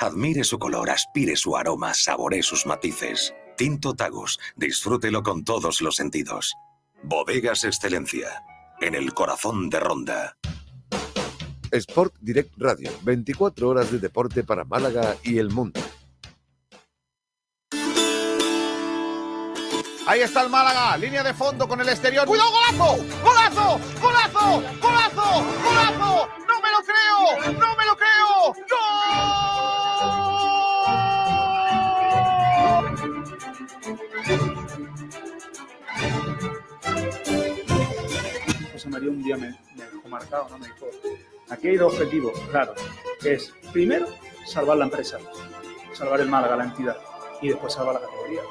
Admire su color, aspire su aroma, saboree sus matices. Tinto Tagus, disfrútelo con todos los sentidos. Bodegas Excelencia, en el corazón de Ronda. Sport Direct Radio, 24 horas de deporte para Málaga y el mundo. Ahí está el Málaga, línea de fondo con el exterior. ¡Cuidado, golazo! ¡Golazo! ¡Golazo! ¡Golazo! ¡Golazo! ¡No me lo creo! ¡No me lo creo! ¡Gol! Un día me, me dejó marcado, ¿no? Me dijo, aquí hay dos objetivos, claro, que es, primero, salvar la empresa, salvar el Málaga, la entidad, y después salvar la categoría.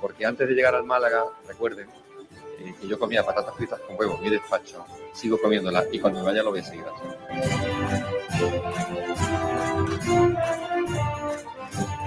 Porque antes de llegar al Málaga, recuerden eh, que yo comía patatas fritas con huevos en mi despacho, sigo comiéndolas y cuando me vaya lo voy a seguir haciendo.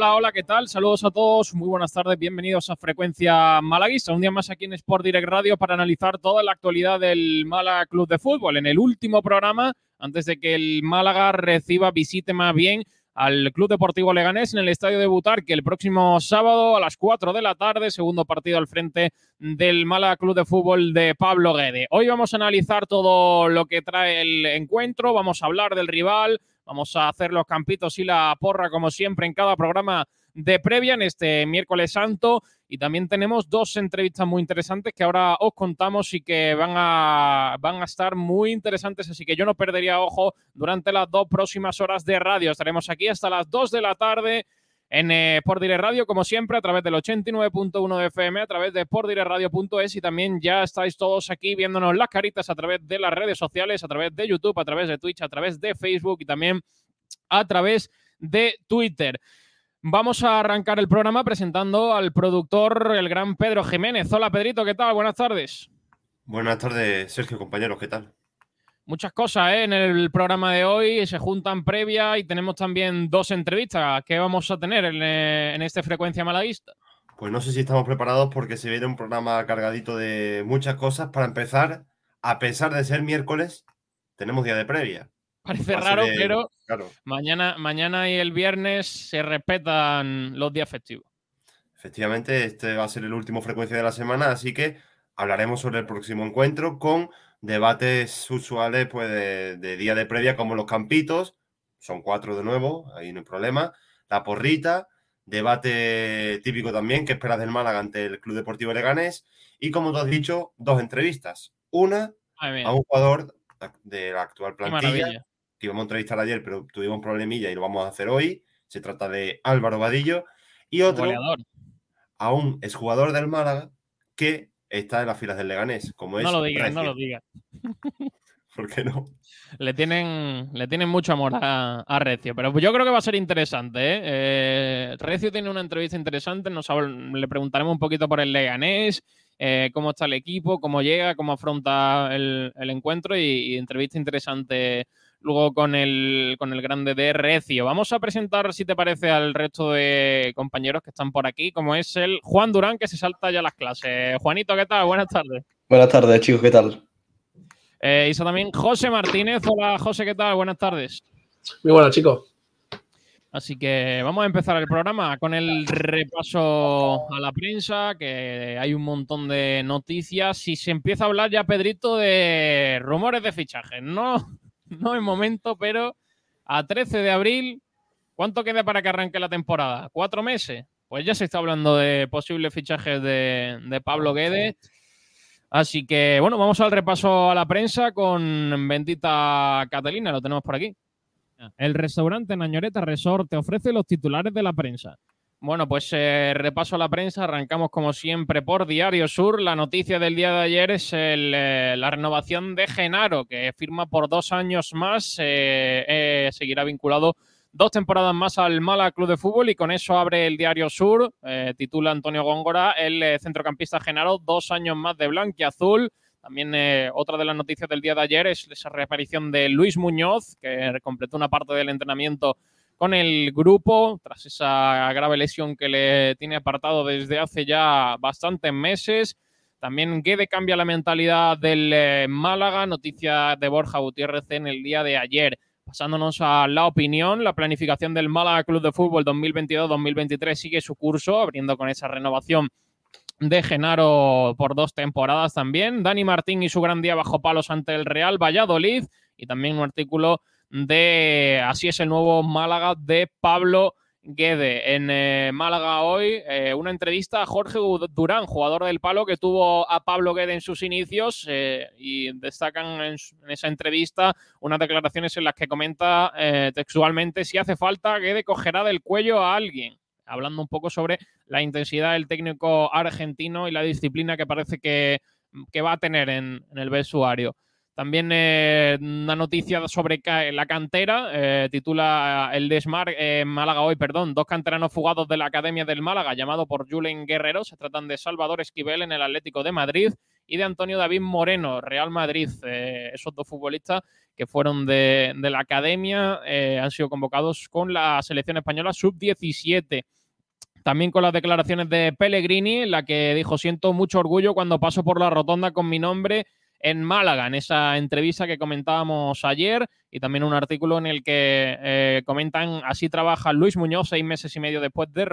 Hola, hola, ¿qué tal? Saludos a todos, muy buenas tardes, bienvenidos a Frecuencia Malaguista, un día más aquí en Sport Direct Radio para analizar toda la actualidad del Málaga Club de Fútbol. En el último programa, antes de que el Málaga reciba, visite más bien al Club Deportivo Leganés en el Estadio de Butar, que el próximo sábado a las 4 de la tarde, segundo partido al frente del Málaga Club de Fútbol de Pablo Guede. Hoy vamos a analizar todo lo que trae el encuentro, vamos a hablar del rival, Vamos a hacer los campitos y la porra, como siempre, en cada programa de previa en este miércoles santo. Y también tenemos dos entrevistas muy interesantes que ahora os contamos y que van a, van a estar muy interesantes. Así que yo no perdería ojo durante las dos próximas horas de radio. Estaremos aquí hasta las 2 de la tarde en eh, Radio, como siempre, a través del 89.1 de FM, a través de sportdireradio.es y también ya estáis todos aquí viéndonos las caritas a través de las redes sociales, a través de YouTube, a través de Twitch, a través de Facebook y también a través de Twitter. Vamos a arrancar el programa presentando al productor, el gran Pedro Jiménez. Hola Pedrito, ¿qué tal? Buenas tardes. Buenas tardes, Sergio, compañeros, ¿qué tal? Muchas cosas ¿eh? en el programa de hoy, se juntan previa y tenemos también dos entrevistas que vamos a tener en, eh, en esta frecuencia malaguista. Pues no sé si estamos preparados porque se viene un programa cargadito de muchas cosas. Para empezar, a pesar de ser miércoles, tenemos día de previa. Parece raro, pero mañana, mañana y el viernes se respetan los días festivos. Efectivamente, este va a ser el último frecuencia de la semana, así que hablaremos sobre el próximo encuentro con debates usuales pues, de, día de previa, como los campitos, son cuatro de nuevo, ahí no hay problema. La porrita, debate típico también, que esperas del Málaga ante el Club Deportivo Leganés. Y como tú has dicho, dos entrevistas. Una a un jugador de la actual plantilla, que íbamos a entrevistar ayer, pero tuvimos un problemilla y lo vamos a hacer hoy. Se trata de Álvaro Vadillo. Y otro a un exjugador del Málaga que está en las filas del Leganés. Como es no lo digas, no lo digas. ¿Por qué no? Le tienen, le tienen mucho amor a, Recio, pero yo creo que va a ser interesante. ¿eh? Eh, Recio tiene una entrevista interesante, nos, le preguntaremos un poquito por el Leganés, eh, cómo está el equipo, cómo llega, cómo afronta el, encuentro y, y, entrevista interesante luego con el, con el grande de Recio. Vamos a presentar, si te parece, al resto de compañeros que están por aquí, como es el Juan Durán, que se salta ya las clases. Juanito, ¿qué tal? Buenas tardes. Buenas tardes, chicos, ¿qué tal? Eh, y también José Martínez. Hola, José, ¿qué tal? Buenas tardes. Muy buenas, chicos. Así que vamos a empezar el programa con el repaso a la prensa, que hay un montón de noticias y se empieza a hablar ya, Pedrito, de rumores de fichajes, ¿no? no es momento, pero a 13 de abril, ¿cuánto queda para que arranque la temporada? ¿Cuatro meses? Pues ya se está hablando de posibles fichajes de, Pablo Guedes. Así que, bueno, vamos al repaso a la prensa con Bendita Catalina, lo tenemos por aquí. El restaurante Nañoreta Resort te ofrece los titulares de la prensa. Bueno, pues eh, repaso a la prensa. Arrancamos como siempre por Diario Sur. La noticia del día de ayer es eh, la renovación de Genaro, que firma por dos años más. Eh, seguirá vinculado dos temporadas más al Mala Club de Fútbol y con eso abre el Diario Sur, eh, titula Antonio Góngora, el eh, centrocampista Genaro, dos años más de y azul. También eh, otra de las noticias del día de ayer es esa reaparición de Luis Muñoz, que completó una parte del entrenamiento con el grupo tras esa grave lesión que le tiene apartado desde hace ya bastantes meses. También Guede cambia la mentalidad del eh, Málaga, noticia de Borja Gutiérrez en el día de ayer. Pasándonos a la opinión, la planificación del Málaga Club de Fútbol 2022-2023 sigue su curso, abriendo con esa renovación de Genaro por dos temporadas también. Dani Martín y su gran día bajo palos ante el Real Valladolid y también un artículo de Así es el nuevo Málaga de Pablo Guede. En eh, Málaga hoy, eh, una entrevista a Jorge Durán, jugador del palo que tuvo a Pablo Guede en sus inicios eh, y destacan en, esa entrevista unas declaraciones en las que comenta textualmente si hace falta, Guede cogerá del cuello a alguien hablando un poco sobre la intensidad del técnico argentino y la disciplina que parece que, va a tener en, el vestuario. También eh, una noticia sobre la cantera, eh, titula el Desmar eh, Málaga hoy, perdón, dos canteranos fugados de la Academia del Málaga, llamado por Julen Guerrero, se tratan de Salvador Esquivel en el Atlético de Madrid y de Antonio David Moreno, Real Madrid. esos dos futbolistas que fueron de, de la Academia han sido convocados con la selección española sub-17. También con las declaraciones de Pellegrini, en la que dijo, siento mucho orgullo cuando paso por la rotonda con mi nombre en Málaga, en esa entrevista que comentábamos ayer y también un artículo en el que eh, comentan así trabaja Luis Muñoz seis meses y medio después de,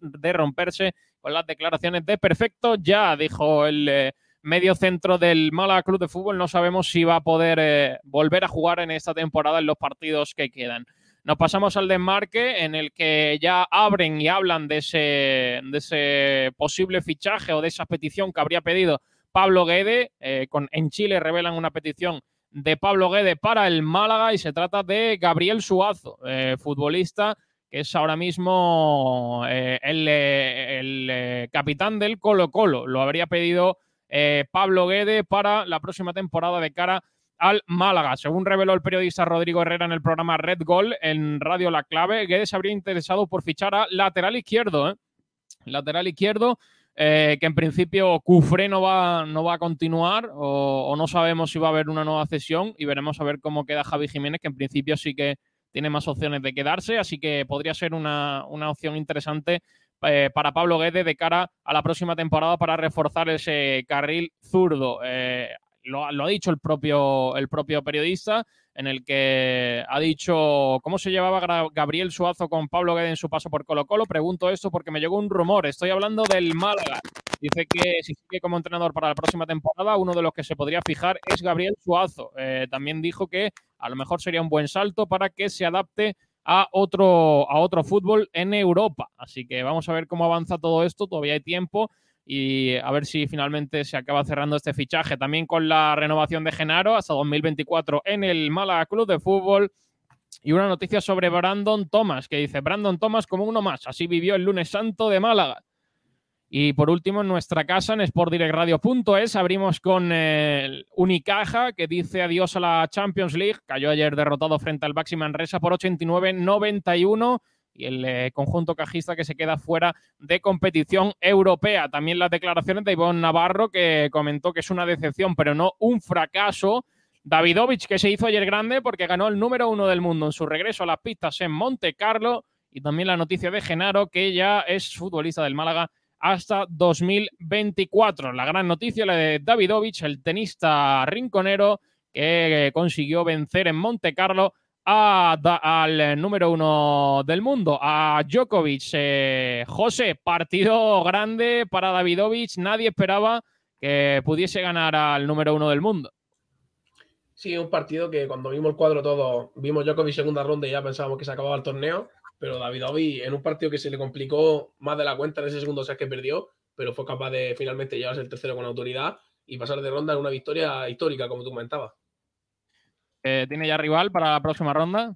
de romperse con las declaraciones de perfecto. Ya dijo el eh, medio centro del Málaga Club de Fútbol, no sabemos si va a poder eh, volver a jugar en esta temporada en los partidos que quedan. Nos pasamos al desmarque en el que ya abren y hablan de ese posible fichaje o de esa petición que habría pedido Pablo Guede. Eh, con, en Chile revelan una petición de Pablo Guede para el Málaga y se trata de Gabriel Suazo, eh, futbolista que es ahora mismo eh, el, el capitán del Colo Colo. Lo habría pedido Pablo Guede para la próxima temporada de cara al Málaga. Según reveló el periodista Rodrigo Herrera en el programa Red Gol en Radio La Clave, Guedes habría interesado por fichar a lateral izquierdo. Lateral izquierdo, eh, que en principio Cufré no va, no va a continuar o, no sabemos si va a haber una nueva cesión y veremos a ver cómo queda Javi Jiménez, que en principio sí que tiene más opciones de quedarse, así que podría ser una, opción interesante eh, para Pablo Guedes de cara a la próxima temporada para reforzar ese carril zurdo lo, ha dicho el propio, el propio periodista, en el que ha dicho cómo se llevaba Gabriel Suazo con Pablo Guede en su paso por Colo Colo. Pregunto esto porque me llegó un rumor. Estoy hablando del Málaga. Dice que si sigue como entrenador para la próxima temporada, uno de los que se podría fijar es Gabriel Suazo. Eh, también dijo que a lo mejor sería un buen salto para que se adapte a otro, a otro fútbol en Europa. Así que vamos a ver cómo avanza todo esto. Todavía hay tiempo y a ver si finalmente se acaba cerrando este fichaje. También con la renovación de Genaro hasta 2024 en el Málaga Club de Fútbol. Y una noticia sobre Brandon Thomas, que dice Brandon Thomas como uno más. Así vivió el lunes santo de Málaga. Y por último, en nuestra casa, en sportdirectradio.es, abrimos con el Unicaja, que dice adiós a la Champions League. Cayó ayer derrotado frente al Baxi Manresa por 89-91 y el eh, conjunto cajista que se queda fuera de competición europea. También las declaraciones de Ivonne Navarro, que comentó que es una decepción, pero no un fracaso. Davidovich, que se hizo ayer grande porque ganó el número uno del mundo en su regreso a las pistas en Monte Carlo. Y también la noticia de Genaro, que ya es futbolista del Málaga hasta 2024. La gran noticia, la de Davidovich, el tenista rinconero, que consiguió vencer en Monte Carlo al número uno del mundo, a Djokovic. Eh, José, partido grande para Davidovich. Nadie esperaba que pudiese ganar al número uno del mundo. Sí, un partido que cuando vimos el cuadro todos, vimos Djokovic segunda ronda y ya pensábamos que se acababa el torneo, pero Davidovich en un partido que se le complicó más de la cuenta en ese segundo set que perdió, pero fue capaz de finalmente llevarse el tercero con autoridad y pasar de ronda en una victoria histórica, como tú comentabas. Eh, ¿Tiene ya rival para la próxima ronda?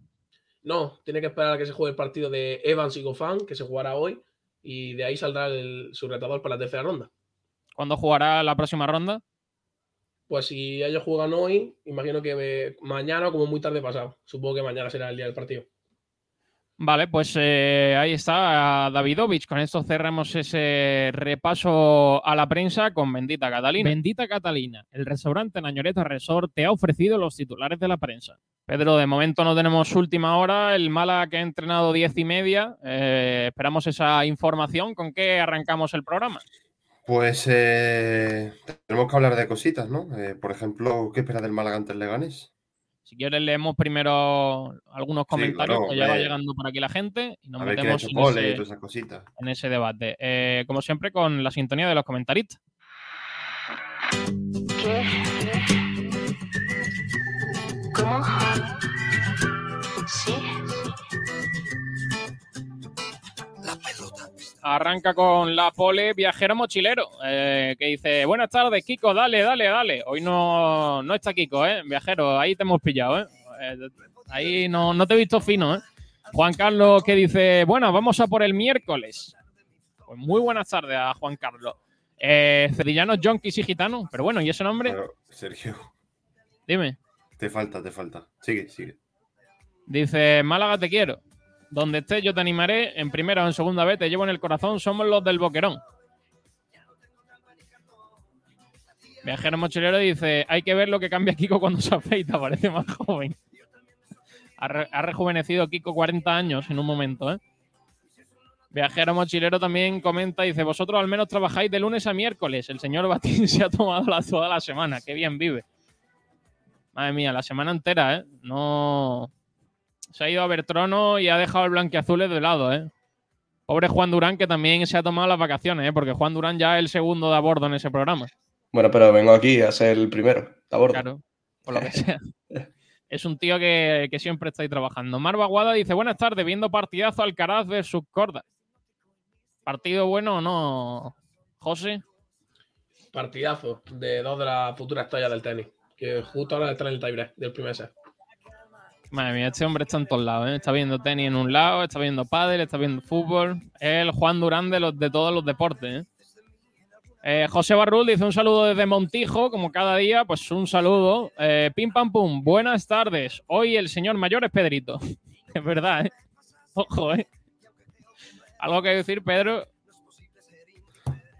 No, tiene que esperar a que se juegue el partido de Evans y Gofan, que se jugará hoy, y de ahí saldrá el, su retador para la tercera ronda. ¿Cuándo jugará la próxima ronda? Pues si ellos juegan hoy, imagino que mañana o como muy tarde pasado. Supongo que mañana será el día del partido. Vale, pues eh, ahí está Davidovich. Con esto cerramos ese repaso a la prensa con Bendita Catalina. Bendita Catalina, el restaurante Nañoreta Resort te ha ofrecido los titulares de la prensa. Pedro, de momento no tenemos última hora. El Mala que ha entrenado diez y media. Eh, esperamos esa información. ¿Con qué arrancamos el programa? Pues eh, tenemos que hablar de cositas, ¿no? Eh, por ejemplo, ¿qué espera del Málaga ante el Leganés? Si quieres, leemos primero algunos comentarios claro, que ya va llegando por aquí la gente y nos metemos hecho en pole y ese, todas esas cositas. en ese debate. Eh, como siempre, con la sintonía de los comentaristas. ¿Qué? ¿Cómo? ¿Sí? Arranca con la pole viajero mochilero, eh, que dice, buenas tardes, Kiko, dale, dale, dale. Hoy no, no está Kiko, ¿eh? Viajero, ahí te hemos pillado, ¿eh? Eh, ahí no, no te he visto fino, ¿eh? Juan Carlos que dice, bueno, vamos a por el miércoles. Pues muy buenas tardes a Juan Carlos. Eh, Cedillanos, Jonquis y Gitanos, pero bueno, ¿y ese nombre? Pero, Sergio, Dime. te falta, te falta. Sigue, sigue. Dice, Málaga te quiero. Donde estés yo te animaré. En primera o en segunda vez te llevo en el corazón. Somos los del Boquerón. Viajero mochilero dice, hay que ver lo que cambia Kiko cuando se afeita. Parece más joven. Ha, re- ha rejuvenecido Kiko 40 años en un momento, ¿eh? Viajero mochilero también comenta, dice, vosotros al menos trabajáis de lunes a miércoles. El señor Batín se ha tomado la, toda la semana. Qué bien vive. Madre mía, la semana entera, ¿eh? No... Se ha ido a ver trono y ha dejado el blanquiazules de lado, ¿eh? Pobre Juan Durán, que también se ha tomado las vacaciones, ¿eh? Porque Juan Durán ya es el segundo de a bordo en ese programa. Bueno, pero vengo aquí a ser el primero, de a bordo. Claro, por lo que sea. Es un tío que, que siempre está ahí trabajando. Marva Guada dice, buenas tardes, viendo partidazo Alcaraz versus Corda. ¿Partido bueno o no, José? Partidazo de dos de las futuras estrellas del tenis. Que justo ahora están en el tiebreak del primer set. Madre mía, este hombre está en todos lados, ¿eh? Está viendo tenis en un lado, está viendo pádel, está viendo fútbol. Es el Juan Durán de, los, de todos los deportes, ¿eh? Eh, José Barrul dice un saludo desde Montijo, como cada día, pues un saludo. Eh, pim pam pum, buenas tardes. Hoy el señor mayor es Pedrito. es verdad, ¿eh? Ojo, ¿eh? ¿Algo que decir, Pedro?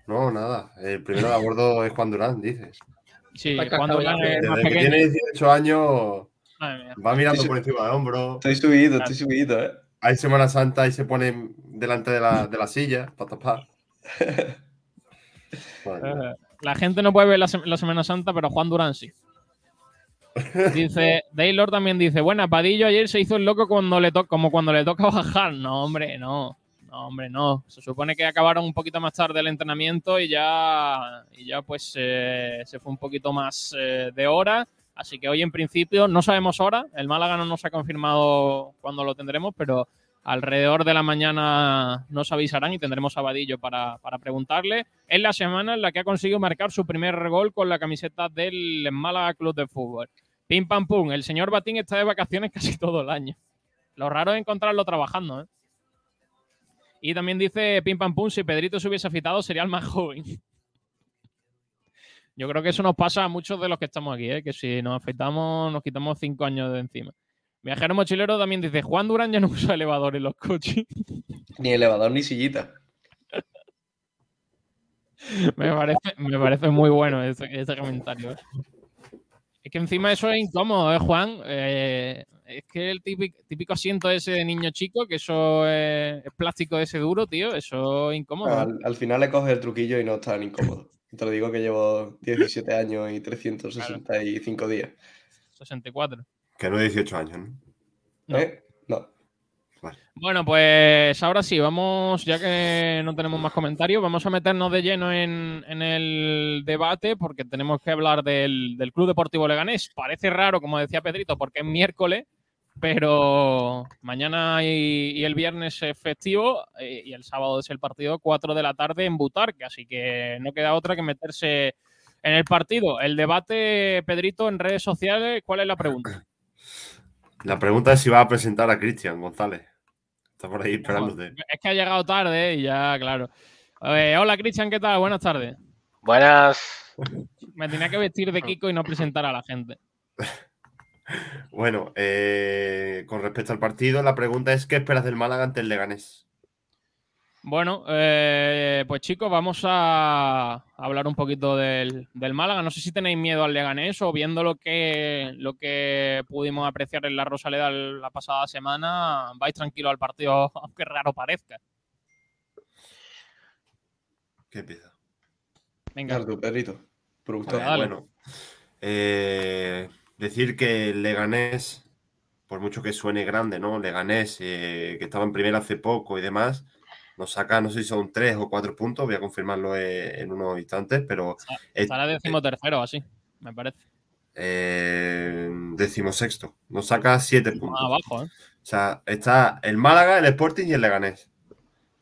No, nada. El primero de a bordo es Juan Durán, dices. Sí, Juan Durán es más pequeño. tiene 18 años. Va mirando por encima del hombro. Estoy subido, estoy subido, ¿eh? Hay Semana Santa y se pone delante de la, de la silla para tapar. Eh, La gente no puede ver la, Sem- la Semana Santa, pero Juan Durán sí. Dice, Taylor también dice, bueno, Padillo ayer se hizo el loco cuando le to- como cuando le toca bajar. No, hombre, no. No, hombre, no. Se supone que acabaron un poquito más tarde el entrenamiento y ya, y ya pues eh, se fue un poquito más eh, de hora. Así que hoy en principio no sabemos hora. El Málaga no nos ha confirmado cuándo lo tendremos, pero alrededor de la mañana nos avisarán y tendremos a Vadillo para, para preguntarle. Es la semana en la que ha conseguido marcar su primer gol con la camiseta del Málaga Club de Fútbol. Pim pam pum. El señor Batín está de vacaciones casi todo el año. Lo raro es encontrarlo trabajando, ¿eh? Y también dice Pim pam pum, si Pedrito se hubiese afitado sería el más joven. Yo creo que eso nos pasa a muchos de los que estamos aquí, ¿eh? que si nos afeitamos nos quitamos cinco años de encima. Viajero mochilero también dice, Juan Durán ya no usa elevador en los coches. Ni elevador ni sillita. me, parece, me parece muy bueno ese, ese comentario. ¿eh? Es que encima eso es incómodo, ¿eh, Juan? Eh, es que el típico, típico asiento ese de niño chico, que eso es, es plástico ese duro, tío, eso es incómodo. ¿eh? Al, al final le coges el truquillo y no es tan incómodo. Te lo digo que llevo 17 años y 365 días. 64. Que no 18 años, ¿no? No. ¿Eh? No. Bueno, pues ahora sí, vamos, ya que no tenemos más comentarios, vamos a meternos de lleno en, en el debate porque tenemos que hablar del, del Club Deportivo Leganés. Parece raro, como decía Pedrito, porque es miércoles, pero mañana y, y el viernes es festivo eh, y el sábado es el partido 4 de la tarde en Butarque, así que no queda otra que meterse en el partido. El debate, Pedrito, en redes sociales, ¿cuál es la pregunta? La pregunta es si va a presentar a Cristian González. Está por ahí esperándote. Es que ha llegado tarde y ya, claro. Eh, hola, Cristian, ¿qué tal? Buenas tardes. Buenas. Me tenía que vestir de Kiko y no presentar a la gente. Bueno, eh, con respecto al partido, la pregunta es: ¿qué esperas del Málaga ante el Leganés? Bueno, eh, pues chicos, vamos a hablar un poquito del, del, Málaga. No sé si tenéis miedo al Leganés o viendo lo que, lo que pudimos apreciar en la Rosaleda la pasada semana, vais tranquilo al partido, aunque raro parezca. ¿Qué empieza? Venga. tu Pedrito. bueno, eh, decir que el Leganés, por mucho que suene grande, ¿no? Leganés, eh, que estaba en primera hace poco y demás nos saca, no sé si son tres o cuatro puntos, voy a confirmarlo eh, en unos instantes, pero... Estará décimo tercero, así, me parece. Eh, décimo sexto, nos saca siete puntos. abajo, ¿eh? O sea, está el Málaga, el Sporting y el Leganés.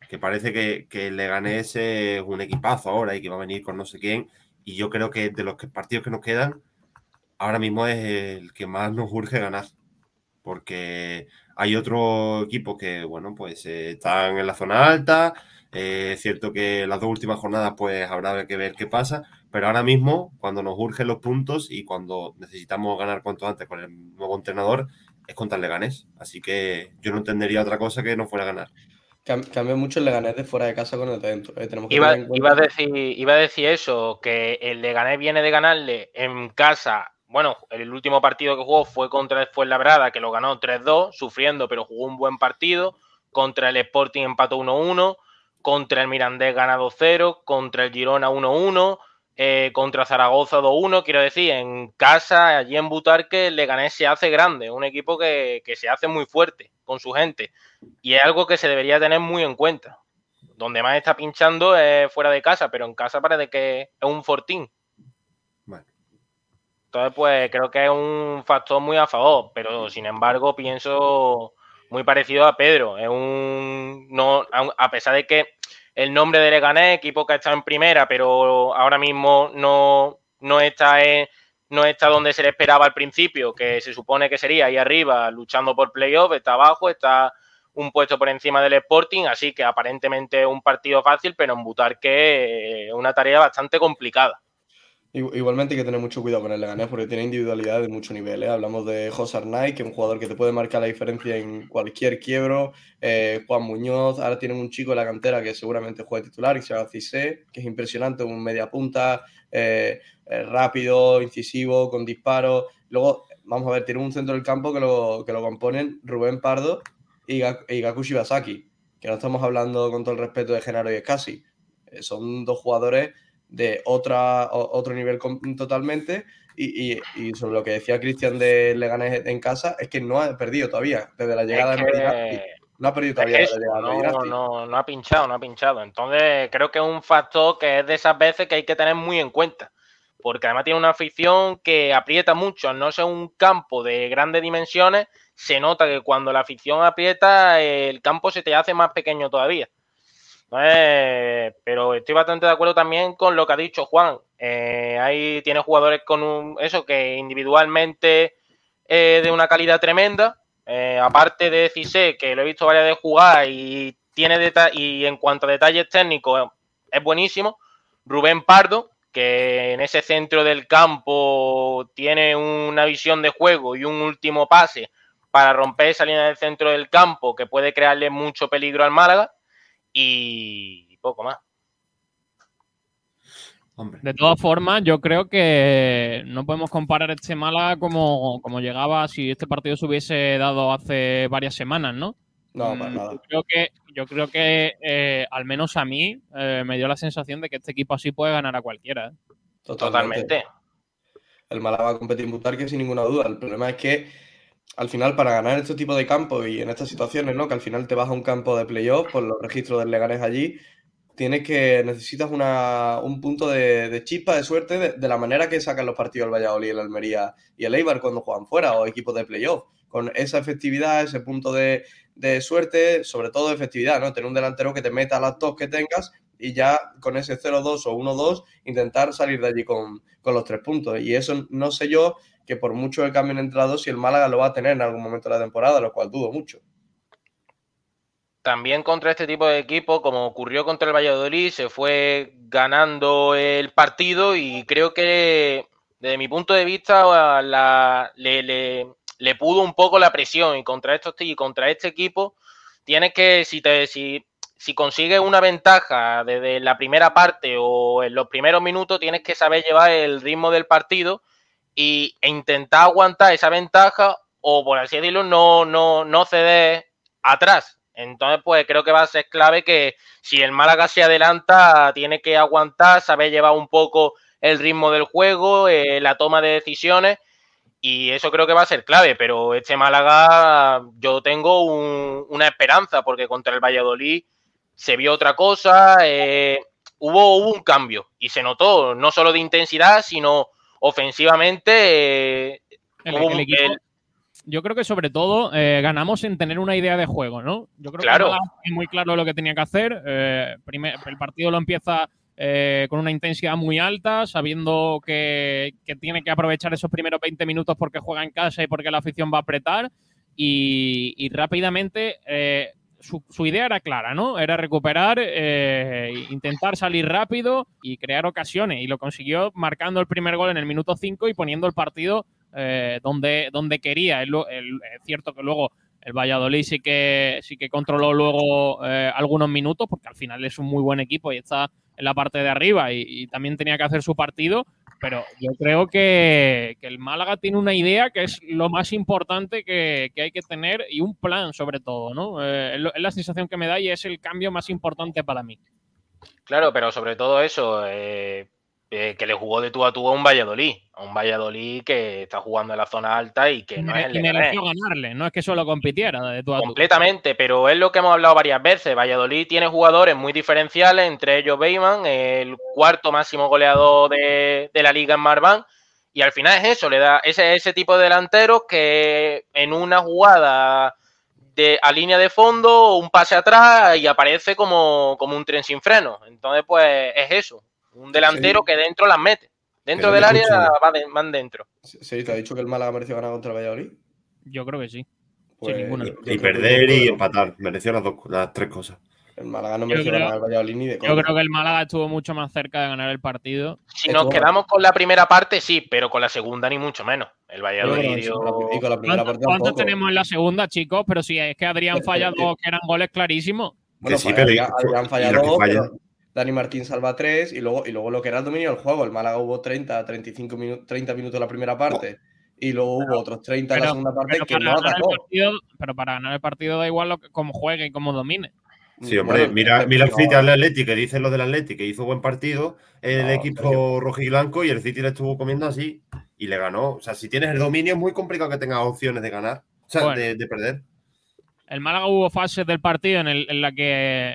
Que parece que, el Leganés es un equipazo ahora y que va a venir con no sé quién. Y yo creo que de los partidos que nos quedan, ahora mismo es el que más nos urge ganar. Porque hay otros equipos que, bueno, pues eh, están en la zona alta. Eh, es cierto que las dos últimas jornadas, pues habrá que ver qué pasa. Pero ahora mismo, cuando nos urgen los puntos y cuando necesitamos ganar cuanto antes con el nuevo entrenador, es contra el Leganés. Así que yo no entendería otra cosa que no fuera a ganar. Cambia mucho el Leganés de fuera de casa con el de dentro. Eh, iba, iba, a decir, iba a decir eso, que el Leganés viene de ganarle en casa bueno, el último partido que jugó fue contra el Fuenlabrada, que lo ganó 3-2, sufriendo, pero jugó un buen partido. Contra el Sporting empató 1-1. Contra el Mirandés gana 2-0. Contra el Girona 1-1. Eh, contra Zaragoza 2-1. Quiero decir, en casa, allí en Butarque, Leganés se hace grande. Un equipo que, que se hace muy fuerte con su gente. Y es algo que se debería tener muy en cuenta. Donde más está pinchando es fuera de casa, pero en casa parece que es un fortín. Entonces, pues creo que es un factor muy a favor, pero sin embargo pienso muy parecido a Pedro. Es un no, a pesar de que el nombre de Leganés, equipo que está en primera, pero ahora mismo no, no está no está donde se le esperaba al principio, que se supone que sería ahí arriba luchando por playoff, está abajo, está un puesto por encima del Sporting, así que aparentemente un partido fácil, pero en que es una tarea bastante complicada. Igualmente hay que tener mucho cuidado con el Leganés porque tiene individualidad de mucho nivel. ¿eh? Hablamos de José Arnaiz, que es un jugador que te puede marcar la diferencia en cualquier quiebro. Eh, Juan Muñoz, ahora tienen un chico en la cantera que seguramente juega titular y se llama Cissé, que es impresionante, un media punta, eh, rápido, incisivo, con disparos. Luego, vamos a ver, tiene un centro del campo que lo, que lo componen Rubén Pardo y, Gaku Shibasaki, que no estamos hablando con todo el respeto de Genaro y Escasi. son dos jugadores de otra, otro nivel totalmente. Y, sobre lo que decía Cristian de Leganés en casa, es que no ha perdido todavía desde la llegada de No ha perdido todavía no, no, no ha pinchado, no ha pinchado. Entonces creo que es un factor que es de esas veces que hay que tener muy en cuenta. Porque además tiene una afición que aprieta mucho. no ser un campo de grandes dimensiones, se nota que cuando la afición aprieta, el campo se te hace más pequeño todavía. Eh, pero estoy bastante de acuerdo también con lo que ha dicho Juan. Eh, ahí tiene jugadores con un, eso que individualmente eh, de una calidad tremenda. aparte de Cise, que lo he visto varias veces jugar y tiene y en cuanto a detalles técnicos es buenísimo. Rubén Pardo, que en ese centro del campo tiene una visión de juego y un último pase para romper esa línea del centro del campo que puede crearle mucho peligro al Málaga y poco más. De todas formas, yo creo que no podemos comparar este Mala como, como llegaba si este partido se hubiese dado hace varias semanas, ¿no? No, para mm, nada. Yo creo que, yo creo que eh, al menos a mí eh, me dio la sensación de que este equipo así puede ganar a cualquiera. ¿eh? Totalmente. El Málaga va a competir en Butarque sin ninguna duda. El problema es que al final, para ganar este tipo de campos y en estas situaciones, ¿no? Que al final te vas a un campo de playoff por los registros del Leganés allí, tienes que, necesitas un punto de, chispa, de suerte, de, la manera que sacan los partidos el Valladolid, el Almería y el Eibar cuando juegan fuera o equipos de playoff. Con esa efectividad, ese punto de, suerte, sobre todo de efectividad, ¿no? Tener un delantero que te meta las dos que tengas y ya con ese 0-2 o 1-2 intentar salir de allí con, con, los tres puntos. Y eso no sé yo que por mucho que cambien entrados, si el Málaga lo va a tener en algún momento de la temporada, lo cual dudo mucho. También contra este tipo de equipo, como ocurrió contra el Valladolid, se fue ganando el partido y creo que desde mi punto de vista, la, le, le, pudo un poco la presión y contra estos y contra este equipo tienes que, si te, si, si consigues una ventaja desde la primera parte o en los primeros minutos, tienes que saber llevar el ritmo del partido y, e intentar aguantar esa ventaja o, por así decirlo, no, no, no ceder atrás. Entonces, pues creo que va a ser clave que si el Málaga se adelanta, tiene que aguantar, saber llevar un poco el ritmo del juego, eh, la toma de decisiones, y eso creo que va a ser clave. Pero este Málaga, yo tengo un, una esperanza, porque contra el Valladolid se vio otra cosa, eh, hubo, hubo, un cambio, y se notó, no solo de intensidad, sino ofensivamente. Eh, el, el equipo, el, yo creo que sobre todo eh, ganamos en tener una idea de juego, ¿no? Yo creo claro. que es muy claro lo que tenía que hacer. Eh, primer, el partido lo empieza eh, con una intensidad muy alta, sabiendo que, que, tiene que aprovechar esos primeros 20 minutos porque juega en casa y porque la afición va a apretar. Y, y rápidamente su, idea era clara, ¿no? Era recuperar, eh, intentar salir rápido y crear ocasiones. Y lo consiguió marcando el primer gol en el minuto 5 y poniendo el partido eh, donde, donde quería. Es cierto que luego el Valladolid sí que, sí que controló luego eh, algunos minutos, porque al final es un muy buen equipo y está en la parte de arriba y, también tenía que hacer su partido. Pero yo creo que, el Málaga tiene una idea que es lo más importante que, que hay que tener y un plan sobre todo, ¿no? Eh, es la sensación que me da y es el cambio más importante para mí. Claro, pero sobre todo eso, eh, eh, que le jugó de tú a tú a un Valladolid, a un Valladolid que está jugando en la zona alta y que no es el y mereció ganarle, no es que solo compitiera de tú a tú. Completamente, pero es lo que hemos hablado varias veces. Valladolid tiene jugadores muy diferenciales, entre ellos Beyman, el cuarto máximo goleador de, de la liga en Marván. Y al final es eso, le da ese, ese tipo de delanteros que en una jugada de, a línea de fondo, un pase atrás y aparece como, como un tren sin freno. Entonces, pues es eso, un delantero sí. que dentro las mete. Dentro del área va de, van dentro. Sí, ¿te ha dicho que el Málaga mereció ganar contra el Valladolid? Yo creo que sí. Pues, Sin ninguna. Y, y perder y empatar. Mereció las, dos, las tres cosas. El Málaga no mereció ganar el Valladolid ni de Yo creo que el Málaga estuvo mucho más cerca de ganar el partido. Si nos quedamos con la primera parte, sí, pero con la segunda ni mucho menos. El Valladolid. Dio... Y con la primera parte ¿Cuántos tenemos en la segunda, chicos? Pero si es que Adrián falla dos que eran goles clarísimos. Bueno, sí, pero Adrián falla dos. Dani Martín salva 3 y luego, y luego lo que era el dominio del juego. El Málaga hubo 30, 35 minutos, 30 minutos en la primera parte y luego hubo otros 30 en la segunda parte que no atacó. Partido, pero para ganar el partido da igual lo que, cómo juegue y cómo domine. Sí, hombre, bueno, mira, mira el City al Atleti, que dice lo del Atleti, que hizo buen partido, el no, equipo rojo y blanco, y el City le estuvo comiendo así y le ganó. O sea, si tienes el dominio es muy complicado que tengas opciones de ganar, o sea, bueno. de, de perder. El Málaga hubo fases del partido en, la que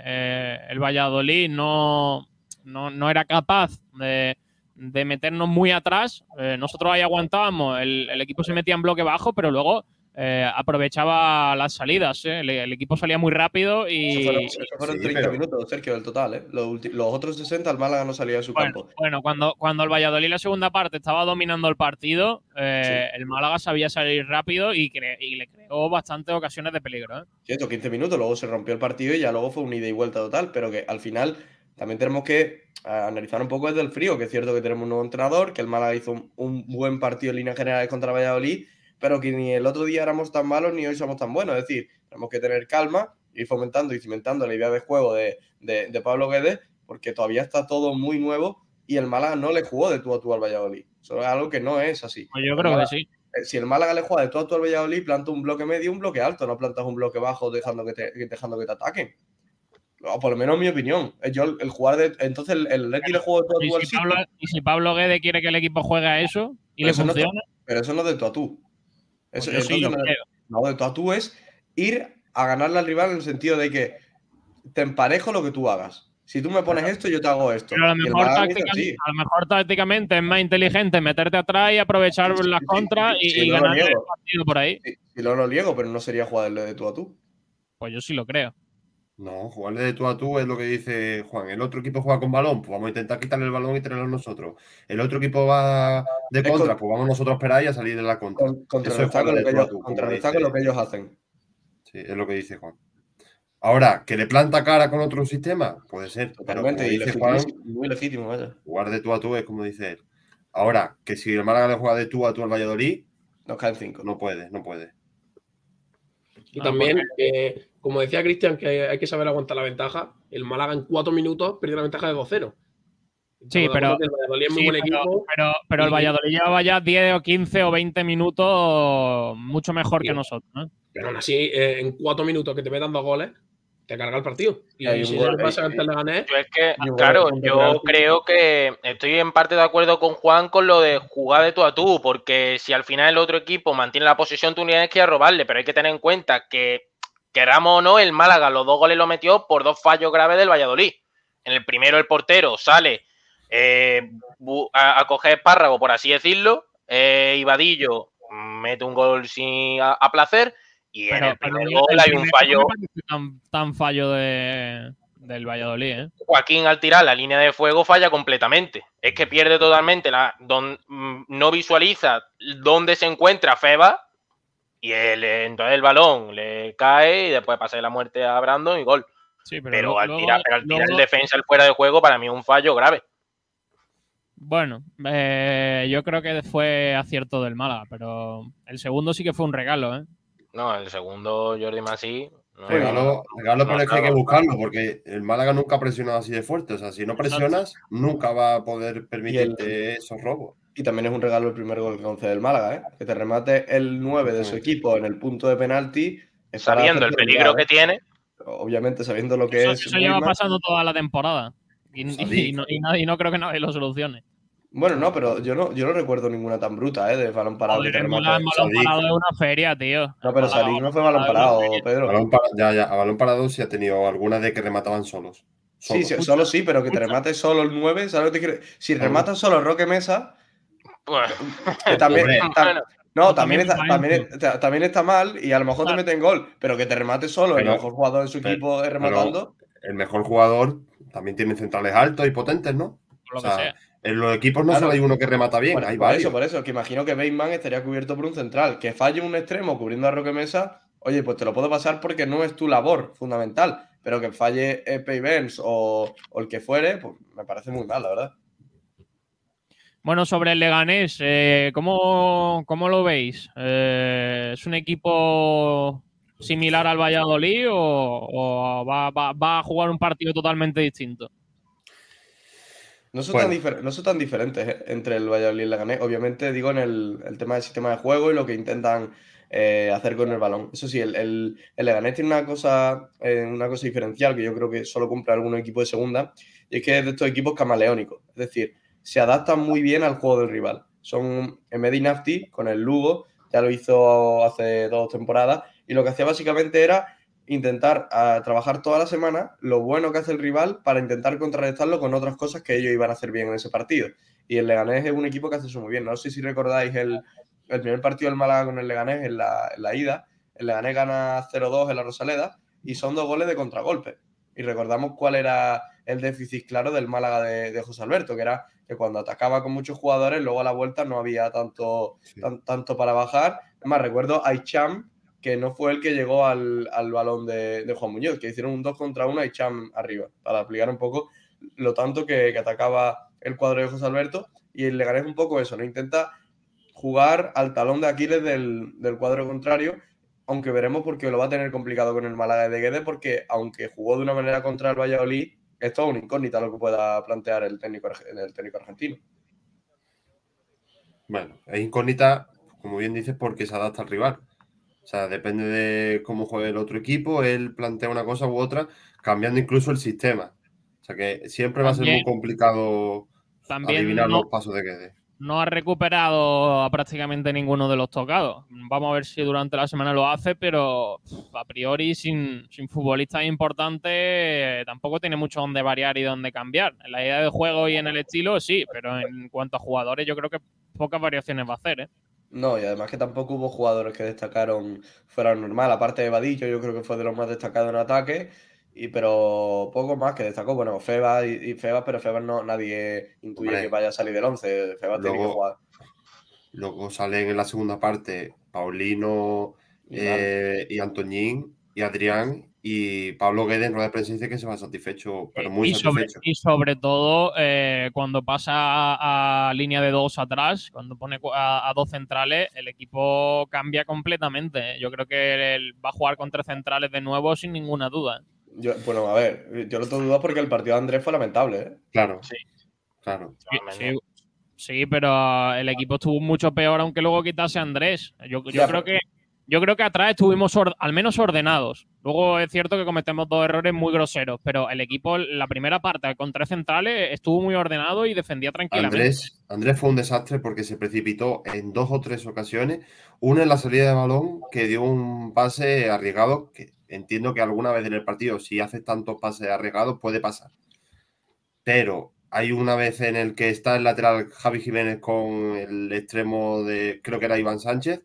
eh, el Valladolid no, no, no, era capaz de, de meternos muy atrás. Eh, nosotros ahí aguantábamos, el, el, equipo se metía en bloque bajo, pero luego eh, aprovechaba las salidas. El, el, equipo salía muy rápido y. Eso fueron, eso fueron sí, 30 pero... minutos, Sergio, del total. ¿eh? Los, los, otros 60, el Málaga no salía de su bueno, campo. Bueno, cuando, cuando el Valladolid la segunda parte estaba dominando el partido, eh, sí. el Málaga sabía salir rápido y, cre y le creó bastantes ocasiones de peligro. ¿eh? Cierto, 15 minutos, luego se rompió el partido y ya luego fue un ida y vuelta total, pero que al final también tenemos que analizar un poco desde el frío, que es cierto que tenemos un nuevo entrenador, que el Málaga hizo un, un buen partido en líneas generales contra Valladolid pero que ni el otro día éramos tan malos ni hoy somos tan buenos. Es decir, tenemos que tener calma, ir fomentando y cimentando la idea de juego de, de, de Pablo Guedes, porque todavía está todo muy nuevo y el Málaga no le jugó de tú a tú al Valladolid. Eso es algo que no es así. Pues yo creo Málaga, que sí. Eh, Si el Málaga le juega de tú a tú al Valladolid, planta un bloque medio un bloque alto, no plantas un bloque bajo dejando que te, dejando que te ataquen. O por lo menos mi opinión. Yo, el, el jugar de. Entonces, el, el Leti le juego de tú a tú ¿Y al si, Pablo, ¿Y si Pablo Guede quiere que el equipo juegue a eso y pero le eso funciona? No, pero eso no es de tú a tú. Eso, pues sí, no, no, de tú es ir a ganarle al rival en el sentido de que te emparejo lo que tú hagas. Si tú me pones esto, yo te hago esto. Pero a lo mejor, tácticamente, a lo mejor tácticamente es más inteligente meterte atrás y aprovechar sí, las contras y, y no ganar el partido por ahí. Sí, lo, lo niego, pero no sería jugarle de tú a tú. Pues yo sí lo creo. No, jugarle de tú a tú es lo que dice Juan. El otro equipo juega con balón, pues vamos a intentar quitarle el balón y tenerlo nosotros. El otro equipo va de es contra, con... pues vamos nosotros a esperar y a salir de la contra. Con, contrarrestar con, lo que, ellos, tú, con lo que ellos hacen. Sí, es lo que dice Juan. Ahora, ¿que le planta cara con otro sistema? Puede ser. Totalmente, pero y legítimo, Juan, muy legítimo, vaya. Jugar de tú a tú es como dice él. Ahora, que si el Málaga le juega de tú a tú al Valladolid, nos caen cinco. No puede, no puede. Y también, eh, como decía Cristian, que hay que saber aguantar la ventaja. El Málaga en cuatro minutos perdió la ventaja de 2-0. Sí, pero, el Valladolid es muy sí, buen pero, equipo. pero, pero el y- Valladolid llevaba ya 10 o 15 o 20 minutos mucho mejor que nosotros. ¿no? Pero aún así, eh, en cuatro minutos que te metan dos goles, te carga el partido. Y, un si gol, pasa ante el Leganés, Yo es que, claro, yo creo que estoy en parte de acuerdo con Juan con lo de jugar de tú a tú, porque si al final el otro equipo mantiene la posesión, tú tienes que ir a robarle, pero hay que tener en cuenta que, queramos o no, el Málaga los dos goles lo metió por dos fallos graves del Valladolid. En el primero el portero sale eh, a, a coger espárrago, por así decirlo, eh, y Vadillo mete un gol sin a, a placer, y en el primer gol el hay un fallo... tan fallo de, del Valladolid. ¿eh? Joaquín al tirar la línea de fuego falla completamente. Es que pierde totalmente la. don- mm, no visualiza dónde se encuentra Feba. Y el, entonces el balón le cae y después pasa de la muerte a Brandon y gol. Sí, pero, al tirar, pero al tirar el defensa el fuera de juego, para mí es un fallo grave. Bueno, eh, yo creo que fue acierto del Málaga, pero el segundo sí que fue un regalo. ¿eh? No, el segundo Jordi Masí. no, Regalo, regalo, pero es que hay que buscarlo, porque el Málaga nunca ha presionado así de fuerte. O sea, si no presionas, nunca va a poder permitirte esos robos. Y también es un regalo el primer gol que concede el Málaga, ¿eh? Que te remate el 9 de su equipo en el punto de penalti. Sabiendo el peligro olvidar, que ¿eh? tiene. Obviamente, sabiendo lo que Eso, es. eso lleva Weidman. pasando toda la temporada. Y, y no, y nadie- no creo que nadie lo solucione. Bueno, no, pero yo no, yo no recuerdo ninguna tan bruta, ¿eh? De balón parado. Joder, el remate. balón parado es una feria, tío. No, pero Sadik no fue balón parado. Pedro. Balón para- ya, ya, a balón parado sí ha tenido algunas de que remataban solos. Sí, Solos. sí, solo sí, pero que te remate solo el 9, ¿sabes lo que te quiero? Si remata solo Roque Mesa, que también, Bueno. no, también también está, también, está- también está mal y a lo mejor te meten gol, pero que te remate solo el mejor jugador de su pero- equipo es pero- rematando. El mejor jugador también tiene centrales altos y potentes, ¿no? Por lo O sea, que sea. En los equipos no Claro. solo hay uno que remata bien, Por, hay por varios. eso, por eso, que imagino que Bateman estaría cubierto por un central. Que falle un extremo cubriendo a Roque Mesa, oye, pues te lo puedo pasar porque no es tu labor fundamental. Pero que falle Pay Benz o, o el que fuere, pues me parece muy mal, la verdad. Bueno, sobre el Leganés, eh, ¿cómo, cómo lo veis? Eh, ¿Es un equipo similar al Valladolid o, o va, va- va a jugar un partido totalmente distinto? No son, Bueno. tan, difer- no son tan diferentes eh, entre el Valladolid y el Leganés. Obviamente, digo, en el, el tema del sistema de juego y lo que intentan eh, hacer con el balón. Eso sí, el, el, el Leganés tiene una cosa, eh, una cosa diferencial que yo creo que solo cumple algún equipo de segunda, y es que es de estos equipos camaleónicos. Es decir, se adaptan muy bien al juego del rival. Son Emedi Nafti con el Lugo, ya lo hizo hace dos temporadas, y lo que hacía básicamente era intentar ah, trabajar toda la semana lo bueno que hace el rival para intentar contrarrestarlo con otras cosas que ellos iban a hacer bien en ese partido. Y el Leganés es un equipo que hace eso muy bien. No sé si recordáis el, el primer partido del Málaga con el Leganés en la, en la ida. El Leganés gana 0-2 en la Rosaleda y son dos goles de contragolpe. Y recordamos cuál era el déficit claro del Málaga de, de José Alberto, que era que cuando atacaba con muchos jugadores, luego a la vuelta no había tanto, Sí. tan- tanto para bajar. Es más, recuerdo a Icham, que no fue el que llegó al, al balón de, de Juan Muñoz, que hicieron un 2 contra 1 a Icham arriba, para aplicar un poco lo tanto que, que atacaba el cuadro de José Alberto. Y el Leganés un poco eso, ¿no? Intenta jugar al talón de Aquiles del, del cuadro contrario, aunque veremos porque lo va a tener complicado con el Málaga de Guedes, porque aunque jugó de una manera contra el Valladolid, es todo una incógnita lo que pueda plantear el técnico, el técnico argentino. Bueno, es incógnita, como bien dices, porque se adapta al rival. O sea, depende de cómo juegue el otro equipo, él plantea una cosa u otra, cambiando incluso el sistema. O sea que siempre va a ser muy complicado adivinar no, los pasos de Guedes. No ha recuperado a prácticamente ninguno de los tocados. Vamos a ver si durante la semana lo hace, pero a priori sin, sin futbolistas importantes tampoco tiene mucho donde variar y donde cambiar. En la idea de juego y en el estilo sí, pero en cuanto a jugadores yo creo que pocas variaciones va a hacer. ¿eh? No, y además que tampoco hubo jugadores que destacaron fuera normal. Aparte de Vadillo, yo creo que fue de los más destacados en ataque. Y, pero poco más que destacó. Bueno, Febas y, y Febas, pero Febas no, nadie intuye Hombre. que vaya a salir del 11. Febas tiene que jugar. Luego salen en la segunda parte Paulino Y eh, y Antoñín y Adrián Y Pablo Guedes en rueda de prensa dice que se va satisfecho, pero muy y, sobre, satisfecho. y sobre todo eh, cuando pasa a, a línea de dos atrás, cuando pone a, a dos centrales, el equipo cambia completamente. ¿eh? Yo creo que él va a jugar con tres centrales de nuevo sin ninguna duda. Yo, bueno, a ver, yo no tengo dudas porque el partido de Andrés fue lamentable, ¿eh? Claro, Sí. claro. Sí, sí, sí, pero el equipo estuvo mucho peor aunque luego quitase a Andrés. Yo, yo Ya, creo que yo creo que atrás estuvimos or- al menos ordenados. Luego es cierto que cometemos dos errores muy groseros, pero el equipo, la primera parte con tres centrales, estuvo muy ordenado y defendía tranquilamente. Andrés, Andrés fue un desastre porque se precipitó en dos o tres ocasiones. Una en la salida de balón que dio un pase arriesgado, que entiendo que alguna vez en el partido, si haces tantos pases arriesgados, puede pasar. Pero hay una vez en el que está el lateral Javi Jiménez con el extremo de, creo que era Iván Sánchez,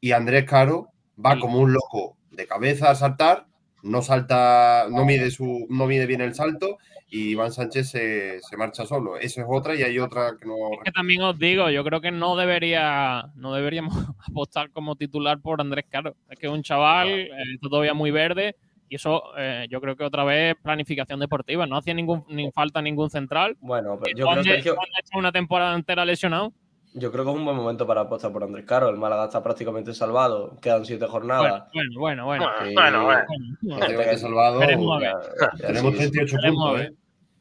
y Andrés Caro va como un loco de cabeza a saltar, no salta, no mide su, no mide bien el salto, y Iván Sánchez se, se marcha solo. Eso es otra, y hay otra que no. Es que también os digo, yo creo que no debería, no deberíamos apostar como titular por Andrés Caro. Es que es un chaval, eh, está todavía muy verde, y eso eh, yo creo que otra vez planificación deportiva. No hacía ningún, ni falta ningún central. Bueno, pero yo Juan creo, Sergio, Juan ha hecho una temporada entera lesionado. Yo creo que es un buen momento para apostar por Andrés Caro. El Málaga está prácticamente salvado, quedan siete jornadas. bueno, bueno, bueno. Bueno, Y- bueno, bueno. Bueno, Prácticamente salvado. Tenemos sí, sí. 38 Veremos a puntos. ¿eh?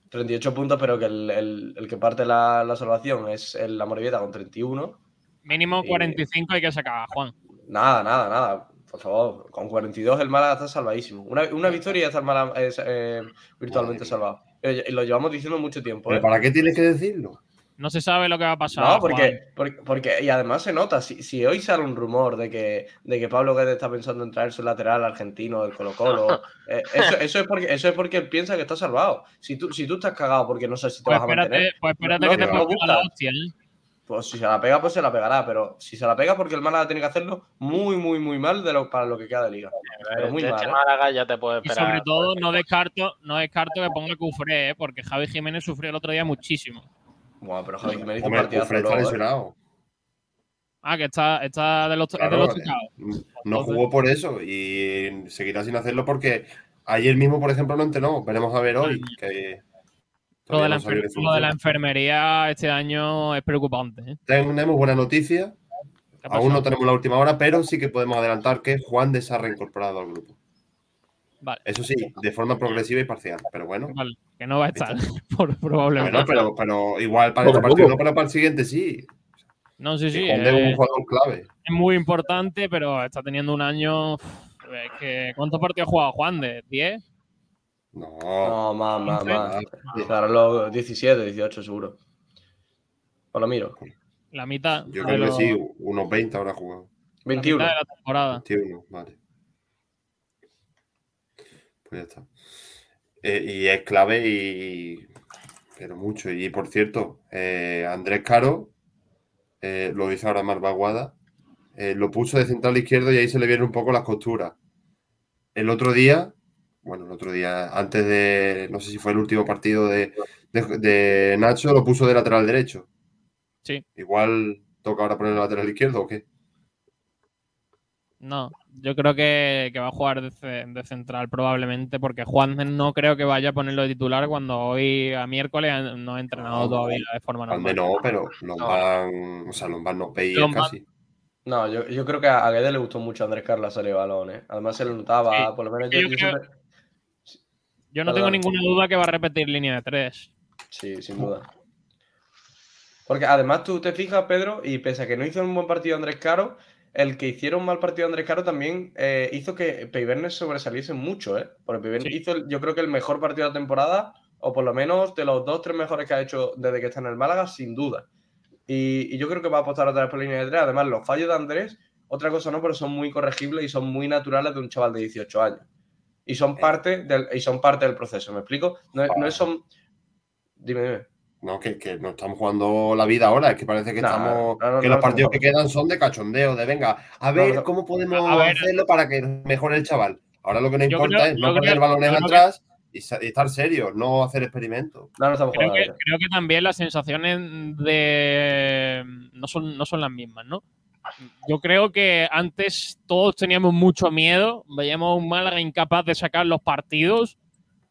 38 puntos, pero que el, el- el que parte la, la salvación es el, la Morevieta con 31. Mínimo Y- 45 hay que sacar, Juan. Nada, nada, nada. Por favor, con 42 el Málaga está salvadísimo. Una, una victoria y ya está el Málaga eh, eh, virtualmente Madre salvado. Eh, Y lo llevamos diciendo mucho tiempo. ¿Pero ¿eh? para qué tienes que decirlo? No se sabe lo que va a pasar. No, porque, porque, porque- y además se nota, si, si hoy sale un rumor de que, de que Pablo Guedes está pensando en traer su lateral argentino del Colo Colo, eh, eso, eso, es porque, eso es porque él piensa que está salvado. Si tú, si tú estás cagado porque no sabes si te Pues vas a mantener, pues espérate No, que te no la hostia, ¿eh? pues si se la pega, pues se la pegará. Pero si se la pega porque el Málaga tiene que hacerlo muy, muy, muy mal de lo, para lo que queda de liga. Pero muy mal, ¿eh? Málaga ya te puedes Y esperar. sobre todo, no descarto, no descarto que ponga Cufré, ¿eh? porque Javi Jiménez sufrió el otro día muchísimo. Bueno, pero Javi Jiménez hizo un partidazo Cufré está ¿eh? lesionado. Ah, que está, está de los, es de Claro, los eh, tocados. No jugó por eso y seguirá sin hacerlo porque ayer mismo, por ejemplo, no entrenó. Veremos a ver hoy. Que Lo de, la no de lo de enfermería este año es preocupante. ¿eh? Tenemos buena noticia. ¿Qué ha Aún no tenemos la última hora, pero sí que podemos adelantar que Juan de se ha reincorporado al grupo. Vale, Eso sí, de forma progresiva y parcial. Pero bueno. vale, que no va a estar, por- probablemente. Bueno, pero, pero igual para este partido no, pero para el siguiente sí. No, sí, sí. Que Juan de es eh, un jugador clave. es muy importante, pero está teniendo un año. es que, ¿Cuántos partidos ha jugado Juan de? ¿10? No. No, más, más, más. Claro, los 17, 18 seguro. Pues lo miro. La mitad. Yo creo que los- sí, unos 20 habrá jugado. la 21. mitad de la temporada. 21, vale. Pues ya está. Eh, y es clave y. Pero mucho. Y por cierto, eh, Andrés Caro, eh, lo dice ahora Marvaguada, eh, lo puso de central izquierdo y ahí se le vieron un poco las costuras. El otro día, bueno, el otro día, antes de, no sé si fue el último partido de, de- de Nacho, lo puso de lateral derecho. Sí. Igual toca ahora poner el lateral izquierdo o qué. No, yo creo que, que va a jugar de, ce- de central probablemente, porque Juan no creo que vaya a ponerlo de titular cuando hoy a miércoles no ha entrenado No, todavía de forma Al normal. menos, pero Lombán, o sea, Lombán no veía Lombán- casi. No, yo, yo creo que a Guedes le gustó mucho a Andrés Carlos salir de balón, ¿eh? Además se le notaba, Sí, por lo menos yo yo, yo creo- siempre- Yo no Perdón. tengo ninguna duda que va a repetir línea de tres. Sí, sin duda. Porque además tú te fijas, Pedro, y pese a que no hizo un buen partido Andrés Caro, el que hiciera un mal partido Andrés Caro también eh, hizo que Peibernes sobresaliese mucho, ¿eh? Porque Peibernes Sí. hizo, el- yo creo que el mejor partido de la temporada, o por lo menos de los dos, tres mejores que ha hecho desde que está en el Málaga, sin duda. Y, y yo creo que va a apostar otra vez por línea de tres. Además, los fallos de Andrés, otra cosa no, pero son muy corregibles y son muy naturales de un chaval de 18 años. Y son parte del, y son parte del proceso, ¿me explico? No, no es son... Dime, dime. No, que, que no estamos jugando la vida ahora, es que parece que No, estamos. no, no, que no los lo partidos que quedan son de cachondeo, de venga, a ver no. cómo podemos ver. hacerlo para que mejore el chaval. Ahora lo que nos importa creo- es no poner balones atrás y, estar serios, no hacer experimentos. No, no estamos Creo jugando. que, creo que también las sensaciones de no son, no son las mismas, ¿no? yo creo que antes todos teníamos mucho miedo, veíamos un Málaga incapaz de sacar los partidos,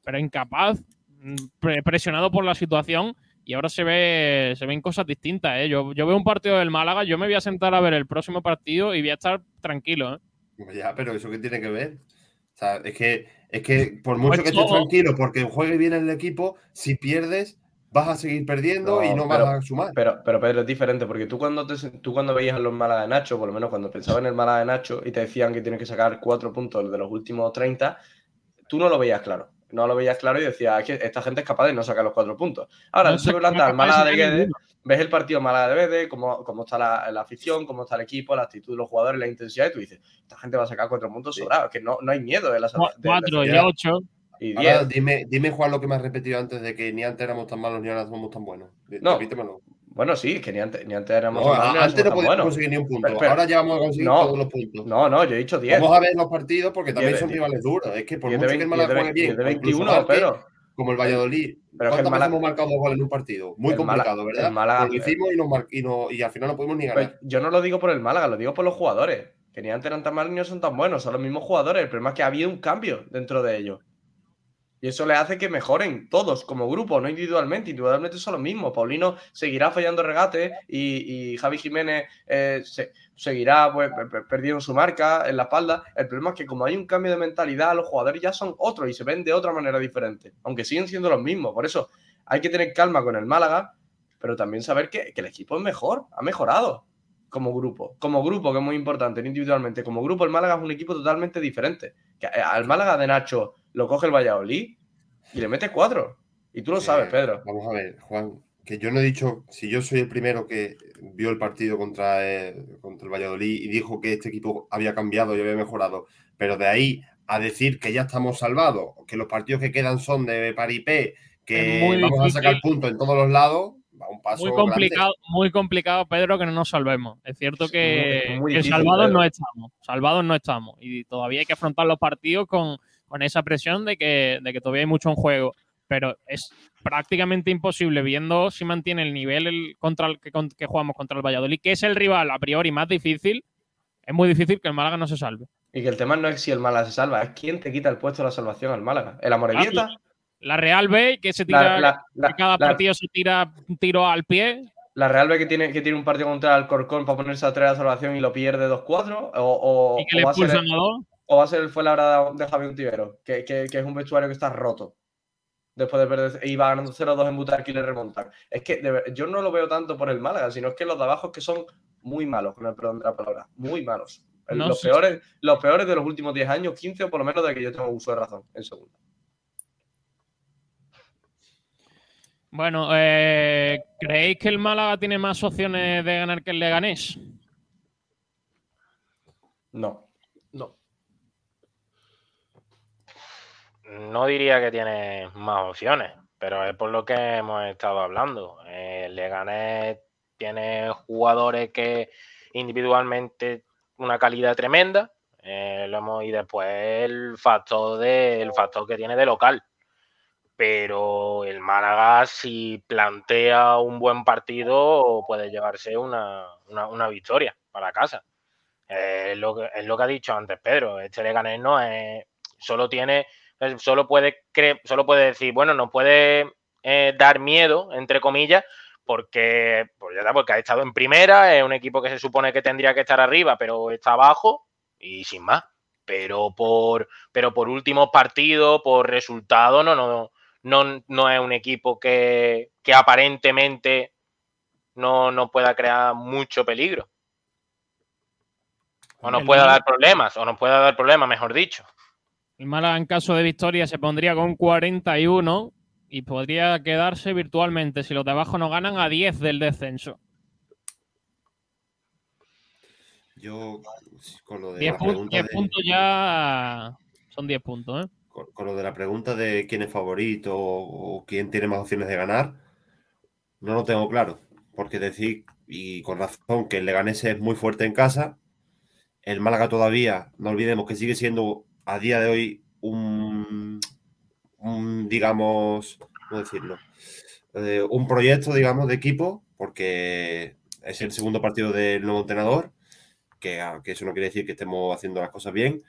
pero incapaz, mm, presionado por la situación y ahora se ve se ven cosas distintas. ¿eh? Yo, yo veo un partido del Málaga, yo me voy a sentar a ver el próximo partido y voy a estar tranquilo. ¿eh? Ya, pero ¿eso qué tiene que ver? O sea, es que, es que por mucho que estés tranquilo, porque juegue bien el equipo, si pierdes, vas a seguir perdiendo y no vas a sumar. Pero, pero Pedro, es diferente, porque tú cuando, tú cuando veías a los Málaga de Nacho, por lo menos cuando pensabas en el Málaga de Nacho y te decían que tienes que sacar cuatro puntos de los últimos 30, tú no lo veías claro. No lo veías claro y decías, que esta gente es capaz de no sacar los cuatro puntos. Ahora, tú te plantas al Málaga de Guedes, ves el partido Málaga de Guedes, cómo, cómo está la, la, afición, cómo está el equipo, la actitud de los jugadores, la intensidad, y tú dices, esta gente va a sacar cuatro puntos sobrados, que no, no hay miedo de la Cuatro y ocho. Y dime, dime, Juan, lo que me has repetido antes de que ni antes éramos tan malos ni ahora somos tan buenos. No. Bueno, sí, que ni antes, ni antes éramos no, Antes no podíamos conseguir ni un punto. ahora ya vamos a conseguir todos los puntos. No, no, yo he dicho 10. Vamos a ver los partidos porque también son rivales duros. Es que por mucho que el Málaga juegue bien, 21, pero como el Valladolid. Pero ¿Cuántas veces hemos marcado dos goles en un partido? Muy complicado, ¿verdad? Málaga, lo hicimos y, nos y, no, y, al final no pudimos ni ganar. Pues yo no lo digo por el Málaga, lo digo por los jugadores. Que ni antes eran tan malos ni no son tan buenos, son los mismos jugadores. El problema es que ha habido un cambio dentro de ellos. Y eso le hace que mejoren todos como grupo, no individualmente. Individualmente son los mismos. Paulino seguirá fallando regate y, Javi Jiménez eh, seguirá pues, perdiendo su marca en la espalda. El problema es que como hay un cambio de mentalidad, los jugadores ya son otros y se ven de otra manera diferente, aunque siguen siendo los mismos. Por eso hay que tener calma con el Málaga, pero también saber que, que el equipo es mejor, ha mejorado como grupo. Como grupo, que es muy importante, individualmente. Como grupo, el Málaga es un equipo totalmente diferente. Que eh, al Málaga de Nacho lo coge el Valladolid y le mete cuatro. Y tú lo sabes, Pedro. Vamos a ver, Juan, que yo no he dicho, si yo soy el primero que vio el partido contra, contra el Valladolid y dijo que este equipo había cambiado y había mejorado, pero de ahí a decir que ya estamos salvados, que los partidos que quedan son de paripé, que vamos a sacar puntos en todos los lados, va un paso muy complicado, muy complicado, Pedro, que no nos salvemos. Es cierto que, salvados no estamos, salvados no estamos. Y todavía hay que afrontar los partidos con, con esa presión de que, de que todavía hay mucho en juego. Pero es prácticamente imposible, viendo si mantiene el nivel el, contra el que, que jugamos contra el Valladolid, que es el rival a priori más difícil, es muy difícil que el Málaga no se salve. Y que el tema no es si el Málaga se salva, es quién te quita el puesto de la salvación al Málaga. ¿El Amorebieta? La Real B, que se tira, cada partido se tira un tiro al pie. La Real B que tiene, que tiene un partido contra el Corcón para ponerse a traer la salvación y lo pierde 2-4. O, ¿Y que le expulsan a dos? O va a ser el fue la hora de Javier Untivero, que, que, es un vestuario que está roto. Después de perder, y va ganando 0-2 en Butarque y le remontan. Es que yo no lo veo tanto por el Málaga, sino es que los de abajo que son muy malos, con el perdón de la palabra, muy malos. los, peores, los peores de los últimos 10 años, 15 o por lo menos de que yo tengo uso de razón en segundo. Bueno, eh, ¿creéis que el Málaga tiene más opciones de ganar que el Leganés? No. No diría que tiene más opciones, pero es por lo que hemos estado hablando. Eh, Leganés tiene jugadores que individualmente una calidad tremenda. Eh, y después el factor de, factor que tiene de local. Pero el Málaga, si plantea un buen partido, puede llevarse una, victoria para casa. Es, lo que, es lo que ha dicho antes Pedro. Este Leganés no es, solo tiene solo puede, solo puede decir, bueno, no puede eh, dar miedo, entre comillas, porque, pues ya porque ha estado en primera, es un equipo que se supone que tendría que estar arriba, pero está abajo y sin más. Pero por, pero por últimos partidos, por resultados, no, no, no, no es un equipo que, que aparentemente no, no pueda crear mucho peligro. O no pueda dar problemas, o no pueda dar problemas, mejor dicho. El Málaga en caso de victoria se pondría con 41 y podría quedarse virtualmente, si los de abajo no ganan, a 10 del descenso. Yo, con lo de 10, puntos ya son 10 puntos. ¿eh? Con, lo de la pregunta de quién es favorito o, quién tiene más opciones de ganar, no lo tengo claro. Porque decir, y con razón, que el Leganés es muy fuerte en casa. El Málaga todavía, no olvidemos que sigue siendo a día de hoy un, digamos, ¿cómo decirlo? Eh, un proyecto, digamos, de equipo, porque es el segundo partido del nuevo entrenador que, ah, que eso no quiere decir que estemos haciendo las cosas bien.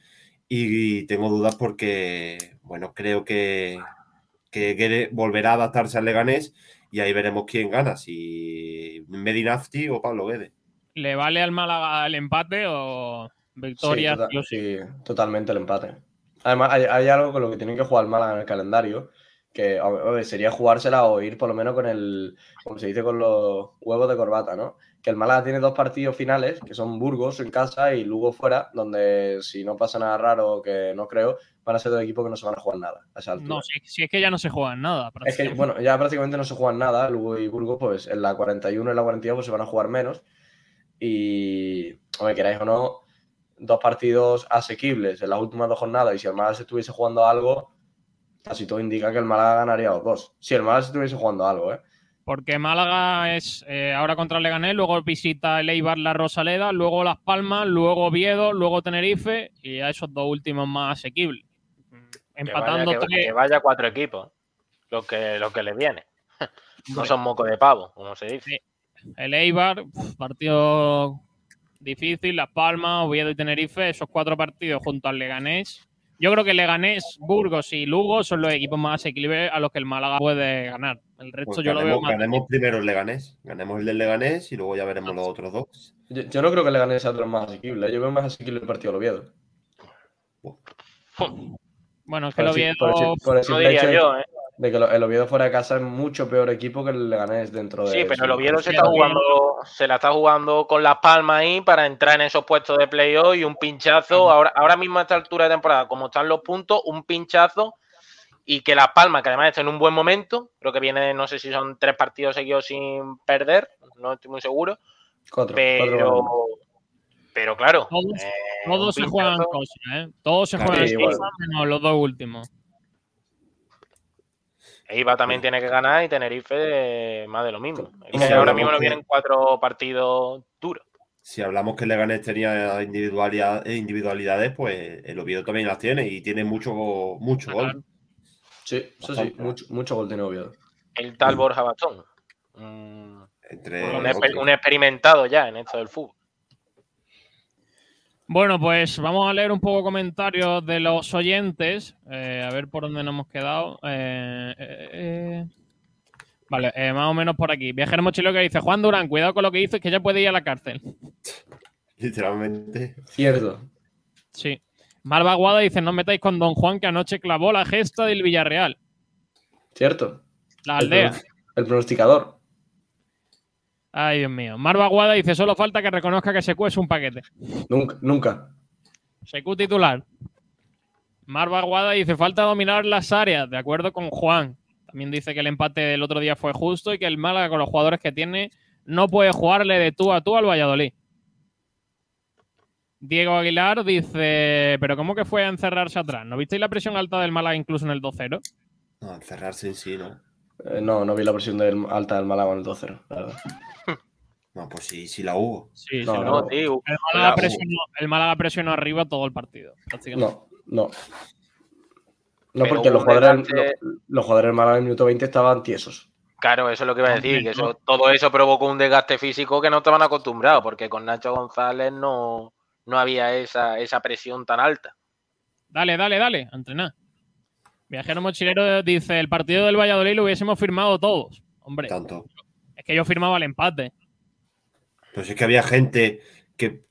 Y tengo dudas porque, bueno, creo que, que volverá a adaptarse al Leganés y ahí veremos quién gana, si Medinafti o Pablo Guede. ¿Le vale al Málaga el empate o victoria? Sí, tota- sí totalmente el empate. Además, hay, hay algo con lo que tienen que jugar Málaga en el calendario, que a ver, sería jugársela o ir por lo menos con el, como se dice, con los huevos de corbata, ¿no? Que el Málaga tiene dos partidos finales, que son Burgos en casa y Lugo fuera, donde si no pasa nada raro, que no creo, van a ser dos equipos que no se van a jugar nada a esa altura. No, si, si es que ya no se juegan nada. Es que, bueno, ya prácticamente no se juegan nada. Lugo y Burgos, pues en la 41 y la 42 pues, se van a jugar menos. Y, hombre, queráis o no, dos partidos asequibles en las últimas dos jornadas. Y si el Málaga se estuviese jugando algo, casi todo indica que el Málaga ganaría los dos. Si el Málaga se estuviese jugando algo, ¿eh? Porque Málaga es eh, ahora contra el Leganés, luego visita el Eibar la Rosaleda, luego Las Palmas, luego Oviedo, luego Tenerife y a esos dos últimos más asequibles. Empatando que vaya, que- tres. que vaya cuatro equipos. Lo que, lo que les viene. No son moco de pavo, como se dice. El Eibar, partido difícil, Las Palmas, Oviedo y Tenerife, esos cuatro partidos junto al Leganés. Yo creo que Leganés, Burgos y Lugo son los equipos más asequibles a los que el Málaga puede ganar. El resto Pues yo lo veo ganemos, más. ganemos primero el Leganés. Ganemos el del Leganés y luego ya veremos los otros dos. Yo, yo no creo que le gane sea de los más asequibles. Yo veo más asequible el partido del Oviedo. Bueno, es que el Por el Oviedo. por el el No diría hecho yo, ¿eh? De que el Oviedo fuera de casa es mucho peor equipo que el Leganés dentro de. Sí, pero el Oviedo se está jugando, se la está jugando con las palmas ahí para entrar en esos puestos de playoff y un pinchazo. Ahora, ahora mismo a esta altura de temporada, como están los puntos, un pinchazo y que las palmas, que además está en un buen momento, creo que viene, no sé si son tres partidos seguidos sin perder, no estoy muy seguro, Cuatro, pero, pero claro, Todos, eh, todos se juegan cosas, ¿eh? Todos se juegan sí, cosas, menos los dos últimos. Eibar también tiene que ganar y Tenerife eh, más de lo mismo. Si ahora hablamos mismo que- vienen cuatro partidos duros. Si hablamos que el Leganés tenía individualidad- individualidades, pues el Oviedo también las tiene y tiene mucho, mucho gol. Sí, eso sí, mucho, mucho gol tiene Oviedo. El tal Borja Bastón. Mm, Entre un, otros. exper- un experimentado ya en esto del fútbol. Bueno, pues vamos a leer un poco comentarios de los oyentes. eh, a ver por dónde nos hemos quedado. Eh, eh. Vale, eh, más o menos por aquí. Viajero mochilero que dice: Juan Durán, cuidado con lo que dices, que ya puede ir a la cárcel. Literalmente. Cierto. Sí. Malva Guada dice: No metáis con Don Juan, que anoche clavó la gesta del Villarreal. Cierto. La El aldea. pronos- El pronosticador. Ay, Dios mío. Marva Guada dice: Solo falta que reconozca que Secu es un paquete. Nunca. nunca. Secu titular. Marva Guada dice: Falta dominar las áreas. De acuerdo con Juan. También dice que el empate del otro día fue justo y que el Málaga, con los jugadores que tiene, no puede jugarle de tú a tú al Valladolid. Diego Aguilar dice: ¿Pero cómo que fue a encerrarse atrás? ¿No visteis la presión alta del Málaga incluso en el 2-0? No, encerrarse en sí, ¿no? Eh, no, no vi la presión del, alta del Málaga en el 2-0, la verdad. No, pues sí, sí la hubo. Sí, No, sí, no. no. No, tío. El Málaga, la- presionó, el Málaga presionó arriba todo el partido. prácticamente. No, no. No, Pero porque los jugadores, desgaste- los, los jugadores del Málaga en el minuto 20 estaban tiesos. Claro, eso es lo que iba a Hombre, decir, que eso, todo eso provocó un desgaste físico que no estaban acostumbrados, porque con Nacho González no, no había esa, esa presión tan alta. Dale, dale, dale, a entrenar. Viajero Mochilero dice: El partido del Valladolid lo hubiésemos firmado todos. Hombre, Tanto. es que yo firmaba el empate. Pues es que había gente que,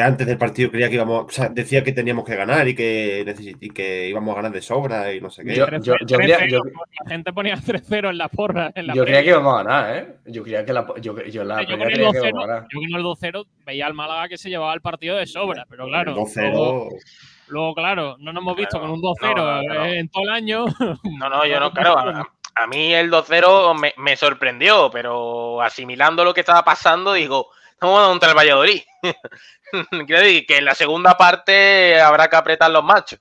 antes del partido creía que íbamos, o sea, decía que teníamos que ganar y que, y que íbamos a ganar de sobra y no sé qué. Yo- 13 yo- yo creía- yo- La gente ponía 3-0 en la porra. En la Yo creía que íbamos a ganar, ¿eh? Yo creía que la, yo, yo en la yo con el creía que 2-0 íbamos a ganar. yo con el 2-0 veía al Málaga que se llevaba el partido de sobra, pero claro, El luego, 2-0. Luego, claro, no nos hemos visto Claro, con un 2-0 no, no, no. en todo el año. No, no, yo no, claro, a, a mí el 2-0 me, me sorprendió, pero asimilando lo que estaba pasando, digo, jugando contra el Valladolid. Quiero decir que en la segunda parte habrá que apretar los machos.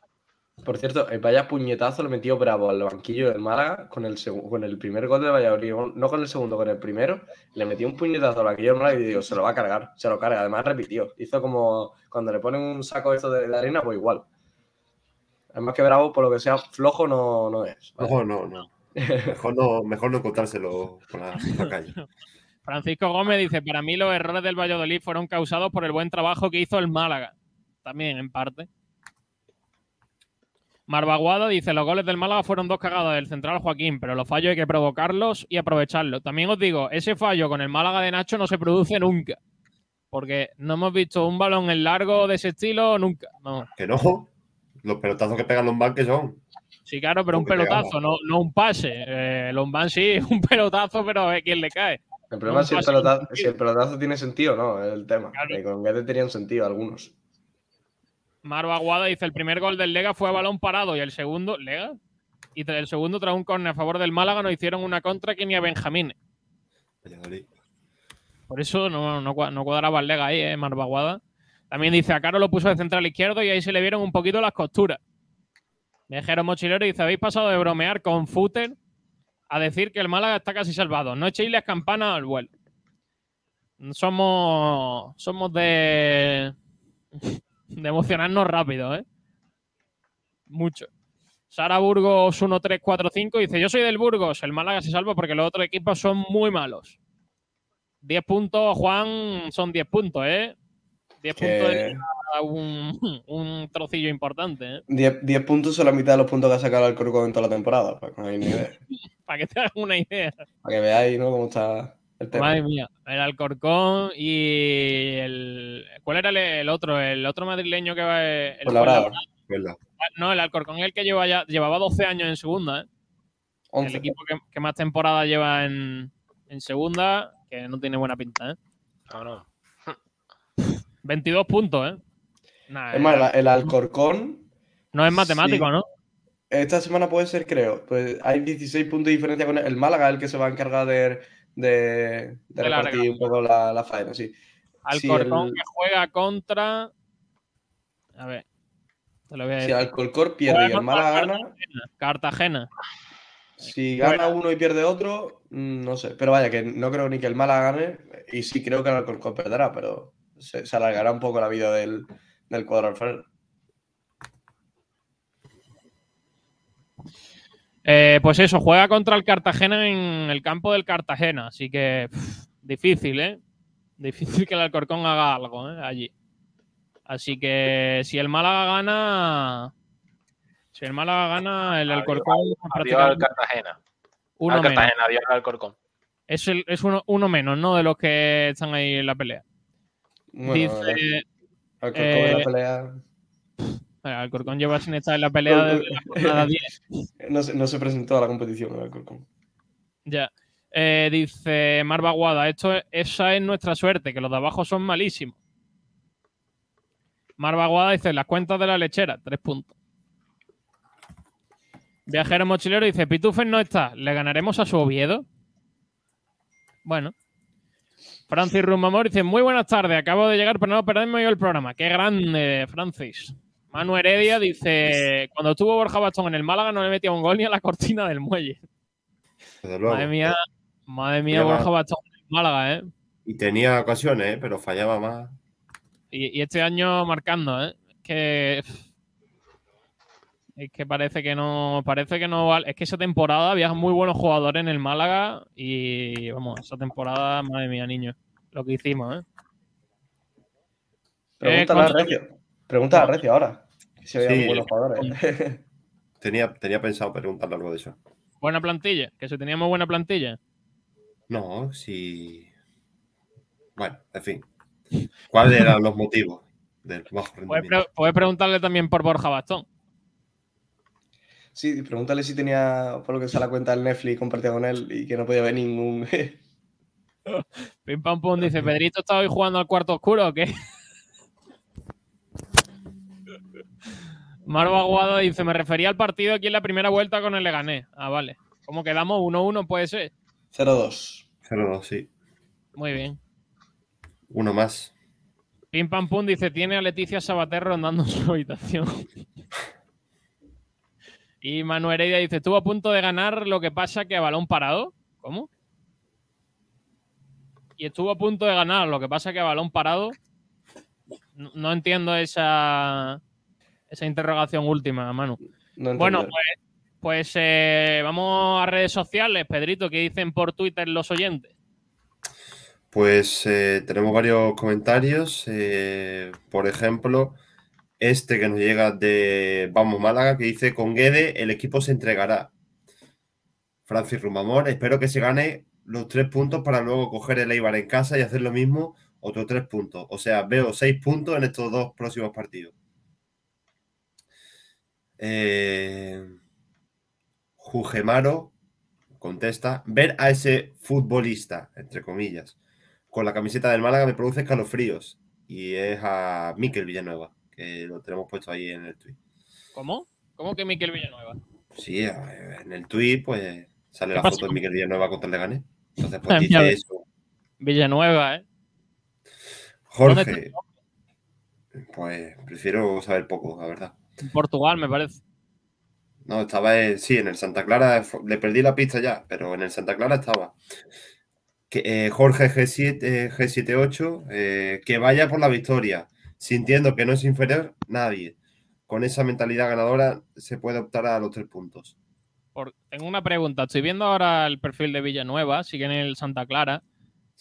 Por cierto, el vaya puñetazo le metió Bravo al banquillo del Málaga con el, con el primer gol de Valladolid, no con el segundo, con el primero. Le metió un puñetazo al banquillo del Málaga y digo, se lo va a cargar, se lo carga. Además repitió. Hizo como cuando le ponen un saco esto de, de arena, pues igual. Además que Bravo, por lo que sea, flojo no, no es. ¿vale? Mejor no, no. Mejor no, mejor no contárselo por la, por la calle. Francisco Gómez dice, para mí los errores del Valladolid fueron causados por el buen trabajo que hizo el Málaga. También, en parte. Marvaguada dice, los goles del Málaga fueron dos cagadas del central Joaquín, pero los fallos hay que provocarlos y aprovecharlos. También os digo, ese fallo con el Málaga de Nacho no se produce nunca. Porque no hemos visto un balón en largo de ese estilo nunca. No. Que no. Los pelotazos que pegan los banques son. Sí, claro, pero un pelotazo, no, no un pase. Eh, Lombán sí, un pelotazo, pero a quién le cae. El problema es el, pelotazo, si el pelotazo tiene sentido o no, es el tema. Claro. Que con Guedes tenían sentido algunos. Marva Aguada dice: el primer gol del Lega fue a balón parado y el segundo, ¿Lega? Y el segundo, tras un córner a favor del Málaga, nos hicieron una contra que ni a Benjamín. Por eso no, no, no cuadraba el Lega ahí, ¿eh? Aguada. También dice: a Caro lo puso de central izquierdo y ahí se le vieron un poquito las costuras. Viajero Mochilero dice: habéis pasado de bromear con Footer a decir que el Málaga está casi salvado. No echéis las campanas al vuelo. Somos, somos de, de emocionarnos rápido, ¿eh? Mucho. Sara Burgos 1345 dice: Yo soy del Burgos, el Málaga se salva porque los otros equipos son muy malos. 10 puntos, Juan, son 10 puntos, ¿eh? 10 Que- puntos es un, un trocillo importante, ¿eh? 10, 10 puntos son la mitad de los puntos que ha sacado el Alcorcón en toda la temporada. Para que, no. Para que te hagas una idea. Para que veáis ¿no? cómo está. Madre mía, el Alcorcón y el. ¿Cuál era el, el otro? El otro madrileño que va. El. ¿Verdad? No, el Alcorcón es el que lleva ya, llevaba 12 años en segunda, ¿eh? El 11. equipo que, que más temporada lleva en, en segunda, que no tiene buena pinta, ¿eh? No, no. 22 puntos, ¿eh? Nah, Es más, eh, el, el Alcorcón no es matemático, sí. ¿no? Esta semana puede ser, creo. Pues hay 16 puntos de diferencia con el, el Málaga, el que se va a encargar de, de, repartir un poco la, la faena, sí. Sí, Alcorcón el- que juega contra. A ver. Te lo voy a Si decir. el Alcorcón pierde y el Málaga gana, Cartagena. si gana uno y pierde otro, mm, no sé. Pero vaya, que no creo ni que el Málaga gane, y sí creo que el Alcorcón perderá, pero se, se alargará un poco la vida del, del cuadro alfarero. Eh, pues eso, juega contra el Cartagena en el campo del Cartagena. Así que pff, difícil, ¿eh? Difícil que el Alcorcón haga algo ¿eh? allí. Así que si el Málaga gana. Si el Málaga gana, el Alcorcón Adiós al Cartagena. uno al menos. Cartagena, adiós al Alcorcón. Es, el- es uno, uno menos, ¿no? De los que están ahí en la pelea. Bueno, Dice. el Alcorcón en eh, la pelea El Alcorcón lleva sin estar en la pelea desde la jornada 10. no se, no se presentó a la competición, el Alcorcón. Ya. Eh, dice Marva Guada, esto, es- esa es nuestra suerte, que los de abajo son malísimos. Marva Guada dice, las cuentas de la lechera, tres puntos. Viajero Mochilero dice, Pitufes no está, ¿le ganaremos a su Oviedo? Bueno. Francis Rumamor dice, muy buenas tardes, acabo de llegar, pero no perderme yo el programa. Qué grande, Francis. Manu Heredia dice, cuando estuvo Borja Bastón en el Málaga no le metía un gol ni a la cortina del muelle. Desde luego. Madre mía, madre mía, Borja Bastón en el Málaga, ¿eh? Y tenía ocasiones, ¿eh? pero fallaba más. Y, y este año marcando, ¿eh? Es que. Es que parece que no. Parece que no vale. Es que esa temporada había muy buenos jugadores en el Málaga. Y vamos, esa temporada, madre mía, niño. Lo que hicimos, ¿eh? Pregúntale a ¿cuánto- Pregúntale a Recio ahora. Si había Sí. muy buenos jugadores. Tenía, tenía pensado preguntarle algo de eso. Buena plantilla. Que si teníamos buena plantilla. No, sí. Bueno, en fin. ¿Cuáles eran los motivos del bajo Puedes, rendimiento? pre- puedes preguntarle también por Borja Bastón. Sí, pregúntale si tenía, por lo que sea la cuenta del Netflix compartida con él y que no podía ver ningún. Pim Pam Pum dice: ¿Pedrito está hoy jugando al cuarto oscuro o qué? Marva Aguado dice: Me refería al partido aquí en la primera vuelta con el Leganés. Ah, vale. ¿Cómo quedamos? 1-1 puede ser. 0-2. 0-2, sí. Muy bien. Uno más. Pim Pam Pum dice: Tiene a Leticia Sabater rondando en su habitación. y Manu Heredia dice: Estuvo a punto de ganar, lo que pasa que a balón parado. ¿Cómo? Y estuvo a punto de ganar, lo que pasa que a balón parado. No, no entiendo esa, esa interrogación última, Manu. No Bueno, pues, pues eh, vamos a redes sociales, Pedrito, ¿qué dicen por Twitter los oyentes? Pues eh, tenemos varios comentarios. eh, por ejemplo, este que nos llega de Vamos Málaga, que dice: Con Guede el equipo se entregará. Francis Rumamor, espero que se gane los tres puntos para luego coger el Eibar en casa y hacer lo mismo, otros tres puntos. O sea, veo seis puntos en estos dos próximos partidos. Eh, Jugemaro contesta: Ver a ese futbolista, entre comillas, con la camiseta del Málaga me produce escalofríos. Y es a Miquel Villanueva, que lo tenemos puesto ahí en el tweet. ¿Cómo? ¿Cómo que Miquel Villanueva? Sí, en el tweet pues sale ¿Qué la foto de Miquel Villanueva contra el Leganés. Entonces pues dice eso. Villanueva, ¿eh? ¿Dónde Jorge, pues prefiero saber poco, la verdad. En Portugal, me parece. No, estaba, en- sí, en el Santa Clara, le perdí la pista ya, pero en el Santa Clara estaba. Que, eh, Jorge G7, eh, G78, eh, que vaya por la victoria, sintiendo que no es inferior nadie. Con esa mentalidad ganadora se puede optar a los tres puntos. Por- tengo una pregunta. Estoy viendo ahora el perfil de Villanueva, sigue en el Santa Clara,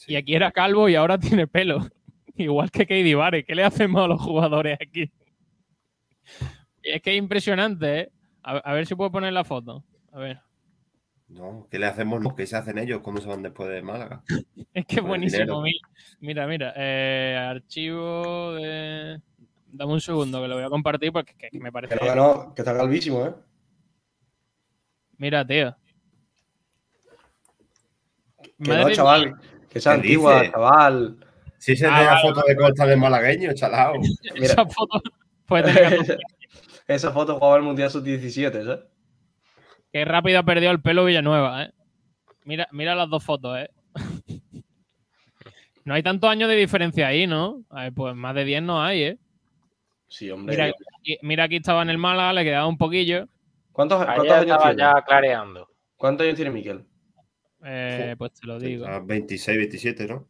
y aquí era calvo y ahora tiene pelo. Igual que Katie Vare. ¿Qué le hacemos a los jugadores aquí? Y es que es impresionante, ¿eh? A, a ver si puedo poner la foto. A ver. No, ¿qué le hacemos? ¿Qué se hacen ellos cuando se van después de Málaga? Es que es buenísimo. Mira, mira. eh, archivo de. Dame un segundo que lo voy a compartir porque es que me parece. Que que no, que está calvísimo, ¿eh? Mira, tío. Que Madre no, mía. chaval. Que sea ¿Qué antigua, chaval. Si se Ah, ve la foto de cómo están en malagueño, chalao. Esa foto puede tener Esa foto jugaba el Mundial Sub-17, ¿sabes? Qué rápido ha perdido el pelo Villanueva, ¿eh? Mira, mira las dos fotos, ¿eh? No hay tantos años de diferencia ahí, ¿no? A ver, pues más de 10 no hay, ¿eh? Sí, hombre. Mira, aquí- mira aquí estaba en el Málaga, le quedaba un poquillo. ¿Cuántos, cuántos años estaba tiene? ya clareando. ¿Cuántos años tiene Miquel? Eh, pues te lo digo. A 26, 27, ¿no?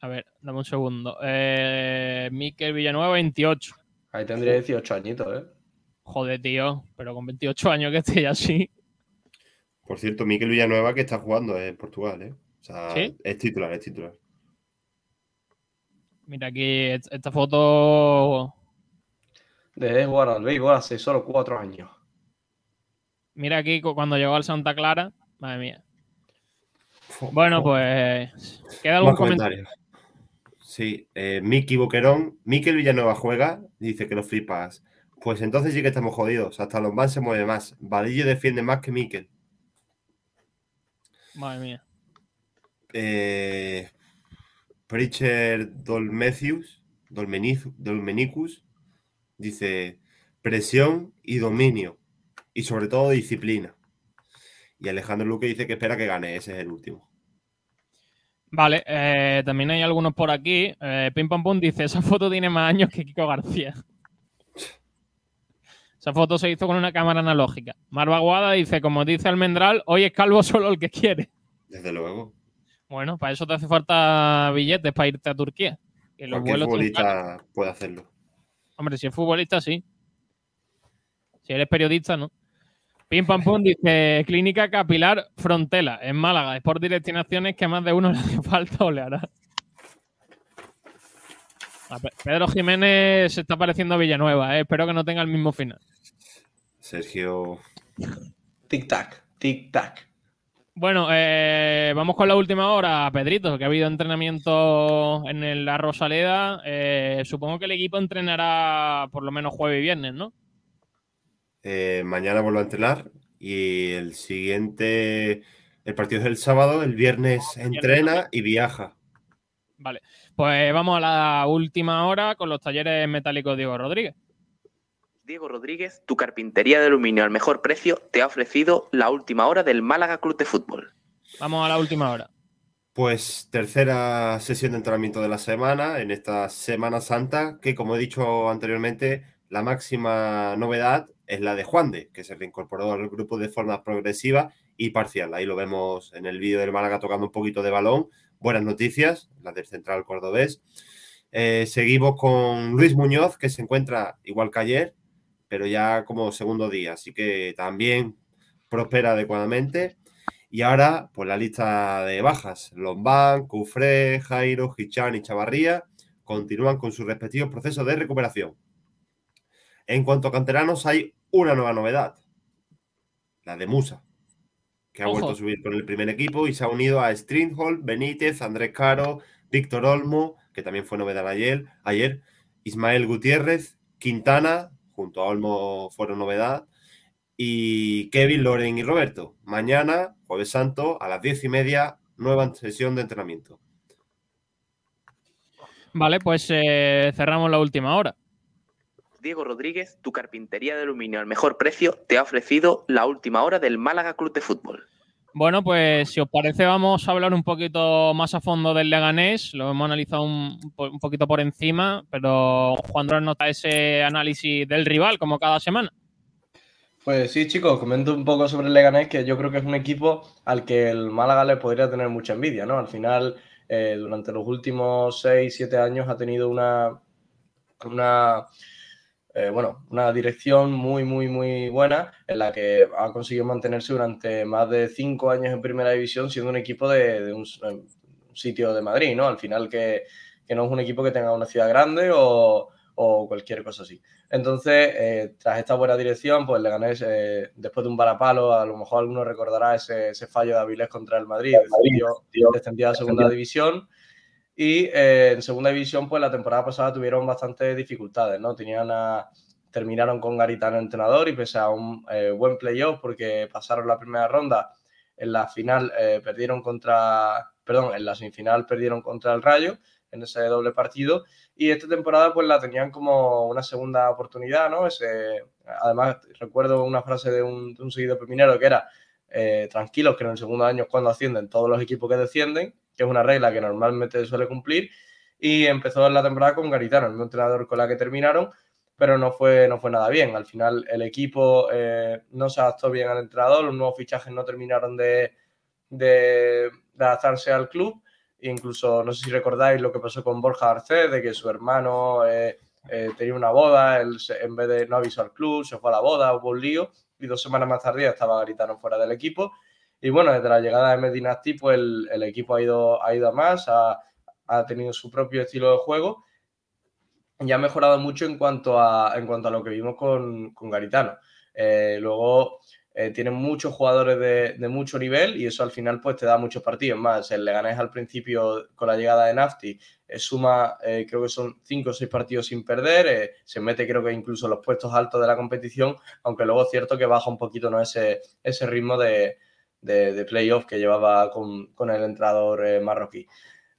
A ver, dame un segundo. Eh, Miquel Villanueva, 28. Ahí tendría 18 añitos, ¿eh? Joder, tío. Pero con 28 años que esté así. Por cierto, Miquel Villanueva que está jugando en Portugal, ¿eh? O sea, ¿Sí? es titular, es titular. Mira aquí esta foto. De jugar al béisbol hace solo 4 años. Mira aquí cu- cuando llegó al Santa Clara. Madre mía. Bueno, pues. ¿Queda algún comentario? Sí, eh, Miki Boquerón. Miquel Villanueva juega, dice que lo flipas. Pues entonces sí que estamos jodidos. Hasta los van se mueve más. Vadillo defiende más que Miquel. Madre mía. Eh, Preacher Dolmecius, Dolmeniz- Dolmenicus, dice presión y dominio. Y sobre todo disciplina. Y Alejandro Luque dice que espera que gane. Ese es el último. Vale, eh, también hay algunos por aquí. Eh, Pim Pam Pum dice: Esa foto tiene más años que Kiko García. Esa foto se hizo con una cámara analógica. Marva Guada dice: Como dice Almendral, hoy es calvo solo el que quiere. Desde luego. Bueno, para eso te hace falta billetes para irte a Turquía. Que los Cualquier futbolista puede hacerlo. Hombre, si es futbolista, sí. Si eres periodista, no. Pim Pam Pum dice: Clínica Capilar Frontela, en Málaga. Es por destinaciones que a más de uno le hace falta o le hará. Pedro Jiménez se está pareciendo a Villanueva, ¿eh? espero que no tenga el mismo final. Sergio. Tic-tac, tic-tac. Bueno, eh, vamos con la última hora, Pedrito, que ha habido entrenamiento en el- la Rosaleda. Eh, supongo que el equipo entrenará por lo menos jueves y viernes, ¿no? Eh, mañana vuelvo a entrenar y el siguiente, el partido es el sábado, el viernes entrena y viaja. Vale, pues vamos a la última hora con los talleres metálicos Diego Rodríguez. Diego Rodríguez, tu carpintería de aluminio al mejor precio, te ha ofrecido la última hora del Málaga Club de Fútbol. Vamos a la última hora. Pues tercera sesión de entrenamiento de la semana, en esta Semana Santa, que como he dicho anteriormente, la máxima novedad es la de Juan de, que se reincorporó al grupo de forma progresiva y parcial. Ahí lo vemos en el vídeo del Málaga tocando un poquito de balón. Buenas noticias, la del central cordobés. Eh, seguimos con Luis Muñoz, que se encuentra igual que ayer, pero ya como segundo día, así que también prospera adecuadamente. Y ahora, pues la lista de bajas. Lombán, Cufré, Jairo, Hichán y Chavarría continúan con sus respectivos procesos de recuperación. En cuanto a canteranos, hay una nueva novedad. La de Musa, que ha Ojo. vuelto a subir con el primer equipo y se ha unido a Stringhold, Benítez, Andrés Caro, Víctor Olmo, que también fue novedad ayer, ayer Ismael Gutiérrez, Quintana, junto a Olmo fueron novedad, y Kevin, Loren y Roberto. Mañana, jueves santo, a las diez y media, nueva sesión de entrenamiento. Vale, pues eh, cerramos la última hora. Diego Rodríguez, tu carpintería de aluminio al mejor precio, te ha ofrecido la última hora del Málaga Club de Fútbol. Bueno, pues si os parece vamos a hablar un poquito más a fondo del Leganés. Lo hemos analizado un, un poquito por encima, pero Juan Dros nota ese análisis del rival como cada semana. Pues sí, chicos, comento un poco sobre el Leganés, que yo creo que es un equipo al que el Málaga le podría tener mucha envidia, ¿no? Al final, eh, durante los últimos 6, 7 años ha tenido una, una, eh, bueno, una dirección muy, muy, muy buena en la que ha conseguido mantenerse durante más de 5 años en Primera División siendo un equipo de, de un, sitio de Madrid, ¿no? Al final que, que no es un equipo que tenga una ciudad grande o, o cualquier cosa así. Entonces, eh, tras esta buena dirección, pues Leganés, eh, después de un varapalo, a lo mejor alguno recordará ese, ese fallo de Avilés contra el Madrid, descendió, descendió a segunda división. Y eh, en segunda división, pues la temporada pasada tuvieron bastantes dificultades, ¿no? Tenían a- terminaron con Garitano entrenador y pese a un eh, buen playoff, porque pasaron la primera ronda, en la final eh, perdieron contra, perdón, en la semifinal perdieron contra el Rayo en ese doble partido y esta temporada pues la tenían como una segunda oportunidad, ¿no? Ese, además recuerdo una frase de un, de un seguidor pepinero que era eh, tranquilos que en el segundo año es cuando ascienden todos los equipos que descienden, que es una regla que normalmente suele cumplir y empezó la temporada con Garitano, el entrenador con la que terminaron, pero no fue, no fue nada bien. Al final el equipo eh, no se adaptó bien al entrenador, los nuevos fichajes no terminaron de, de- de adaptarse al club. Incluso, no sé si recordáis lo que pasó con Borja Garcés, de que su hermano eh, eh, tenía una boda, él se- en vez de no avisó al club, se fue a la boda, hubo un lío, y dos semanas más tarde ya estaba Garitano fuera del equipo. Y bueno, desde la llegada de Medinasti, pues el, el equipo ha ido, ha ido a más, ha, ha tenido su propio estilo de juego y ha mejorado mucho en cuanto a, en cuanto a lo que vimos con, con Garitano. Eh, luego eh, tienen muchos jugadores de, de mucho nivel y eso al final pues te da muchos partidos más. El Leganés al principio con la llegada de Nafti eh, suma eh, creo que son cinco o seis partidos sin perder, se mete creo que incluso los puestos altos de la competición, aunque luego es cierto que baja un poquito ¿no? ese, ese ritmo de, de, de playoff que llevaba con, con el entrenador eh, marroquí.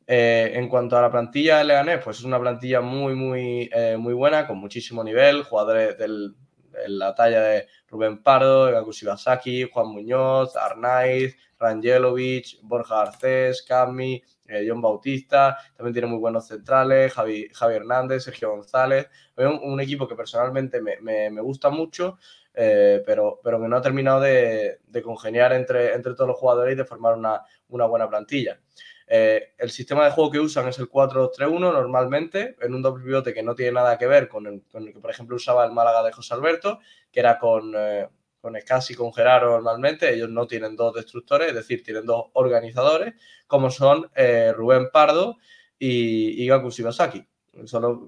Eh, en cuanto a la plantilla de Leganés, pues es una plantilla muy, muy, eh, muy buena, con muchísimo nivel, jugadores del, de la talla de Rubén Pardo, Gaku Shibasaki, Juan Muñoz, Arnaiz, Rangelovic, Borja Garcés, Cami, eh, John Bautista, también tiene muy buenos centrales, Javi, Javi Hernández, Sergio González, un, un equipo que personalmente me, me- me gusta mucho, eh, pero, pero que no ha terminado de, de congeniar entre, entre todos los jugadores y de formar una, una buena plantilla. Eh, el sistema de juego que usan es el 4-2-3-1 normalmente, en un doble pivote que no tiene nada que ver con el, con el que, por ejemplo, usaba el Málaga de José Alberto, que era con, eh, con Escasi y con Gerardo normalmente. Ellos no tienen dos destructores, es decir, tienen dos organizadores, como son eh, Rubén Pardo y, y Gaku Shibasaki.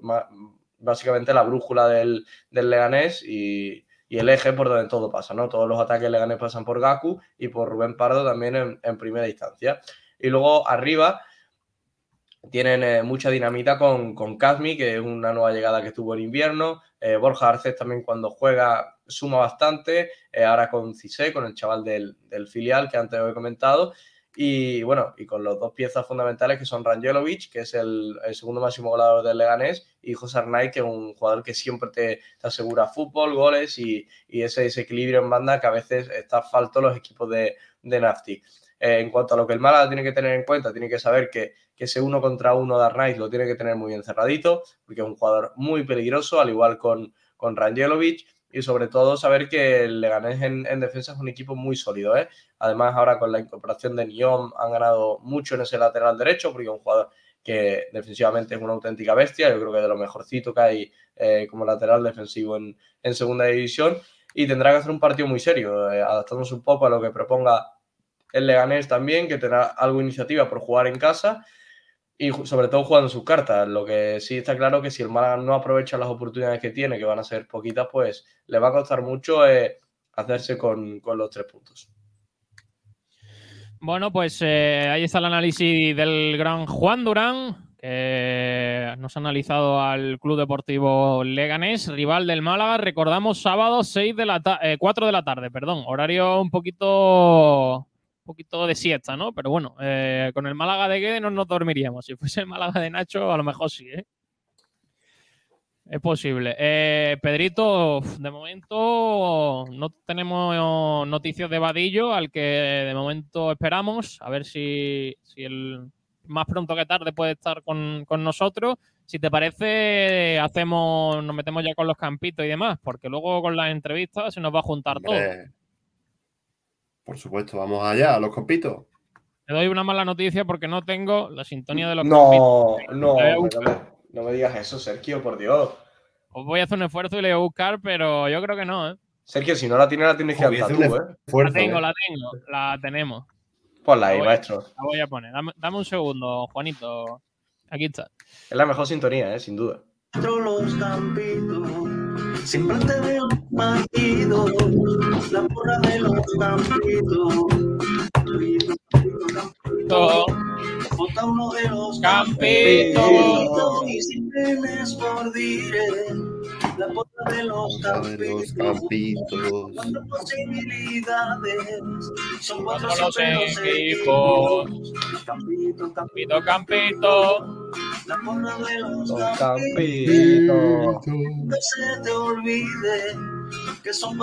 Ma- básicamente la brújula del, del Leganés y, y el eje por donde todo pasa, ¿no? Todos los ataques Leganés pasan por Gaku y por Rubén Pardo también en, primera instancia. Y luego arriba tienen eh, mucha dinamita con, con Kazmi, que es una nueva llegada que tuvo en invierno. Eh, Borja Arces también cuando juega suma bastante. Eh, ahora con Cissé, con el chaval del, del filial que antes os he comentado. Y bueno, y con los dos piezas fundamentales que son Rangelovic, que es el, segundo máximo goleador del Leganés, y José Arnaiz, que es un jugador que siempre te, asegura fútbol, goles y, y ese desequilibrio en banda que a veces está falto los equipos de, de Nafti. Eh, en cuanto a lo que el Málaga tiene que tener en cuenta, tiene que saber que, que ese uno contra uno de Arnaiz lo tiene que tener muy bien cerradito, porque es un jugador muy peligroso, al igual con, con Rangelovic, y sobre todo saber que el Leganés en, en defensa es un equipo muy sólido. ¿eh? Además, ahora con la incorporación de Niom han ganado mucho en ese lateral derecho, porque es un jugador que defensivamente es una auténtica bestia, yo creo que de lo mejorcito que hay eh, como lateral defensivo en, en segunda división, y tendrá que hacer un partido muy serio, eh, adaptándose un poco a lo que proponga el Leganés también, que tendrá algo de iniciativa por jugar en casa y sobre todo jugando sus cartas. Lo que sí está claro que si el Málaga no aprovecha las oportunidades que tiene, que van a ser poquitas, pues le va a costar mucho eh, hacerse con, con los tres puntos. Bueno, pues eh, ahí está el análisis del gran Juan Durán, que nos ha analizado al Club Deportivo Leganés, rival del Málaga. Recordamos sábado 6 de la ta- eh, 4 de la tarde, perdón. Horario un poquito, poquito de siesta, ¿no? Pero bueno, eh, con el Málaga de Guede no nos dormiríamos. Si fuese el Málaga de Nacho, a lo mejor sí, ¿eh? Es posible. Eh, Pedrito, de momento no tenemos noticias de Vadillo, al que de momento esperamos. A ver si, si el más pronto que tarde puede estar con, con nosotros. Si te parece, hacemos, nos metemos ya con los campitos y demás, porque luego con las entrevistas se nos va a juntar todo. Por supuesto, vamos allá, a los campitos. Te doy una mala noticia porque no tengo la sintonía de los. No, no, hombre, no me, no me digas eso, Sergio, por Dios. Os voy a hacer un esfuerzo y le voy a buscar, pero yo creo que no, ¿eh? Sergio, si no la tienes, la tienes que Joder, alzar hace tú, ¿eh? La tengo, la tengo, la tenemos. Ponla ahí, La voy maestro. La voy a poner. Dame, dame un segundo, Juanito. Aquí está. Es la mejor sintonía, ¿eh? Sin duda. los campitos, siempre te veo partido, la porra de los campitos. Bota uno de los Campitos. y sin penes por dire, la porra de los campitos. Cuatro posibilidades, son cuatro los equipos. Campito, Campito, campito. la porra de los campitos. No se te olvide que son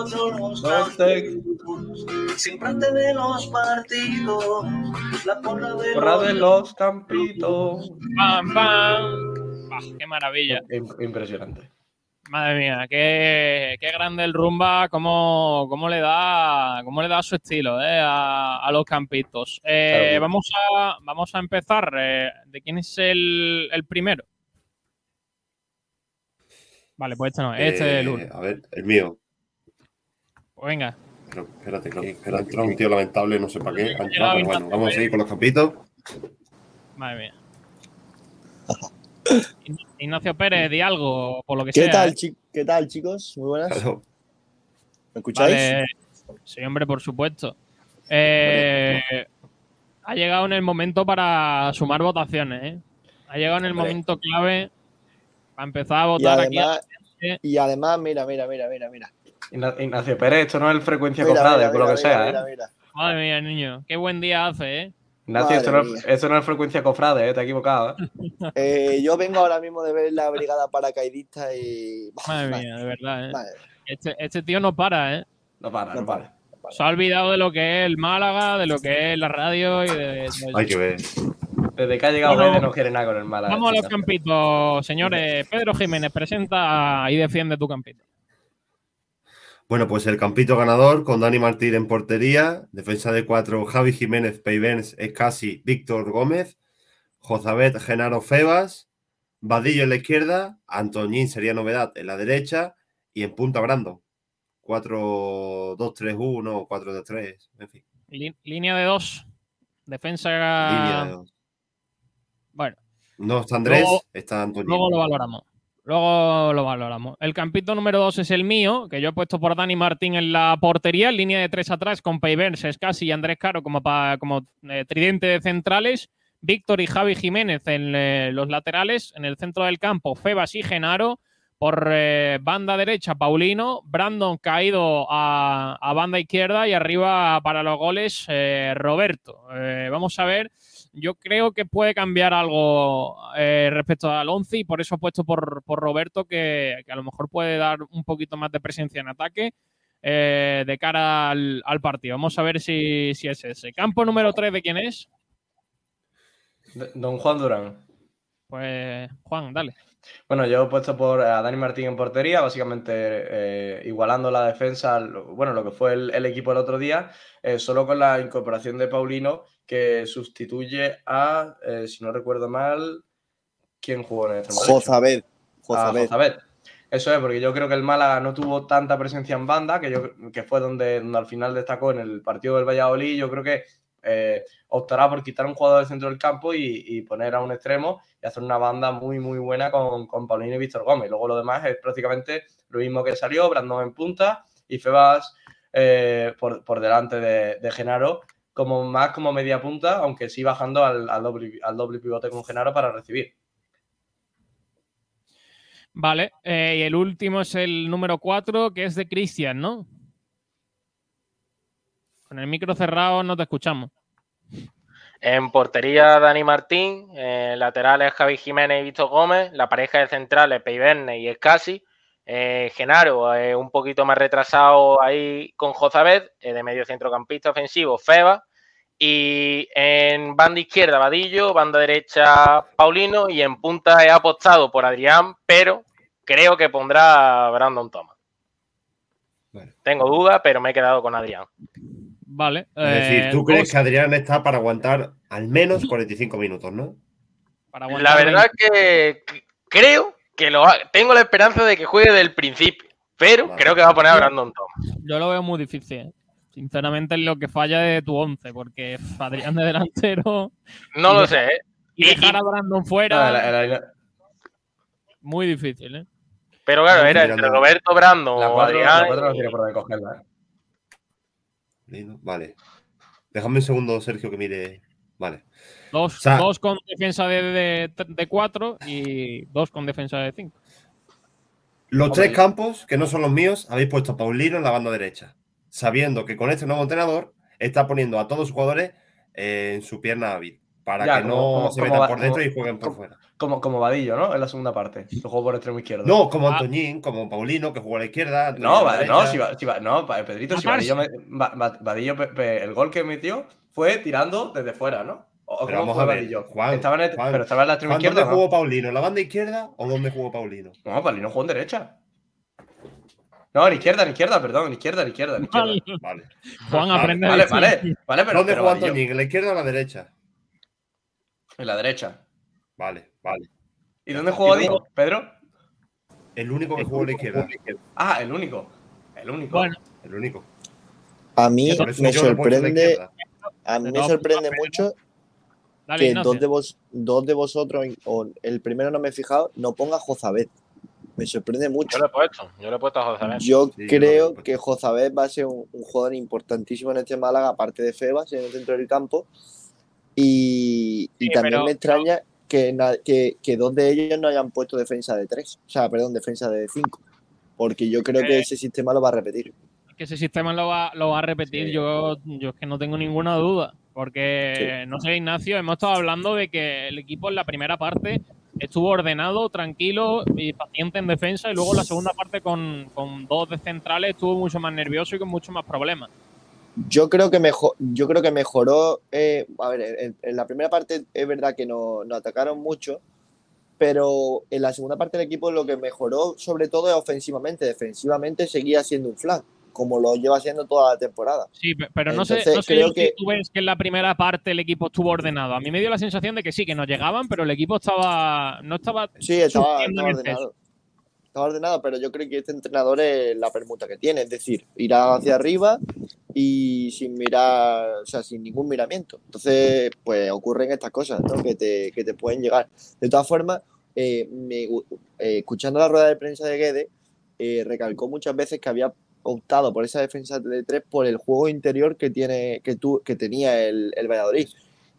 te- campitos. Siempre antes de los partidos, la porra de Porra los de los campitos. Pam, pam. Ah, ¡Qué maravilla! Im- Impresionante. Madre mía, qué, qué grande el rumba, cómo, cómo le da cómo le da su estilo eh, a, a los campitos. Eh, Claro. vamos, a, vamos a empezar. eh, ¿De quién es el, el primero? Vale, pues este no, este es el Eh, último. A ver, el mío. Pues venga. Pero espérate, que espera, entra un tío lamentable, no sé para qué. ha entrado, pero bueno, vamos a seguir con los campitos. Madre mía. Ign- Ignacio Pérez, di algo, por lo que ¿Qué sea. tal, eh. ¿Qué tal, chicos? Muy buenas. Claro. ¿Me escucháis? Vale. Sí, hombre, por supuesto. Eh, ha llegado en el momento para sumar votaciones, ¿eh? Ha llegado en el momento clave para empezar a Y votar aquí. a la además, gente. y además, mira, mira, mira, mira, mira. Igna- Ignacio Pérez, esto no es el frecuencia Mira, cofrade, mira, por lo mira, que sea, mira, ¿eh? mira, mira. Madre mía, niño. Qué buen día hace, ¿eh? Ignacio, esto no, es, esto no es frecuencia cofrade, ¿eh? Te has equivocado, ¿eh? Eh, yo vengo ahora mismo de ver la brigada paracaidista y. Madre Madre mía, de verdad, ¿eh? Madre. Este, este tío no para, ¿eh? No para, No no para. Se ha olvidado de lo que es el Málaga, de lo que es la radio y de... de- Hay que ver. Desde que ha llegado Bueno, no quiere nada con el Málaga. Vamos a los campitos, señores. Pedro Jiménez, presenta y defiende tu campito. Bueno, pues el campito ganador con Dani Martín en portería, defensa de cuatro, Javi Jiménez, Peivens, Escasi, Víctor Gómez, Jozabet, Genaro Febas, Vadillo en la izquierda, Antoñín sería novedad en la derecha y en punta Brando. 4-2-3-1, 4-2-3, en fin, línea de dos. Defensa. línea de dos. Bueno, No está Andrés, Luego- está Antoñín. luego lo valoramos. Luego lo valoramos. El campito número dos es el mío, que yo he puesto por Dani Martín en la portería, en línea de tres atrás con Peivers, Escasi y Andrés Caro como, pa- como eh, tridente de centrales. Víctor y Javi Jiménez en eh, los laterales. En el centro del campo, Febas y Genaro. Por eh, banda derecha, Paulino. Brandon caído a, a banda izquierda. Y arriba para los goles, eh, Roberto. Vamos a ver. Yo creo que puede cambiar algo eh, respecto al 11 y por eso he puesto por, por Roberto que, que a lo mejor puede dar un poquito más de presencia en ataque eh, de cara al, al partido. Vamos a ver si, si es ese. Campo número 3 de quién es. Don Juan Durán. Pues Juan, dale. Bueno, yo he puesto por a Dani Martín en portería, básicamente eh, igualando la defensa, bueno, lo que fue el, el equipo el otro día, eh, solo con la incorporación de Paulino, que sustituye a, eh, si no recuerdo mal, ¿quién jugó en el centro derecho? Jozabed. Jozabed. Eso es, porque yo creo que el Málaga no tuvo tanta presencia en banda, que, yo, que fue donde, donde al final destacó en el partido del Valladolid. Yo creo que eh, optará por quitar un jugador del centro del campo y, y poner a un extremo y hacer una banda muy, muy buena con, con Paulino y Víctor Gómez. Luego lo demás es prácticamente lo mismo que salió, Brandon en punta y Febas eh, por, por delante de, de Genaro, como más como media punta, aunque sí bajando al, al doble, al doble pivote con Genaro para recibir. Vale, eh, y el último es el número 4, que es de Cristian, ¿no? Con el micro cerrado no te escuchamos. En portería, Dani Martín. En laterales, Javi Jiménez y Víctor Gómez. La pareja de centrales, Peiverne y Escasi. Eh, Genaro, eh, un poquito más retrasado ahí con Jozabed. Eh, de medio centrocampista ofensivo, Feba. Y en banda izquierda, Vadillo. Banda derecha, Paulino. Y en punta he apostado por Adrián, pero creo que pondrá a Brandon Thomas. Tengo dudas, pero me he quedado con Adrián. Vale. Es decir, eh, tú crees dos- que Adrián está para aguantar al menos 45 minutos, ¿no? para La verdad que creo que lo ha- tengo la esperanza de que juegue del principio, pero Vale. creo que va a poner a Brandon Thomas. Yo lo veo muy difícil. ¿eh? Sinceramente, es lo que falla de tu 11, porque Adrián de delantero. No lo sé, ¿eh? Y dejar a Brandon fuera. El- el- el- Muy difícil, ¿eh? Pero claro, era entre Roberto Brandon la o 4 Adrián. no y- por cogerla. ¿eh? Lindo, Vale. Déjame un segundo, Sergio, que mire. Vale. Dos, O sea- dos con defensa de, de, de 4 y dos con defensa de 5. Los tres campos, que no son los míos, habéis puesto a Paulino en la banda derecha, sabiendo que con este nuevo entrenador está poniendo a todos sus jugadores eh, en su pierna hábil, para Ya, que como- no como- se metan por dentro como- y jueguen por como- fuera. Como, como Vadillo, ¿no? En la segunda parte. Que jugó por extremo izquierdo. No, como Ah. Antoñín, como Paulino, que jugó a la izquierda. Antoñín No, la no, si va- si va- no, pa- Pedrito, si. Vadillo, me- Va- Va- Vadillo, pe- pe- el gol que metió fue tirando desde fuera, ¿no? ¿O- o Pero vamos a ver? Juan, estaba en el- Juan, pero estaba en la extrema Juan, izquierda. ¿Dónde ¿no? jugó Paulino? ¿En la banda izquierda o dónde jugó Paulino? No, Paulino jugó en derecha. No, en izquierda, en izquierda, perdón, en izquierda, en izquierda, en izquierda. Vale. Vale. Juan Vale, aprende Vale, vale, pero, ¿Dónde jugó Antoñín? ¿En la izquierda o en la derecha? En la derecha. Vale, vale. ¿Y dónde jugó Vadillo? ¿Pedro? El único que jugó en la izquierda. Ah, el único. El único. Bueno, El único. A mí me sorprende, a mí me sorprende mucho dale, que Ignacio. dos de, vos, dos de vosotros, o el primero no me he fijado, no ponga Jozabed. Me sorprende mucho. Yo lo he puesto, yo lo he puesto a José Luis. Yo Sí, yo creo pues. que Jozabed va a ser un, un jugador importantísimo en este Málaga, aparte de Febas, en el centro del campo. Y, y Sí, también pero- me extraña que, que, que dos de ellos no hayan puesto defensa de tres. O sea, perdón, defensa de cinco. Porque yo creo que Eh, ese sistema lo va a repetir. que ese sistema lo va, lo va a repetir, Sí. yo, yo es que no tengo ninguna duda. Porque, no sé, Ignacio, hemos estado hablando de que el equipo en la primera parte estuvo ordenado, tranquilo y paciente en defensa, y luego la segunda parte con, con dos de centrales estuvo mucho más nervioso y con mucho más problemas. Yo creo que mejor, yo creo que mejoró. eh, a ver, en, en la primera parte es verdad que nos no atacaron mucho, pero en la segunda parte del equipo lo que mejoró sobre todo es ofensivamente. Defensivamente seguía siendo un flan, como lo lleva haciendo toda la temporada. Sí, pe- pero no sé, no sé creo si que- tú ves que en la primera parte el equipo estuvo ordenado. A mí me dio la sensación de que sí, que nos llegaban, pero el equipo estaba no estaba Sí, estaba, estaba ordenado. Estaba ordenado, pero yo creo que este entrenador es la permuta que tiene, es decir, irá hacia arriba y sin mirar, o sea, sin ningún miramiento. Entonces, pues ocurren estas cosas, ¿no? Que te, que te pueden llegar. De todas formas, eh, me eh, escuchando la rueda de prensa de Guede, eh, recalcó muchas veces que había optado por esa defensa de tres por el juego interior que tiene, que tú, que tenía el, el Valladolid.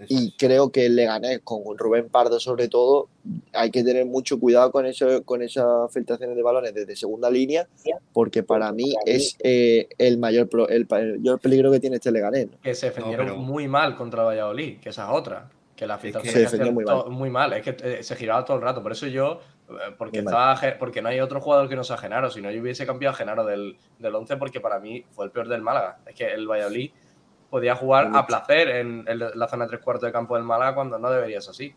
Y creo que el Leganés, con Rubén Pardo sobre todo, hay que tener mucho cuidado con eso, con esas filtraciones de balones desde segunda línea, porque para mí es eh, el mayor pro- el, el mayor peligro que tiene este Leganés. ¿no? Que se defendieron pero- muy mal contra Valladolid, que esa es otra. Que la filtración Se que defendió hacían muy to- mal. muy mal. Es que eh, se giraba todo el rato. Por eso yo, porque, Muy mal. estaba, porque no hay otro jugador que no sea Genaro. Si no, yo hubiese cambiado a Genaro del, del 11 porque para mí fue el peor del Málaga. Es que el Valladolid podía jugar a placer en, en la zona tres cuartos de campo del Málaga cuando no debería ser así.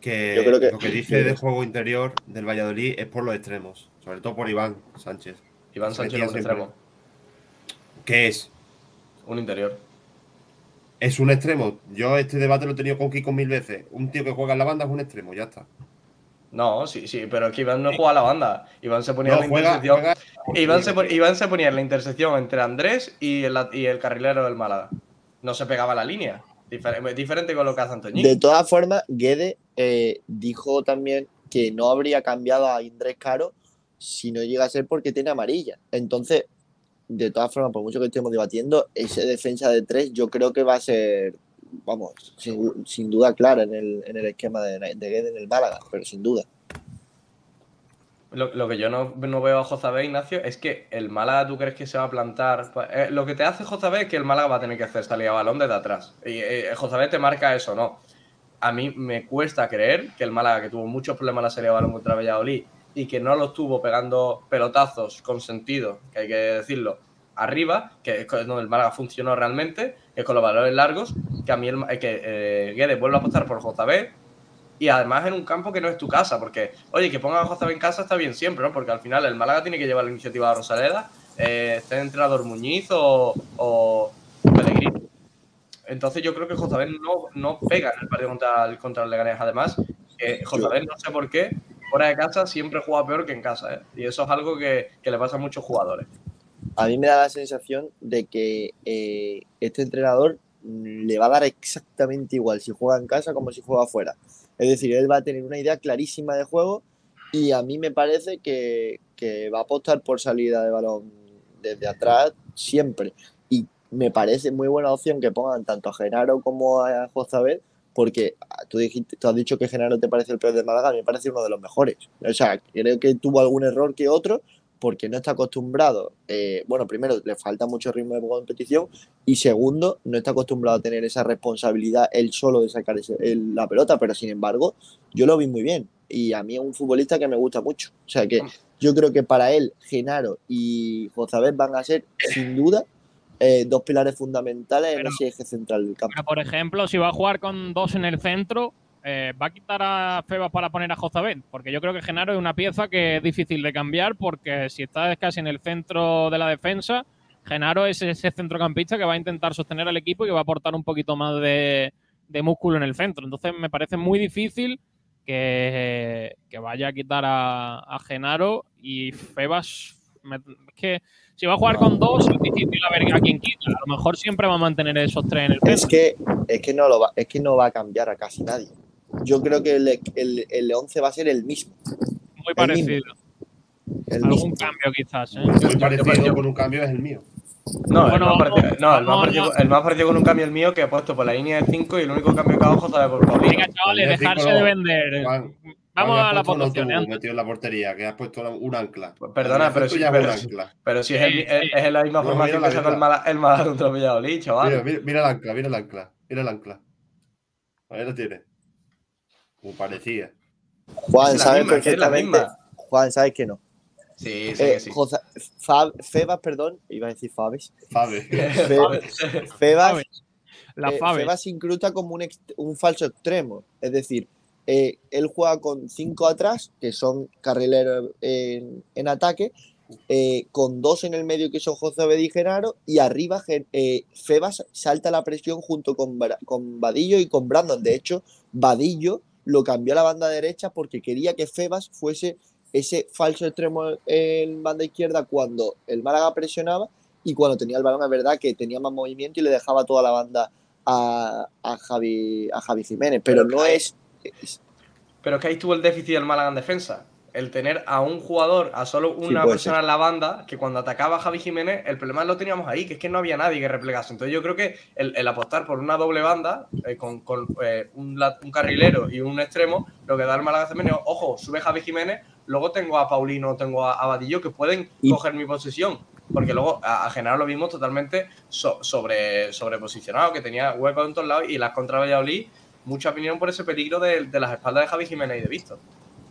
Que, Yo creo que- lo que dice de juego interior del Valladolid es por los extremos, sobre todo por Iván Sánchez. Iván Sánchez como siempre. extremo, ¿Qué es? un interior. Es un extremo. Yo este debate lo he tenido con Kiko mil veces. Un tío que juega en la banda es un extremo, ya está. No, sí, sí, pero es que Iván no juega a la banda. Iván se ponía No, en la juega- intersección. juega- Iván, se, Iván se ponía en la intersección entre Andrés y el, y el carrilero del Málaga. no se pegaba la línea. Difer- diferente con lo que hace Antoñín. De todas formas, Guede eh, dijo también que no habría cambiado a Indrés Caro si no llega a ser porque tiene amarilla. Entonces, de todas formas, por mucho que estemos debatiendo, ese defensa de tres yo creo que va a ser, vamos, sin, sin duda clara en el, en el esquema de, de Guede en el Málaga, pero sin duda. Lo, lo que yo no, no veo a Jozabé, Ignacio, es que el Málaga, ¿tú crees que se va a plantar? Eh, lo que te hace Jozabé es que el Málaga va a tener que hacer salida a balón desde atrás. Y eh, Jozabé te marca eso, ¿no? A mí me cuesta creer que el Málaga, que tuvo muchos problemas en la salida de balón contra Valladolid y que no lo estuvo pegando pelotazos con sentido, que hay que decirlo, arriba, que es donde el Málaga funcionó realmente, es con los valores largos, que a mí el, eh, que eh, Guedes vuelve a apostar por Jozabé y además en un campo que no es tu casa, porque, oye, que pongan a Jozabé en casa está bien siempre, ¿no? Porque al final el Málaga tiene que llevar la iniciativa a Rosaleda, eh, esté entrenador Muñiz o, o Pellegrini. Entonces yo creo que Jozabé no, no pega en el partido contra el, contra el Leganés. Además, eh, Jozabé no sé por qué, fuera de casa siempre juega peor que en casa, ¿eh? Y eso es algo que, que le pasa a muchos jugadores. A mí me da la sensación de que eh, este entrenador le va a dar exactamente igual si juega en casa como si juega afuera. Es decir, él va a tener una idea clarísima de juego y a mí me parece que, que va a apostar por salida de balón desde atrás siempre. Y me parece muy buena opción que pongan tanto a Genaro como a Jozabel, porque tú, dijiste, tú has dicho que Genaro te parece el peor de Málaga, a mí me parece uno de los mejores. O sea, creo que tuvo algún error que otro, porque no está acostumbrado, eh, bueno, primero le falta mucho ritmo de competición y segundo, no está acostumbrado a tener esa responsabilidad él solo de sacar ese- el- la pelota, pero sin embargo, yo lo vi muy bien y a mí es un futbolista que me gusta mucho. O sea que yo creo que para él, Genaro y Jozabel van a ser sin duda eh, dos pilares fundamentales en ese eje central del campo. Pero, por ejemplo, si va a jugar con dos en el centro, eh, ¿va a quitar a Febas para poner a Jozabet? Porque yo creo que Genaro es una pieza que es difícil de cambiar porque si está casi en el centro de la defensa, Genaro es ese centrocampista que va a intentar sostener al equipo y que va a aportar un poquito más de, de músculo en el centro. Entonces me parece muy difícil que, que vaya a quitar a, a Genaro y Febas. me- es que si va a jugar con dos, es difícil a ver a quién quita. A lo mejor siempre va a mantener esos tres en el centro. Es que, es que no lo va, es que no va a cambiar a casi nadie. Yo creo que el, el, el 11 va a ser el mismo. Muy El mismo. parecido. El Algún mismo. cambio quizás, ¿eh? Muy parecido con un cambio es el mío. No, Bueno, el, más parecido, vamos- no, el, más vamos parecido, a- el más parecido con un cambio el mío que he puesto por la línea de 5 y el único cambio que hago es Jozabé por Paulino. Venga, chavales, Pues dejarse de vender. Juan, Vamos a la votación. ¿eh? metido en la portería, que has puesto un ancla. Perdona, El pero si, pero, ancla. pero si es, el- es, es la misma No, formación que sacó el. Málaga el contra Valladolid, chaval. Mira, mira, mira el ancla, mira el ancla, mira el ancla. Ahí lo tiene. Como parecía. Juan, sabes misma, perfectamente. Juan, sabes que no. Sí, sí Eh, que sí. Fab- Febas, perdón, iba a decir Fabes. Fabe. Fe- Febas, La eh, Fabes. Febas se incruta como un, un falso extremo. Es decir, eh, él juega con cinco atrás, que son carrileros en, en ataque, eh, con dos en el medio, que son José Bedí y Genaro, y arriba eh, Febas salta la presión junto con, con Vadillo y con Brandon. De hecho, Vadillo lo cambió a la banda derecha porque quería que Febas fuese ese falso extremo en banda izquierda cuando el Málaga presionaba y cuando tenía el balón es verdad que tenía más movimiento y le dejaba toda la banda a, a Javi, a Javi Jiménez, pero no es, es- Pero es que ahí estuvo el déficit del Málaga en defensa. El tener a un jugador, a solo una persona ser. en la banda, que cuando atacaba a Javi Jiménez, el problema lo teníamos ahí, que es que no había nadie que replegase. Entonces yo creo que el, el apostar por una doble banda, eh, con, con, eh, un, carrilero y un extremo, lo que da el Málaga Jiménez, ojo, sube Javi Jiménez, luego tengo a Paulino, tengo a, a Vadillo, que pueden Y- coger mi posición. Porque luego a, a Genaro lo vimos totalmente so- sobre, sobreposicionado, que tenía huecos en todos lados y las contra Valladolid, mucha opinión por ese peligro de, de las espaldas de Javi Jiménez y de Víctor.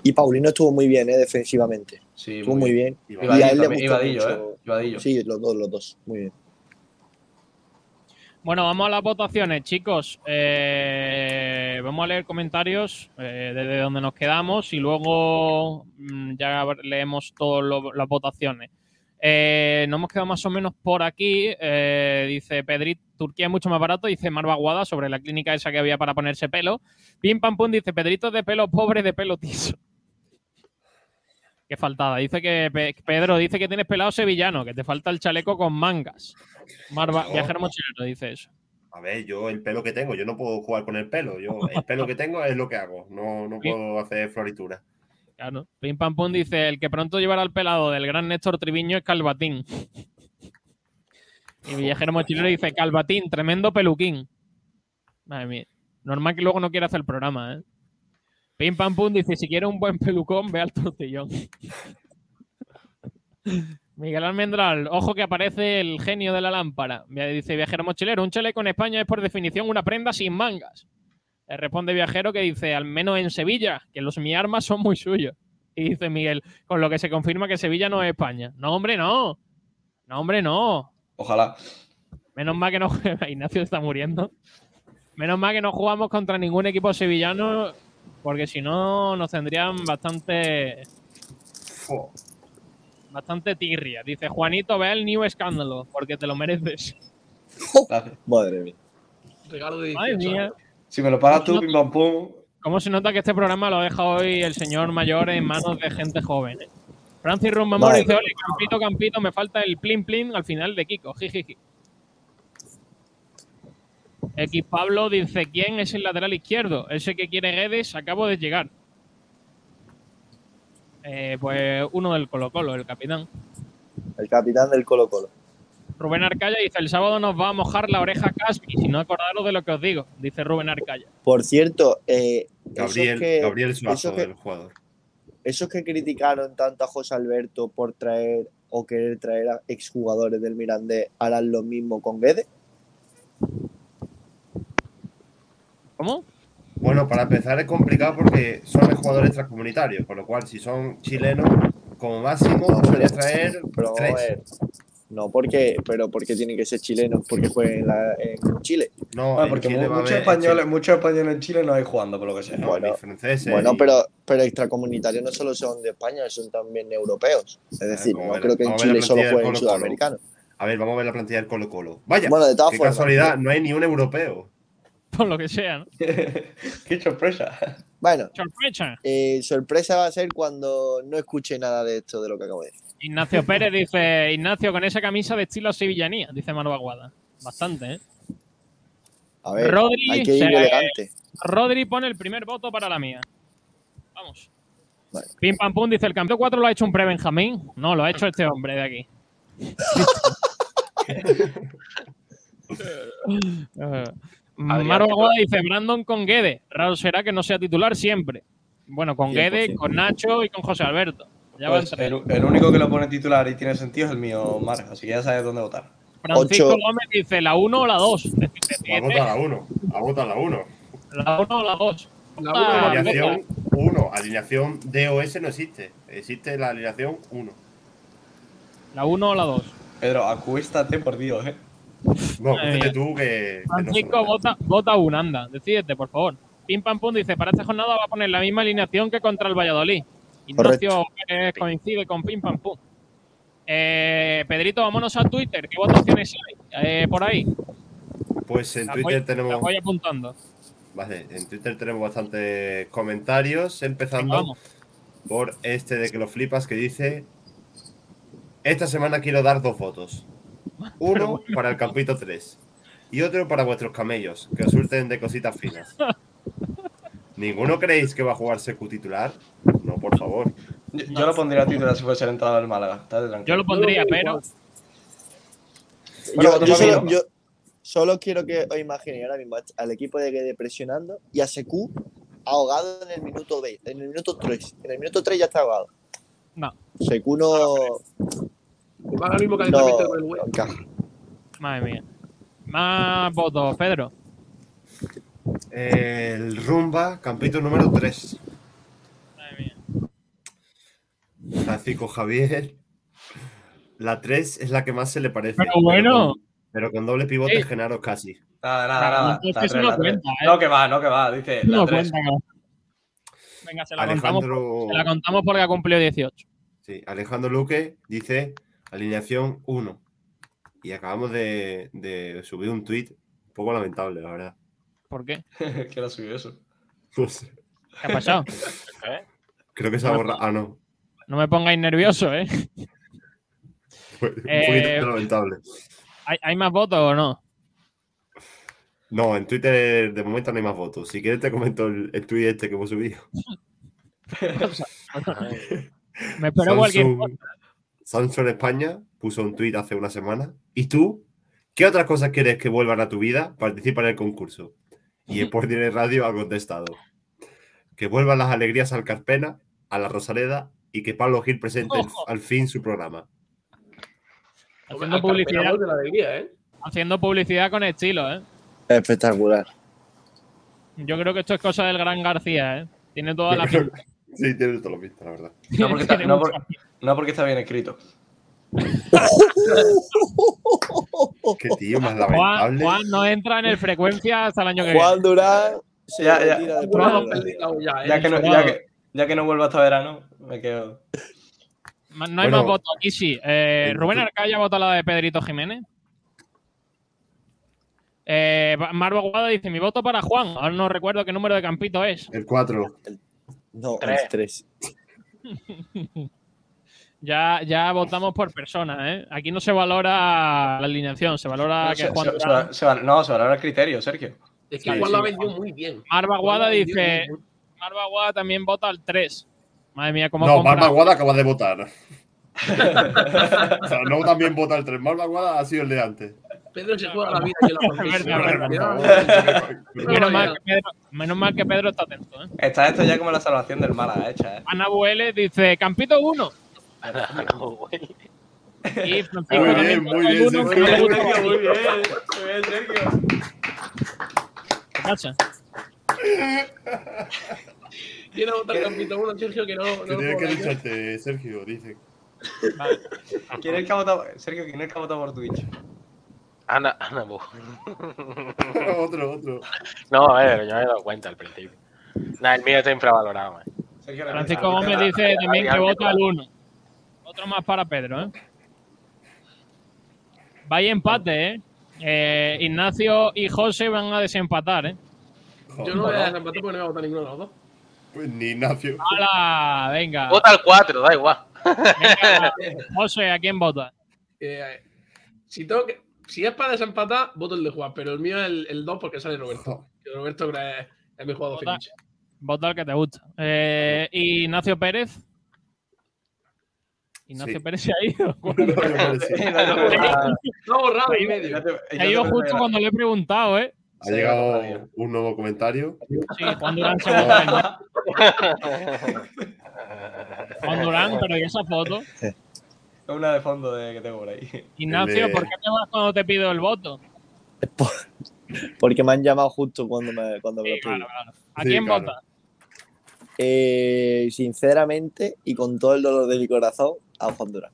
Y Paulino estuvo muy bien eh, defensivamente. Sí, Estuvo muy bien. Y Y Y a él le gustó mucho. ¿eh? Sí, los dos, los dos. Muy bien. Bueno, vamos a las votaciones, chicos. Eh, vamos a leer comentarios eh, desde donde nos quedamos y luego mm, ya leemos todas las votaciones. Eh, nos hemos quedado más o menos por aquí. Eh, dice Pedrit, Turquía es mucho más barato. Dice Marva Guada sobre la clínica esa que había para ponerse pelo. Pim Pam Pum dice Pedrito es de pelo pobre, de pelo tiso. Qué faltada. Dice que Pe- Pedro dice que tienes pelado sevillano, que te falta el chaleco con mangas. Marva, No. viajero mochilero dice eso. A ver, yo el pelo que tengo, yo no puedo jugar con el pelo. Yo, el pelo que tengo es lo que hago. No, no puedo hacer floritura. Claro. Pim Pam Pum dice: el que pronto llevará el pelado del gran Néstor Triviño es Calvatín. Y Villajero Mochilero dice: Calvatín, tremendo peluquín. Madre mía. Normal que luego no quiera hacer el programa, ¿eh? Pim Pam Pum dice: si quiere un buen pelucón, ve al tortillón. Miguel Almendral, ojo que aparece el genio de la lámpara. Dice Viajero Mochilero, un chaleco en España es por definición una prenda sin mangas. Le responde Viajero que dice, al menos en Sevilla, que los mi armas son muy suyos. Y dice Miguel, con lo que se confirma que Sevilla no es España. No, hombre, no. No, hombre, no. Ojalá. Menos mal que no Ignacio está muriendo. Menos mal que no jugamos contra ningún equipo sevillano, porque si no nos tendrían bastante. Bastante tirria. Dice Juanito, ve el new escándalo, porque te lo mereces. Madre mía. Regalo de Madre 18 mía. años. Si me lo pagas tú, pim pam pum. ¿Cómo se nota que este programa lo deja hoy el señor mayor en manos de gente joven? eh? Francis Rumamor Vale. dice, ole, campito, campito, me falta el plin plin al final de Kiko. Jijiji. X Pablo dice, ¿quién es el lateral izquierdo? Ese que quiere Guedes, acabo de llegar. Eh, pues uno del Colo Colo, el capitán. El capitán del Colo Colo. Rubén Arcaya dice, el sábado nos va a mojar la oreja Caspi, si no acordaros de lo que os digo, dice Rubén Arcaya. Por cierto, eh, Gabriel, esos que, Gabriel Suazo, esos que- el jugador. esos que criticaron tanto a José Alberto por traer o querer traer a exjugadores del Mirandés harán lo mismo con Guedes. ¿Cómo? Bueno, para empezar es complicado porque son jugadores extracomunitarios, con lo cual si son chilenos, como máximo podrías traer Pero tres. no porque, pero porque tienen que ser chilenos, porque jueguen en, Chile. No, Ah, porque Chile muchos haber- españoles, muchos españoles en Chile no hay jugando, por lo que sea. No, Bueno, franceses, Bueno, pero, pero extracomunitarios no solo son de España, son también europeos. Es decir, no ver- creo que en Chile solo jueguen sudamericanos. A ver, vamos a ver la plantilla del Colo Colo. Vaya, Bueno, de todas qué formas, casualidad, no hay ni un europeo. Por lo que sea, ¿no? Qué sorpresa. Bueno, Sorpresa. eh, sorpresa va a ser cuando no escuche nada de esto de lo que acabo de decir. Ignacio Pérez dice, Ignacio con esa camisa de estilo sevillanía, dice Manu Aguada. Bastante, ¿eh? A ver, Rodri, hay que ir se- elegante. Rodri pone el primer voto para la mía. Vamos. Vale. Pim Pam Pum dice, ¿el campeón 4 lo ha hecho un pre-Benjamín? No, lo ha hecho este hombre de aquí. Maro Aguada dice, Brandon con Guede. Raro será que no sea titular siempre. Bueno, con Guede, 100%. con Nacho y con José Alberto. Ya Pues el, el único que lo pone titular y tiene sentido es el mío, Mar, así que ya sabes dónde votar. Francisco Ocho. Gómez dice, ¿la 1 o la 2? Va a votar a uno. Va a votar a uno. La 1 o la 2. La Ah, uno, la Alineación 1. Alineación DOS no existe. Existe la alineación 1. La 1 o la 2. Pedro, acuéstate por Dios, ¿eh? No, fíjate tú que. Francisco, vota, vota un anda. Decídete, por favor. Pim Pam Pum dice, para esta jornada va a poner la misma alineación que contra el Valladolid. Ignacio Pérez coincide con Pim Pam Pum. Eh, Pedrito, vámonos a Twitter. ¿Qué votaciones hay eh, por ahí? Pues en Las Twitter voy- tenemos. voy apuntando. Vale, en Twitter tenemos bastantes comentarios, empezando por este de que lo flipas que dice: Esta semana quiero dar dos votos. Uno para el Campito 3 y otro para vuestros camellos, que os surten de cositas finas. ¿Ninguno creéis que va a jugar Secu titular? No, por favor. Yo, yo lo pondría a titular si fuese el entrenador del Málaga. Yo lo pondría, pero Bueno, yo, solo, ¿no? yo solo quiero que os imaginéis ahora mismo al equipo de Guede presionando y a Secu ahogado en el minuto 20, en el minuto 3. En el minuto 3 ya está ahogado. no. Secu no, Va al mismo no, calentamiento con el no web. Madre mía. Más votos, Pedro. El Rumba, Campito número 3. Madre mía. Francisco Javier. La 3 es la que más se le parece. Pero bueno. con, pero con doble pivote Ey. Genaro casi. Nada, nada, nada. La eso tres, no la cuenta, ¿eh? No, que va, no, que va. Dice la No tres. cuenta. Venga, se la, contamos, Alejandro, se la contamos porque ha cumplido 18. sí, Alejandro Luque dice alineación 1. Y acabamos de, de subir un tuit un poco lamentable, la verdad. ¿Por qué? ¿Quién ha subido eso? No sé. ¿Qué ha pasado? Creo que se ha borrado. Ah, no. No me pongáis nervioso, ¿eh? Fue un Eh, poquito lamentable. ¿Hay, hay más votos o no? No, en Twitter de momento no hay más votos. Si quieres te comento el, el tweet este que hemos subido. Me espero cualquier Samsung, cosa. Samsung España puso un tweet hace una semana. ¿Y tú? ¿Qué otras cosas quieres que vuelvan a tu vida? Participa en el concurso. Y Sport Direct Radio ha contestado. Que vuelvan las alegrías al Carpena, a la Rosaleda y que Pablo Gil presente el- al fin su programa. Haciendo publicidad, vuelve la alegría, ¿eh? haciendo publicidad con estilo, ¿eh? Espectacular. Yo creo que esto es cosa del gran García, ¿eh? Tiene toda la pinta. Sí, tienes todo lo visto, la verdad. No porque, Tiene no, mucha por- no porque está bien escrito. Qué tío más Juan, lamentable. Juan no entra en el frecuencia hasta el año que viene. Juan Durán se Ya, ya. ya. Ya que, no, que, ya que no vuelvo hasta verano, me quedo. No hay Bueno. más votos. Aquí sí. Eh, Rubén Arcaya vota la de Pedrito Jiménez. Eh, Marvo Aguada dice: Mi voto para Juan. Ahora no recuerdo qué número de campito es. El 4. No, Tres. el tres. Ya, ya votamos por persona, ¿eh? Aquí no se valora la alineación, se valora que Se- Juan. se- se va- se va- no, se valora el criterio, Sergio. Es que Sí, Juan sí. lo ha vendido muy bien. Marva vendido dice. Marva Aguada también vota al 3. Madre mía, cómo No, Marva Guada acaba de votar. o sea, no también vota el 3. Marva Guada ha sido el de antes. Pedro se juega la vida y la. Menos mal, que Pedro, menos mal que Pedro está atento, ¿eh? Está esto ya como la salvación del Málaga hecha, ¿eh? Ana Buele dice: Campito 1. No, güey. Muy bien, muy bien, uno, Sergio, muy Madrid. muy bien, muy bien, Sergio. ¿Qué pasa? Quiero votar Campito 1, Sergio, que no. no Que lucharte, Sergio, dice. Vale. ¿Quién es el que ha votado? Sergio, ¿quién es el que ha votado por Twitch? Ana, Ana Bu. otro, otro. No, a ver, yo me he dado cuenta al principio. Nah, el mío está infravalorado. Sergio, Francisco Gómez dice también que vota al 1. Otro más para Pedro, ¿eh? Vaya empate, ¿eh? Eh, Ignacio y José van a desempatar, ¿eh? Yo no voy a desempatar porque no voy a votar ninguno de los dos. Pues ni Ignacio. ¡Hala! Venga. Vota al 4, da igual. Venga, José, ¿a quién vota? Eh, si, tengo que, si es para desempatar, voto el de Juan, pero el mío es el, el 2 porque sale Roberto. Roberto creo que es, es mi jugador Vota. fetiche. Vota el que te gusta. Eh, Ignacio Pérez. Ignacio Sí. Pérez se ha ido. No, borrado Ahí y medio. Se ha ido justo cuando le he preguntado, ¿eh? Ha llegado un nuevo comentario. Sí, Juan Durán se vota. Juan Durán, pero ¿y esa foto? Es una de fondo de, que tengo por ahí. Ignacio, ¿por qué te vas cuando te pido el voto? Porque me han llamado justo cuando me, cuando me Sí, lo claro, claro. ¿A Sí, quién claro. vota? Eh, sinceramente, y con todo el dolor de mi corazón, a Durán.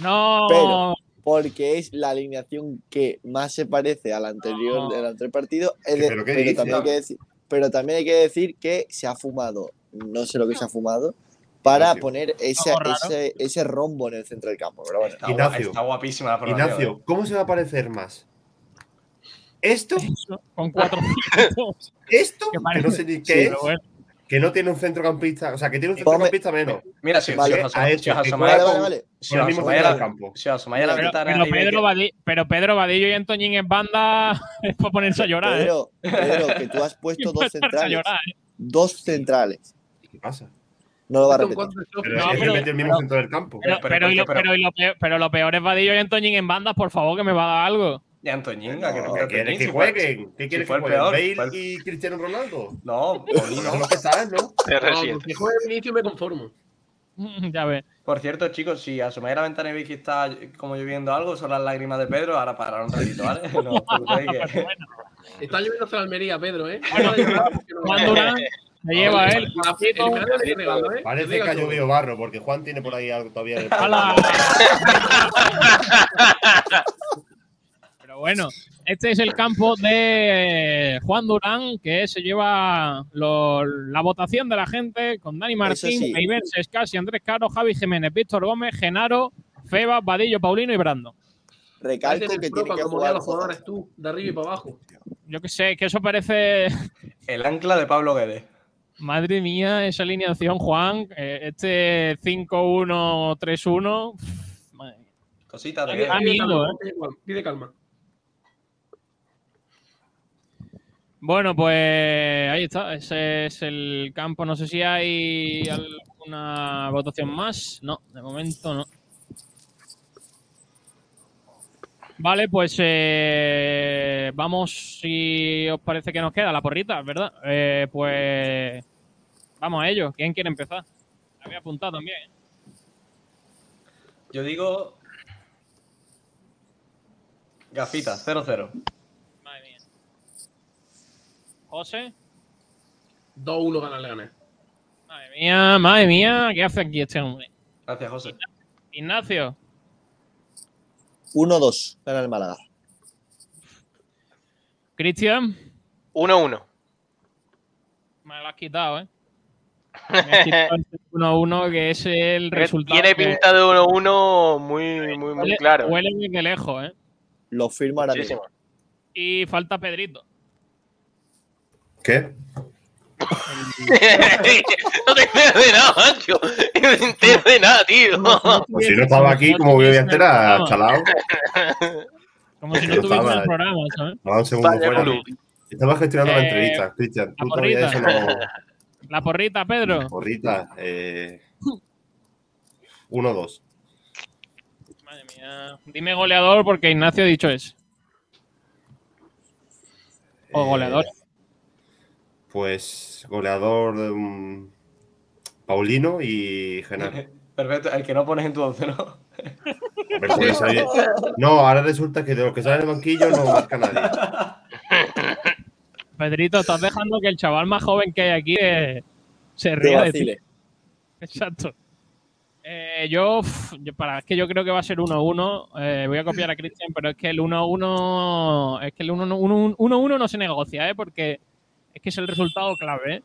No. Pero- Porque es la alineación que más se parece a la anterior No. del anterior partido. Es de- ¿Pero también hay que decir, pero también hay que decir que se ha fumado, no sé lo que se ha fumado, para Ignacio. poner ese, ese, ese rombo en el centro del campo. Pero bueno, Está, Ignacio. está guapísima la formación. Ignacio, ¿eh? ¿cómo se va a parecer más? ¿Esto? Eso, Con cuatro puntos. ¿Esto? Que no sé ni qué Sí, es. bueno. Que no tiene un centrocampista. O sea, que tiene un Ponme- centrocampista menos. Mira, si, Vale, si Pero- Pedro, Vadillo, y Antoñín en banda es para ponerse a llorar, ¿eh? Pedro, Pedro, que tú has puesto dos ponerse a centrales. llorar, ¿eh? Dos centrales. ¿Qué pasa? No lo va a repetir. Pero pero lo peor es Vadillo y Antoñín en bandas, por favor, que me va a dar algo. Y Antoñinga, que no No, quiero ¿Qué quieres que si fue- jueguen? ¿Qué si quieres fue que el jueguen? peor, ¿Bale fue el- y Cristiano Ronaldo? No, Paulino. lo que sabes, ¿no? No, CR7. si juega Vinicius me conformo. ya ves. Por cierto, chicos, si asomáis a la ventana y veis que está como lloviendo algo, son las lágrimas de Pedro, ahora parar un ratito, ¿vale? No, que- Bueno, Está lloviendo hacia la Almería, Pedro, ¿eh? Bueno, se lleva él. ¿eh? Parece Diga que ha llovido barro, porque Juan tiene por ahí algo todavía. en el ¡Hala! pelo. Pero bueno, este es el campo de Juan Durán, que se lleva lo- la votación de la gente con Dani Martín, sí. Eiber, Sescasi, Andrés Caro, Javi Jiménez, Víctor Gómez, Genaro, Feba, Vadillo, Paulino y Brando. Recalco que el pro tiene que jugar. los jugadores tú, de arriba y para abajo. Yo que sé, que eso parece. El ancla de Pablo Guedes. Madre mía, esa alineación, Juan. eh, este 5-1-3-1. Madre mía. Cositas de Pide ¿eh? pide calma, Pide calma. Bueno, pues ahí está. Ese es el campo. No sé si hay alguna votación más. No, de momento no. Vale, pues eh, vamos, si os parece que nos queda la porrita, ¿verdad? Eh, pues vamos a ello. ¿Quién quiere empezar? Había apuntado también. Yo digo. Gafita, 0-0. José. 2-1 gana el Leganés. Madre mía, madre mía. ¿Qué hace aquí este hombre? Gracias, José. Ignacio. 1-2 gana el Málaga. Cristian. 1-1. Me lo has quitado, ¿eh? Me has quitado ese 1-1 que es el resultado. Tiene que pinta de 1-1 muy, muy, muy claro. Huele desde lejos, ¿eh? Lo firmo ahora mismo. Y falta Pedrito. ¿Qué? no te entero de nada, macho. No te entero de nada, tío. Pues si no estaba aquí, como voy a enterar, chalao. Como si no estaba- el programa, ¿sabes? Estaba un segundo fuera. Estaba gestionando Eh, la entrevista, Cristian. Tú la todavía eso porrita. no. La porrita, Pedro. Porrita. Eh... 1-2. Madre mía. Dime goleador porque Ignacio ha dicho eso. O Eh, goleador. Pues goleador mm, Paulino y Genaro. Perfecto, el que no pones en tu once, ¿no? Salir- No, ahora resulta que de los que salen del banquillo no marca nadie. Pedrito, estás dejando que el chaval más joven que hay aquí eh, se ría de. Exacto. Eh, yo- para, es que yo creo que va a ser 1-1. Eh, voy a copiar a Cristian, pero es que el 1-1 es que el 1-1 no se negocia, ¿eh? porque es que es el resultado clave. ¿eh?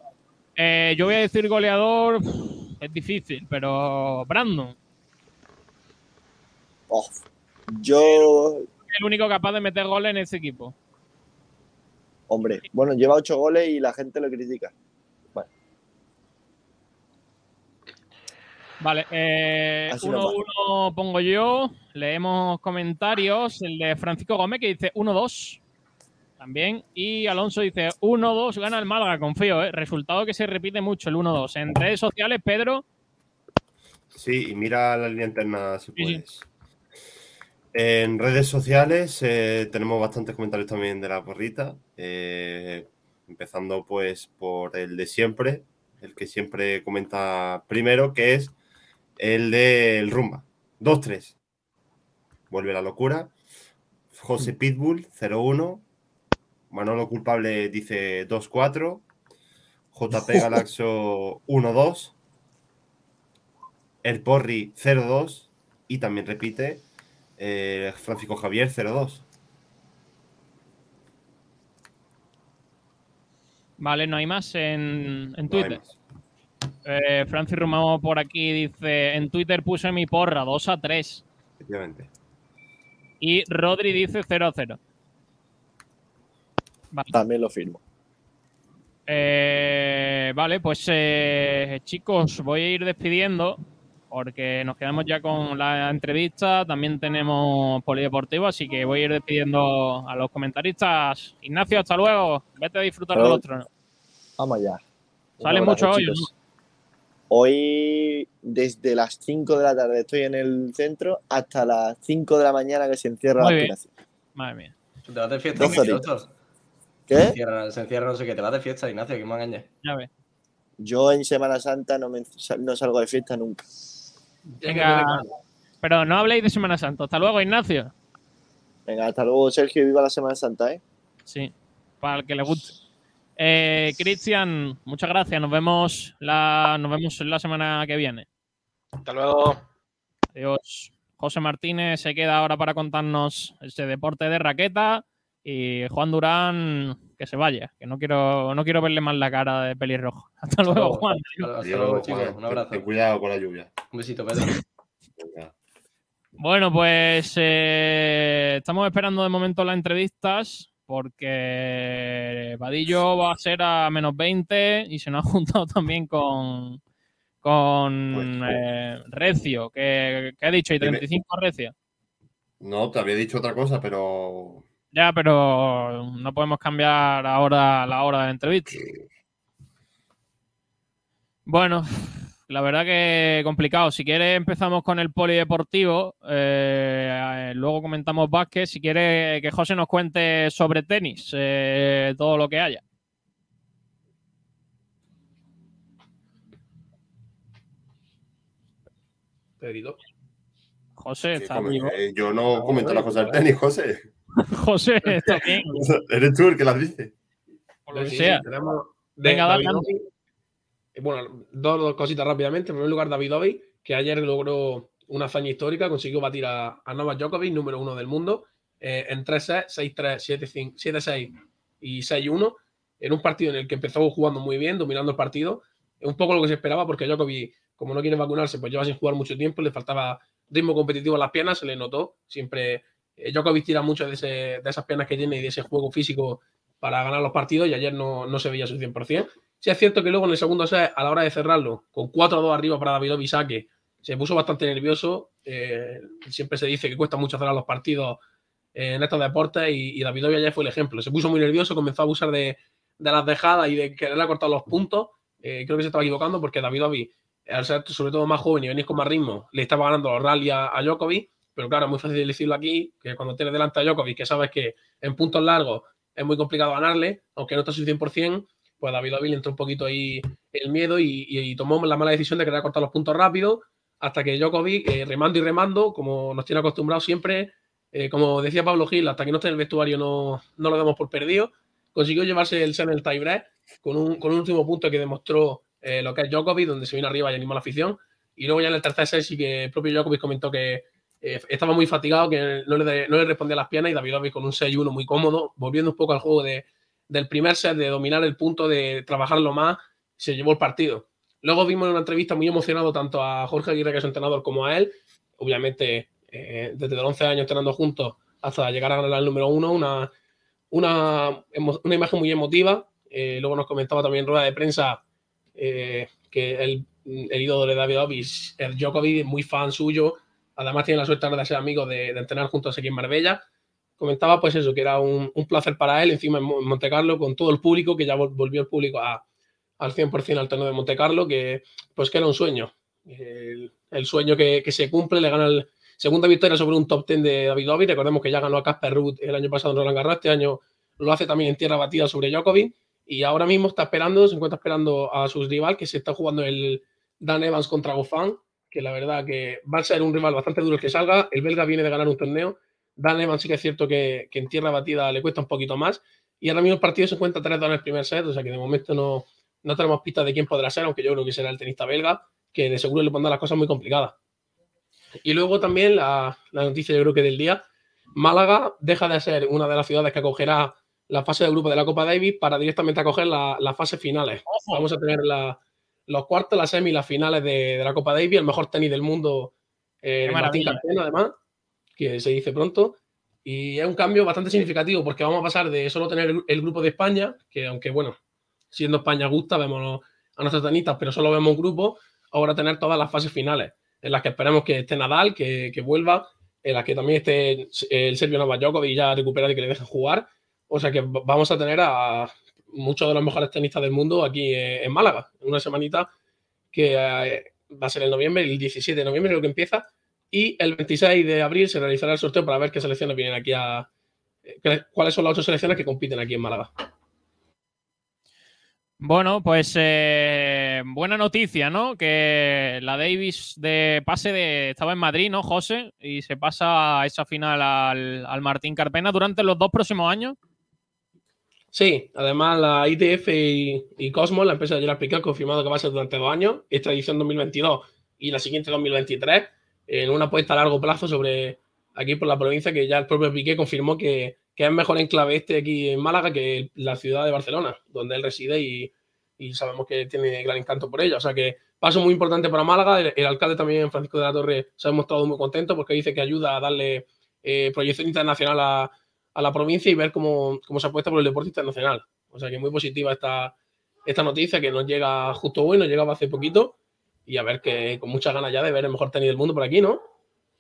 Eh, yo voy a decir goleador, es difícil, pero Brandon, Oh, yo, el único capaz de meter goles en ese equipo. hombre, bueno, lleva 8 goles y la gente lo critica. Bueno, Vale, eh, va. 1-1 pongo yo. Leemos comentarios. El de Francisco Gómez que dice 1-2. También. Y Alonso dice 1-2 gana el Málaga, confío. ¿eh? Resultado que se repite mucho el 1-2. En redes sociales, Pedro. Sí, y mira la línea interna si Sí, sí. puedes. En redes sociales eh, tenemos bastantes comentarios también de la porrita. eh, empezando pues por el de siempre, el que siempre comenta primero, que es el del Rumba. 2-3. Vuelve la locura. José Pitbull, 0-1. Manolo Culpable dice 2-4. JP Galaxo 1-2. El Porri 0-2 y también repite eh, Francisco Javier 0-2. Vale, no hay más en, en No Twitter. más. Eh, Francis Romao por aquí dice: En Twitter puse mi porra 2 a 3. Efectivamente. Y Rodri dice 0 a 0. Vale. también lo firmo. Eh, vale, pues eh, chicos, voy a ir despidiendo porque nos quedamos ya con la entrevista. También tenemos polideportivo, así que voy a ir despidiendo a los comentaristas. Ignacio, hasta luego. Vete a disfrutar de los tronos. Vamos allá. Sale mucho hoy. Hoy, desde las 5 de la tarde, estoy en el centro hasta las 5 de la mañana que se encierra Muy la bien. Madre mía. Te vas de fiesta, Dos Miguel, horitas. doctor. ¿Qué? Se encierra, se encierra no sé qué, te vas de fiesta, Ignacio, que me engañes. Ya ves. Yo en Semana Santa no, me, no salgo de fiesta nunca. Venga, pero no habléis de Semana Santa. Hasta luego, Ignacio. Venga, hasta luego, Sergio, viva la Semana Santa, ¿eh? Sí, para el que le guste. Eh, Cristian, muchas gracias. Nos vemos la, nos vemos la semana que viene. Hasta luego. Adiós. José Martínez se queda ahora para contarnos ese deporte de raqueta. Y Juan Durán, que se vaya, que no quiero, no quiero verle más la cara de pelirrojo. Hasta luego, luego. Juan. Hasta Adiós, luego, chicos. Juan. Un abrazo. Ten cuidado con la lluvia. Un besito, Pedro. Bueno, pues eh, estamos esperando de momento las entrevistas porque Vadillo va a ser a menos 20 y se nos ha juntado también con, con Pues, eh, Recio, que, que ha dicho, y Dime. 35 Recio. No, te había dicho otra cosa, pero Ya, pero no podemos cambiar ahora la hora de la entrevista. Bueno, la verdad que complicado. Si quieres empezamos con el polideportivo, eh, luego comentamos básquet. Si quieres que José nos cuente sobre tenis, eh, todo lo que haya. Pedrito. José, Sí, está eh, yo no comento las cosas del tenis, José. José, está bien. Eres tú el que las dice. Por lo que Sí, sea. tenemos de Venga, dale. Eh, Bueno, dos, dos cositas rápidamente. En primer lugar, Davidovic, que ayer logró una hazaña histórica, consiguió batir a, a Novak Djokovic, número uno del mundo, eh, en 3 sets, 6-3, 7-5, 7-6 y 6-1, en un partido en el que empezó jugando muy bien, dominando el partido. Es un poco lo que se esperaba, porque Djokovic, como no quiere vacunarse, pues lleva sin jugar mucho tiempo, le faltaba ritmo competitivo en las piernas, se le notó. Siempre Djokovic tira mucho de, ese- de esas piernas que tiene y de ese juego físico para ganar los partidos y ayer no, se veía su 100%. Sí es cierto que luego en el segundo set, a la hora de cerrarlo, con 4-2 arriba para Davidovic saque, se puso bastante nervioso. Eh, siempre se dice que cuesta mucho cerrar los partidos eh, en estos deportes y, y Davidovic ayer fue el ejemplo. Se puso muy nervioso, comenzó a abusar de, las dejadas y de querer cortar los puntos. Eh, creo que se estaba equivocando porque Davidovic, al ser sobre todo más joven y venir con más ritmo, le estaba ganando los rally a, a. Pero claro, es muy fácil decirlo aquí, que cuando tienes delante a Djokovic, que sabes que en puntos largos es muy complicado ganarle, aunque no está su 100%, pues a Davidovic le entró un poquito ahí el miedo y, tomó la mala decisión de querer cortar los puntos rápido, hasta que Djokovic, eh, remando y remando, como nos tiene acostumbrados siempre, eh, como decía Pablo Gil, hasta que no esté en el vestuario no, no lo damos por perdido, consiguió llevarse el set en el tiebreak con un, con un último punto que demostró eh, lo que es Djokovic, donde se vino arriba y animó la afición. Y luego ya en el tercer set sí que el propio Djokovic comentó que eh, estaba muy fatigado, que no le, no le respondía las piernas y Davidovic con un 6-1 muy cómodo, volviendo un poco al juego de, del primer set, de dominar el punto, de trabajarlo más, se llevó el partido. Luego vimos en una entrevista muy emocionado tanto a Jorge Aguirre, que es entrenador, como a él. Obviamente, eh, desde los 11 años entrenando juntos hasta llegar a ganar el número uno, una, una, una imagen muy emotiva. Eh, luego nos comentaba también en rueda de prensa que el, el ídolo de Davidovic, el Djokovic, muy fan suyo. Además, tiene la suerte ahora de ser amigo de, de entrenar juntos aquí en Marbella. Comentaba, pues eso, que era un, placer para él, encima en Mo- en Monte Carlo, con todo el público, que ya vol- volvió el público a, al 100% al torneo de Monte Carlo, que pues que era un sueño. El, sueño que, se cumple, le gana el segunda victoria sobre un top 10 de Davidovic. Recordemos que ya ganó a Casper Ruud el año pasado en Roland Garros, este año lo hace también en tierra batida sobre Djokovic. Y ahora mismo está esperando, se encuentra esperando a su rival, que se está jugando el Dan Evans contra Goffin, que la verdad que va a ser un rival bastante duro el que salga. El belga viene de ganar un torneo. Dan Evans sí que es cierto que, que en tierra batida le cuesta un poquito más. Y ahora mismo el partido se encuentra 3-2 en el primer set, o sea que de momento no, no tenemos pistas de quién podrá ser, aunque yo creo que será el tenista belga, que de seguro le pondrá las cosas muy complicadas. Y luego también la, la noticia, yo creo que del día, Málaga deja de ser una de las ciudades que acogerá la fase de grupo de la Copa Davis para directamente acoger la- las fases finales. Vamos a tener la- los cuartos, las semis las finales de, de la Copa Davis, el mejor tenis del mundo, eh, Martín. Carpena, además, que se dice pronto. Y es un cambio bastante significativo porque vamos a pasar de solo tener el, el grupo de España, que aunque bueno, siendo España gusta, vemos a nuestros tenistas, pero solo vemos un grupo, ahora tener todas las fases finales, en las que esperemos que esté Nadal, que, que vuelva, en las que también esté el serbio Novak Djokovic ya recuperado y que le dejen jugar. O sea que vamos a tener a muchos de los mejores tenistas del mundo aquí en Málaga, en una semanita que eh, va a ser el noviembre, el 17 de noviembre creo que empieza, y el 26 de abril se realizará el sorteo para ver qué selecciones vienen aquí a... eh, cuáles son las ocho selecciones que compiten aquí en Málaga. Bueno, pues eh, buena noticia, ¿no? Que la Davis de pase de estaba en Madrid, ¿no, José? Y se pasa a esa final al, al Martín Carpena durante los dos próximos años. Sí, además la ITF y, Cosmos, la empresa de Gerard Piqué, han confirmado que va a ser durante dos años, esta edición 2022 y la siguiente 2023, en una apuesta a largo plazo sobre aquí por la provincia, que ya el propio Piqué confirmó que, que es mejor enclave este aquí en Málaga que la ciudad de Barcelona, donde él reside y, y sabemos que tiene gran encanto por ella. O sea que paso muy importante para Málaga. El, el alcalde también, Francisco de la Torre, se ha mostrado muy contento porque dice que ayuda a darle eh, proyección internacional a, a la provincia y ver cómo, cómo se apuesta por el deporte internacional. O sea que muy positiva esta, esta noticia que nos llega justo hoy, nos llegaba hace poquito y a ver que con muchas ganas ya de ver el mejor tenis del mundo por aquí, ¿no?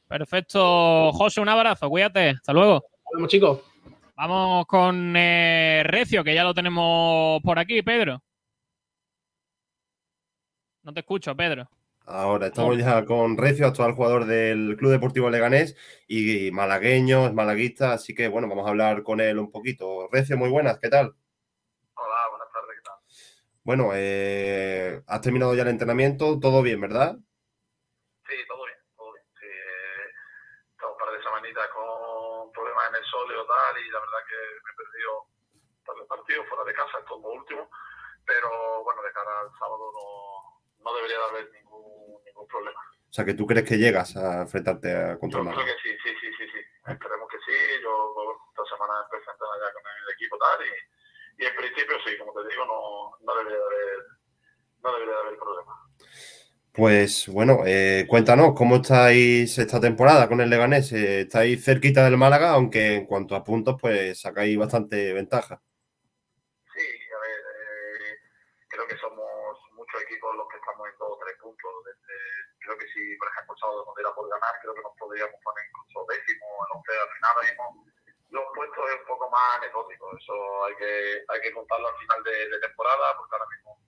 Perfecto, José, un abrazo, cuídate, hasta luego. Nos vemos, chicos. Vamos con eh, Recio, que ya lo tenemos por aquí, Pedro. No te escucho, Pedro. Ahora estamos ya con Recio, actual jugador del Club Deportivo Leganés y malagueño, es malaguista, así que bueno, vamos a hablar con él un poquito. Recio, muy buenas, ¿qué tal? Hola, buenas tardes, ¿qué tal? Bueno, eh, has terminado ya el entrenamiento, todo bien, ¿verdad? Sí, todo bien, todo bien. Sí, eh, estaba un par de semanitas con problemas en el sóleo tal y la verdad que me he perdido un par de partidos fuera de casa, esto es lo último, pero bueno, de cara al sábado no, no debería de haber ningún, ningún problema. O sea, que tú crees que llegas a enfrentarte a contra Yo creo que sí, sí, sí, sí, sí. Esperemos que sí. Yo esta semana empecé a entrenar ya con el equipo tal y, y en principio sí, como te digo, no, no debería de haber, no debería de haber problema. Pues bueno, eh, cuéntanos, ¿cómo estáis esta temporada con el Leganés? Eh, estáis cerquita del Málaga, aunque en cuanto a puntos, pues sacáis bastante ventaja. Sí, a ver, eh, creo que somos muchos equipos los que estamos en dos o tres puntos. Desde- creo que si, por ejemplo, el sábado nos diera por ganar, creo que nos podríamos poner incluso décimo o en once al final. Mismo los puestos es un poco más anecdótico. Eso hay que, hay que contarlo al final de, temporada, porque ahora mismo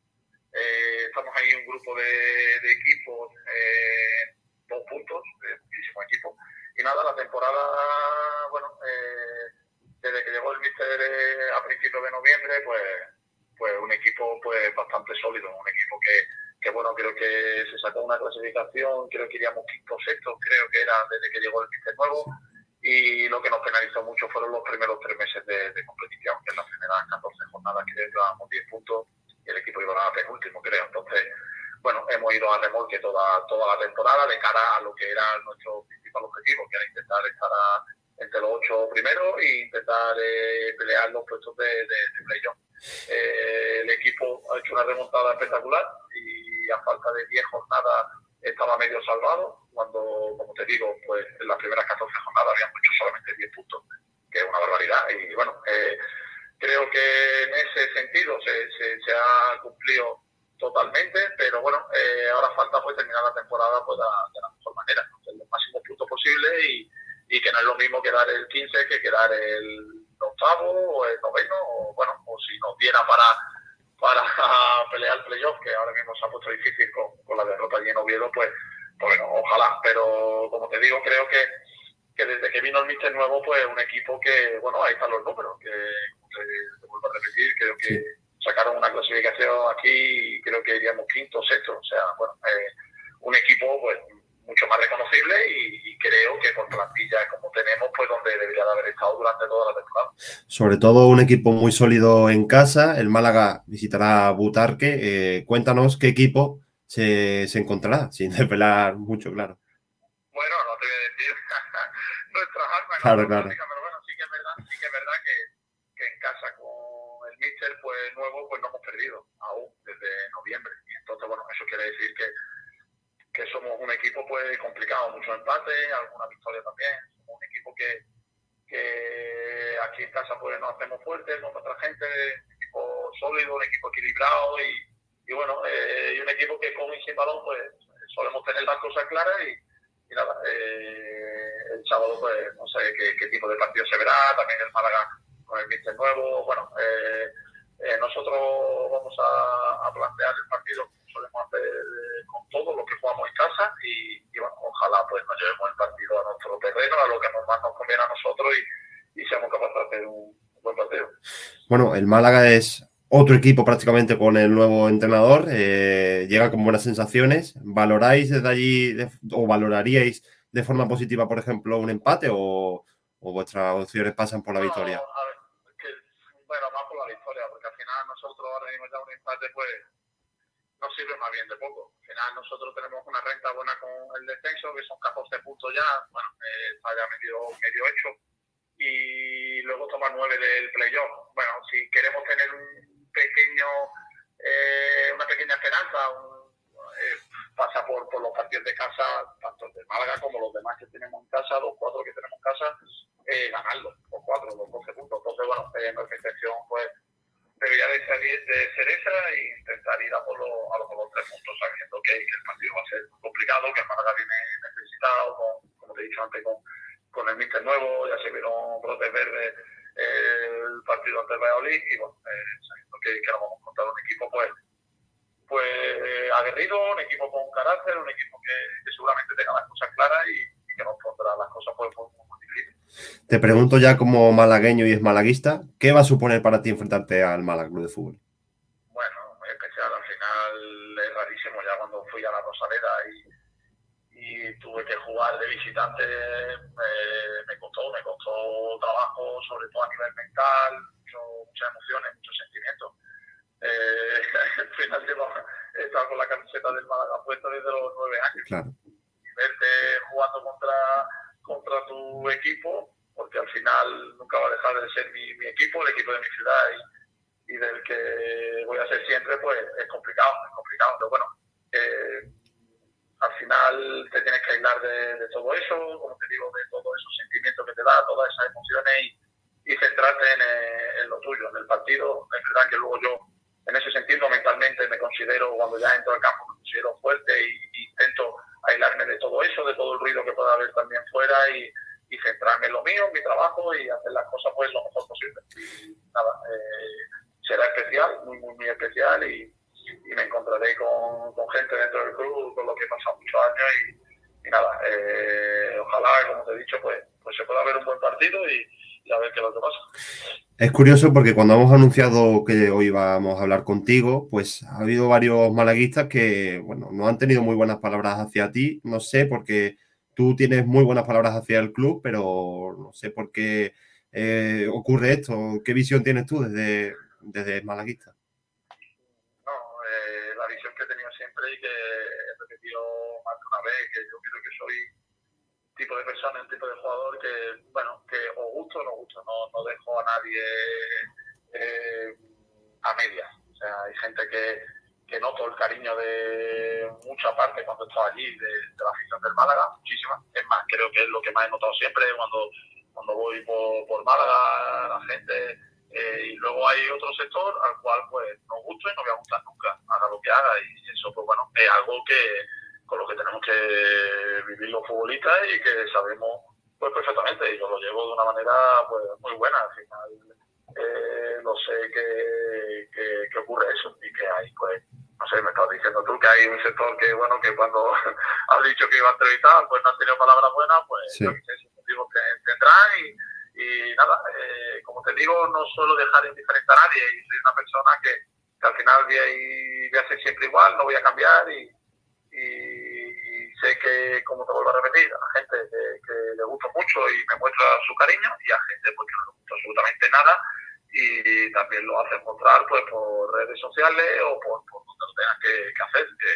eh, estamos ahí un grupo de, de equipos, eh, dos puntos, de muchísimos equipos. Y nada, la temporada, bueno, eh, desde que llegó el míster eh, a principios de noviembre, pues, pues un equipo pues bastante sólido, un equipo que, que bueno, creo que se sacó una clasificación, creo que iríamos quinto sexto, creo que era desde que llegó el míster nuevo, y lo que nos penalizó mucho fueron los primeros tres meses de, de competición, que en las primeras 14 jornadas creo que llevábamos 10 puntos y el equipo iba a penúltimo, creo. Entonces, bueno, hemos ido a remolque toda, toda la temporada de cara a lo que era nuestro principal objetivo, que era intentar estar a- entre los ocho primeros e intentar eh, pelear los puestos de, de, de playoff. Eh, el equipo ha hecho una remontada espectacular y a falta de 10 jornadas estaba medio salvado, cuando, como te digo, pues en las primeras 14 jornadas habíamos hecho solamente 10 puntos, que es una barbaridad. Y bueno, eh, creo que en ese sentido se, se, se ha cumplido totalmente, pero bueno, eh, ahora falta pues terminar la temporada pues, la- de la mejor manera, ¿no? los máximos puntos posibles y, y que no es lo mismo quedar el 15 que quedar el octavo o el noveno, o bueno, o si nos diera para para pelear el playoff, que ahora mismo se ha puesto difícil con, con la derrota allí en Oviedo, pues, pues bueno, ojalá. Pero como te digo, creo que, que desde que vino el míster nuevo, pues un equipo que, bueno, ahí están los números, que te, te vuelvo a repetir, creo que sacaron una clasificación aquí y creo que iríamos quinto o sexto. O sea, bueno, eh, un equipo pues mucho más reconocible y, y creo que por plantilla como tenemos, pues donde debería de haber estado durante toda la temporada. Sobre todo un equipo muy sólido en casa. El Málaga visitará Butarque. Eh, cuéntanos qué equipo se, se encontrará, sin desvelar mucho, claro. Bueno, no te voy a decir nuestras armas, Claro, ¿no? claro. pero bueno, sí que es verdad, sí que es verdad que, que en casa con el míster pues nuevo pues no hemos perdido aún desde noviembre. Y entonces, bueno, eso quiere decir que, que somos un equipo pues complicado, muchos alguna victoria también. Somos un equipo que, que aquí en casa pues nos hacemos fuertes con nuestra gente, un equipo sólido, un equipo equilibrado y, y bueno, eh, y un equipo que con y sin balón pues solemos tener las cosas claras y nada, eh, el sábado pues no sé qué, qué tipo de partido se verá, también el Málaga con el míster nuevo, bueno, eh, eh, nosotros vamos a, a plantear el partido como solemos hacer eh, con todos los que jugamos en casa y, y, bueno, ojalá pues nos llevemos el partido a nuestro terreno, a lo que nos más nos conviene a nosotros y, y seamos capaces de hacer un, un buen partido. Bueno, el Málaga es otro equipo prácticamente con el nuevo entrenador. eh, llega con buenas sensaciones. ¿Valoráis desde allí de- o valoraríais de forma positiva, por ejemplo, un empate o, o vuestras opciones pasan por la victoria? A ver, que, bueno, más por la victoria, porque al final nosotros ahora mismo ya un empate pues nos sirve más bien de poco. Al final nosotros tenemos una renta buena con el descenso, que son 14 puntos ya, bueno, eh, está ya medio, medio hecho, y luego toma 9 del playoff. Bueno, si queremos tener un pequeño, eh, una pequeña esperanza, un, eh, pasa por, por los partidos de casa, tanto el de Málaga como los demás que tenemos en casa, los cuatro que tenemos en casa, eh, ganarlos, los cuatro, los 12 puntos. Entonces, bueno, eh, nuestra intención pues debería de ser, de ser esa e intentar ir a por, los, a los, por los tres puntos, sabiendo que, que el partido va a ser complicado, que el Málaga viene necesitado, con, como te he dicho antes, con, con el míster nuevo, ya se vieron brotes verdes eh, partido ante el Valladolid y bueno, eh, sabiendo que, que nos vamos a encontrar un equipo pues pues aguerrido, un equipo con carácter, un equipo que, que seguramente tenga las cosas claras y, y que nos pondrá las cosas pues muy, muy, muy difíciles. Te pregunto ya como malagueño y es malaguista, ¿qué va a suponer para ti enfrentarte al Málaga de Fútbol? Bueno, muy especial, al final es rarísimo ya cuando fui a la Rosaleda y, y tuve que jugar de visitante, eh, me costó, me costó trabajo, sobre todo a nivel mental, mucho, muchas emociones, muchos sentimientos. Eh, al final llevaba, he estado con la camiseta del Málaga puesta desde los nueve años. Claro. Y verte jugando contra, contra tu equipo, porque al final nunca va a dejar de ser mi, mi equipo, el equipo de mi ciudad y, y del que voy a ser siempre, pues es complicado, es complicado. Pero bueno, eh, al final te tienes que aislar de, de, todo eso, como te digo, de todos esos sentimientos que te da, todas esas emociones y, y centrarte en, eh, en, lo tuyo, en el partido. Es verdad que luego yo, en ese sentido, mentalmente me considero, cuando ya entro al campo, me considero fuerte y, y intento aislarme de todo eso, de todo el ruido que pueda haber también fuera y, y centrarme en lo mío, en mi trabajo y hacer las cosas pues lo mejor posible. Y nada, eh, será especial, muy, muy, muy especial y, y me encontraré con, con, gente dentro del club con lo que he pasado muchos años y, y nada, eh, ojalá, como te he dicho, pues, pues se pueda ver un buen partido y, y, a ver qué es lo que pasa. Es curioso porque cuando hemos anunciado que hoy íbamos a hablar contigo, pues ha habido varios malaguistas que, bueno, no han tenido muy buenas palabras hacia ti, no sé, porque tú tienes muy buenas palabras hacia el club, pero no sé por qué eh, ocurre esto, ¿qué visión tienes tú desde, desde malaguista? y que he repetido más de una vez, que yo creo que soy tipo de persona, un tipo de jugador que, bueno, que o gusto o no gusto, no, no dejo a nadie eh, a medias. O sea, hay gente que, que noto el cariño de mucha parte cuando estoy allí, de, de, la afición del Málaga, muchísima. Es más, creo que es lo que más he notado siempre cuando, cuando voy por, por Málaga, la gente eh, y luego hay otro sector al cual pues no gusto y no voy a gustar nunca, haga lo que haga. Y eso pues bueno, es algo que con lo que tenemos que vivir los futbolistas y que sabemos pues perfectamente. Y yo lo llevo de una manera pues muy buena. Al final eh, no sé que, que, que, ocurre eso y que hay pues no sé, me estabas diciendo tú que hay un sector que, bueno, que cuando has dicho que iba a entrevistar, pues no han tenido palabras buenas, pues sí. yo qué sé, motivos que tendrán y, y nada, eh, como te digo, no suelo dejar indiferente a nadie y soy una persona que, que al final voy a, ir, voy a, ser siempre igual, no voy a cambiar y, sé que, como te vuelvo a repetir, a gente que, que, le gusta mucho y me muestra su cariño y a gente pues, que no le gusta absolutamente nada y también lo hacen mostrar pues por redes sociales o por, por donde lo tengan que, que hacer. Que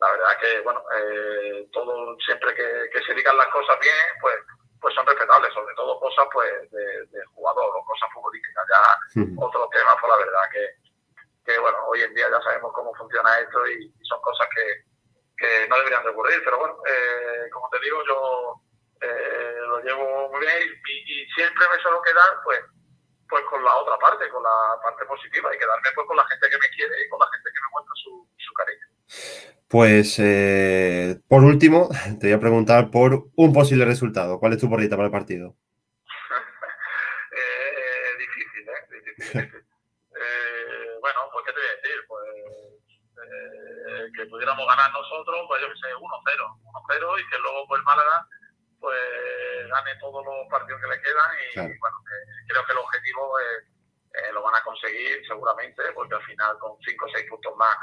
la verdad que, bueno, eh, todo siempre que, que se digan las cosas bien, pues pues son respetables, sobre todo cosas pues de, de jugador o cosas futbolísticas. Ya -huh. otro tema, pues la verdad que, que, bueno, hoy en día ya sabemos cómo funciona esto y, y son cosas que, que, no deberían de ocurrir, pero bueno, eh, como te digo, yo eh, lo llevo muy bien y, y, siempre me suelo quedar pues pues con la otra parte, con la parte positiva y quedarme pues con la gente que me quiere y con la gente que me muestra su, su cariño. Pues eh, por último, te voy a preguntar por un posible resultado. ¿Cuál es tu porrita para el partido? eh, difícil, ¿eh? Difícil. eh, bueno, pues ¿qué te voy a decir? Pues eh, que pudiéramos ganar nosotros, pues yo que sé, 1-0, 1-0 y que luego pues Málaga pues gane todos los partidos que le quedan y claro. bueno, creo que el objetivo es, lo van a conseguir seguramente porque al final con 5 o 6 puntos más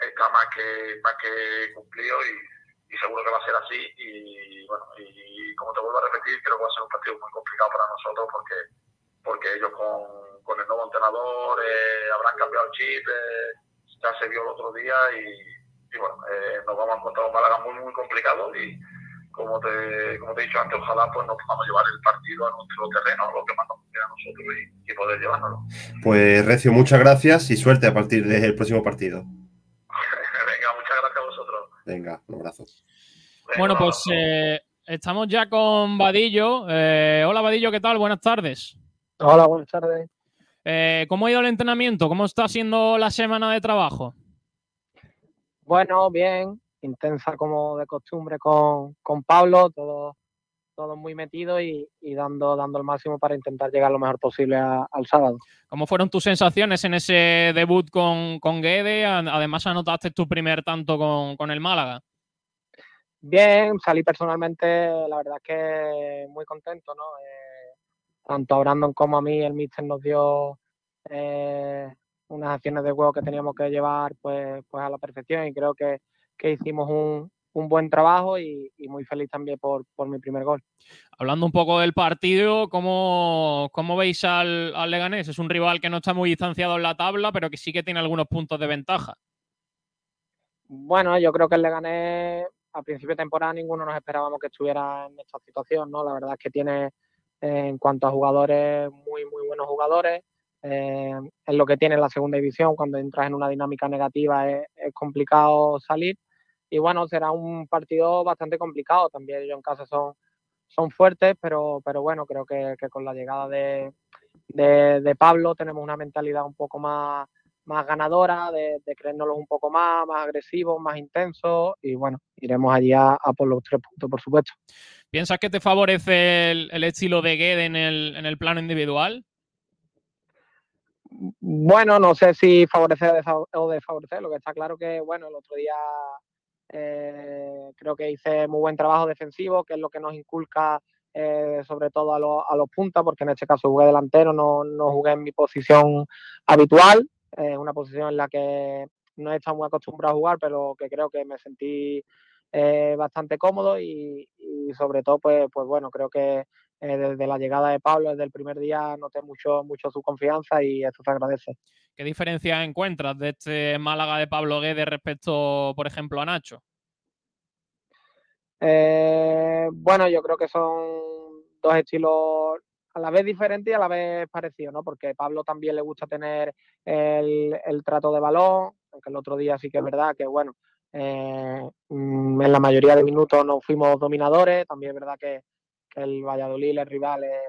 está más que, más que cumplido y, y, seguro que va a ser así. Y bueno, y, como te vuelvo a repetir, creo que va a ser un partido muy complicado para nosotros porque, porque ellos con, con el nuevo entrenador eh, habrán cambiado el chip, eh, ya se vio el otro día y, y bueno, eh, nos vamos a encontrar un Málaga muy, muy complicado y como te, como te he dicho antes, ojalá pues nos podamos llevar el partido a nuestro terreno, lo que más nos a nosotros y, y poder llevárnoslo. Pues Recio, muchas gracias y suerte a partir del próximo partido. Venga, un abrazo. Bueno, pues eh, estamos ya con Vadillo. Eh, hola Vadillo, ¿qué tal? Buenas tardes. Hola, buenas tardes. Eh, ¿Cómo ha ido el entrenamiento? ¿Cómo está siendo la semana de trabajo? Bueno, bien, intensa como de costumbre con, con Pablo, todos todos muy metidos y, y dando, dando el máximo para intentar llegar lo mejor posible a- al sábado. ¿Cómo fueron tus sensaciones en ese debut con, con Guede? Además, anotaste tu primer tanto con, con el Málaga. Bien, salí personalmente, la verdad es que muy contento, ¿no? Eh, tanto a Brandon como a mí, el míster nos dio eh, unas acciones de juego que teníamos que llevar pues, pues a la perfección y creo que, que hicimos un, un buen trabajo y, y muy feliz también por, por mi primer gol. Hablando un poco del partido, ¿cómo, cómo veis al, al Leganés? Es un rival que no está muy distanciado en la tabla, pero que sí que tiene algunos puntos de ventaja. Bueno, yo creo que el Leganés a principio de temporada ninguno nos esperábamos que estuviera en esta situación, ¿no? La verdad es que tiene en cuanto a jugadores muy muy buenos jugadores. Eh, es lo que tiene en la segunda división, cuando entras en una dinámica negativa es, complicado salir. Y bueno, será un partido bastante complicado. También ellos en casa son, son fuertes, pero, pero bueno, creo que, con la llegada de, de, Pablo tenemos una mentalidad un poco más, más ganadora, de, de un poco más, más agresivos, más intensos y bueno, iremos allí a, a por los tres puntos, por supuesto. ¿Piensas que te favorece el, el estilo de Guede en el, en el plano individual? Bueno, no sé si favorecer o desfa- o desfavorecer, lo que está claro que, bueno, el otro día eh, creo que hice muy buen trabajo defensivo, que es lo que nos inculca eh, sobre todo a, los- a los puntas, porque en este caso jugué delantero, no, no jugué en mi posición habitual, eh, una posición en la que no he estado muy acostumbrado a jugar, pero que creo que me sentí eh, bastante cómodo y, y sobre todo, pues, pues bueno, creo que eh, desde la llegada de Pablo, desde el primer día, noté mucho, mucho su confianza y eso se agradece. ¿Qué diferencia encuentras de este Málaga de Pablo Guede respecto, por ejemplo, a Nacho? Eh, bueno, yo creo que son dos estilos a la vez diferentes y a la vez parecidos, ¿no? Porque a Pablo también le gusta tener el, el trato de balón, aunque el otro día sí que es verdad que, bueno, eh, en la mayoría de minutos no fuimos dominadores, también es verdad que el Valladolid, el rival, eh,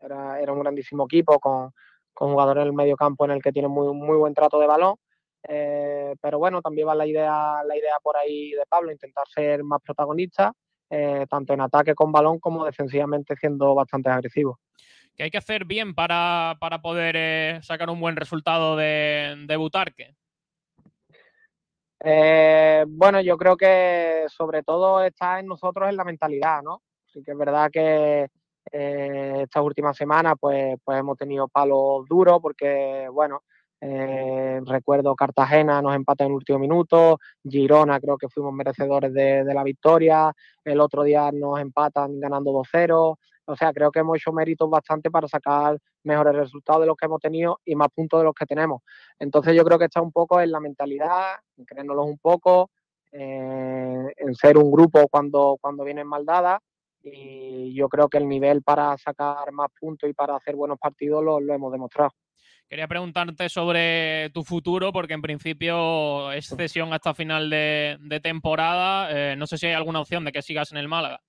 era, era un grandísimo equipo con, con jugadores en el medio campo en el que tienen muy, muy buen trato de balón. Eh, pero bueno, también va la idea, la idea por ahí de Pablo, intentar ser más protagonista, eh, tanto en ataque con balón como defensivamente siendo bastante agresivo. ¿Qué hay que hacer bien para, para poder eh, sacar un buen resultado de, de Butarque? Bueno, yo creo que sobre todo está en nosotros en la mentalidad, ¿no? Sí que es verdad que eh, estas últimas semanas pues, pues hemos tenido palos duros porque, bueno, eh, recuerdo Cartagena nos empata en el último minuto, Girona creo que fuimos merecedores de, la victoria, el otro día nos empatan ganando 2-0, o sea, creo que hemos hecho méritos bastante para sacar mejores resultados de los que hemos tenido y más puntos de los que tenemos. Entonces yo creo que está un poco en la mentalidad, en creérnoslos un poco, eh, en ser un grupo cuando, cuando vienen mal dadas y yo creo que el nivel para sacar más puntos y para hacer buenos partidos lo, lo hemos demostrado. Quería preguntarte sobre tu futuro, porque en principio es cesión hasta final de, de temporada. Eh, no sé si hay alguna opción de que sigas en el Málaga.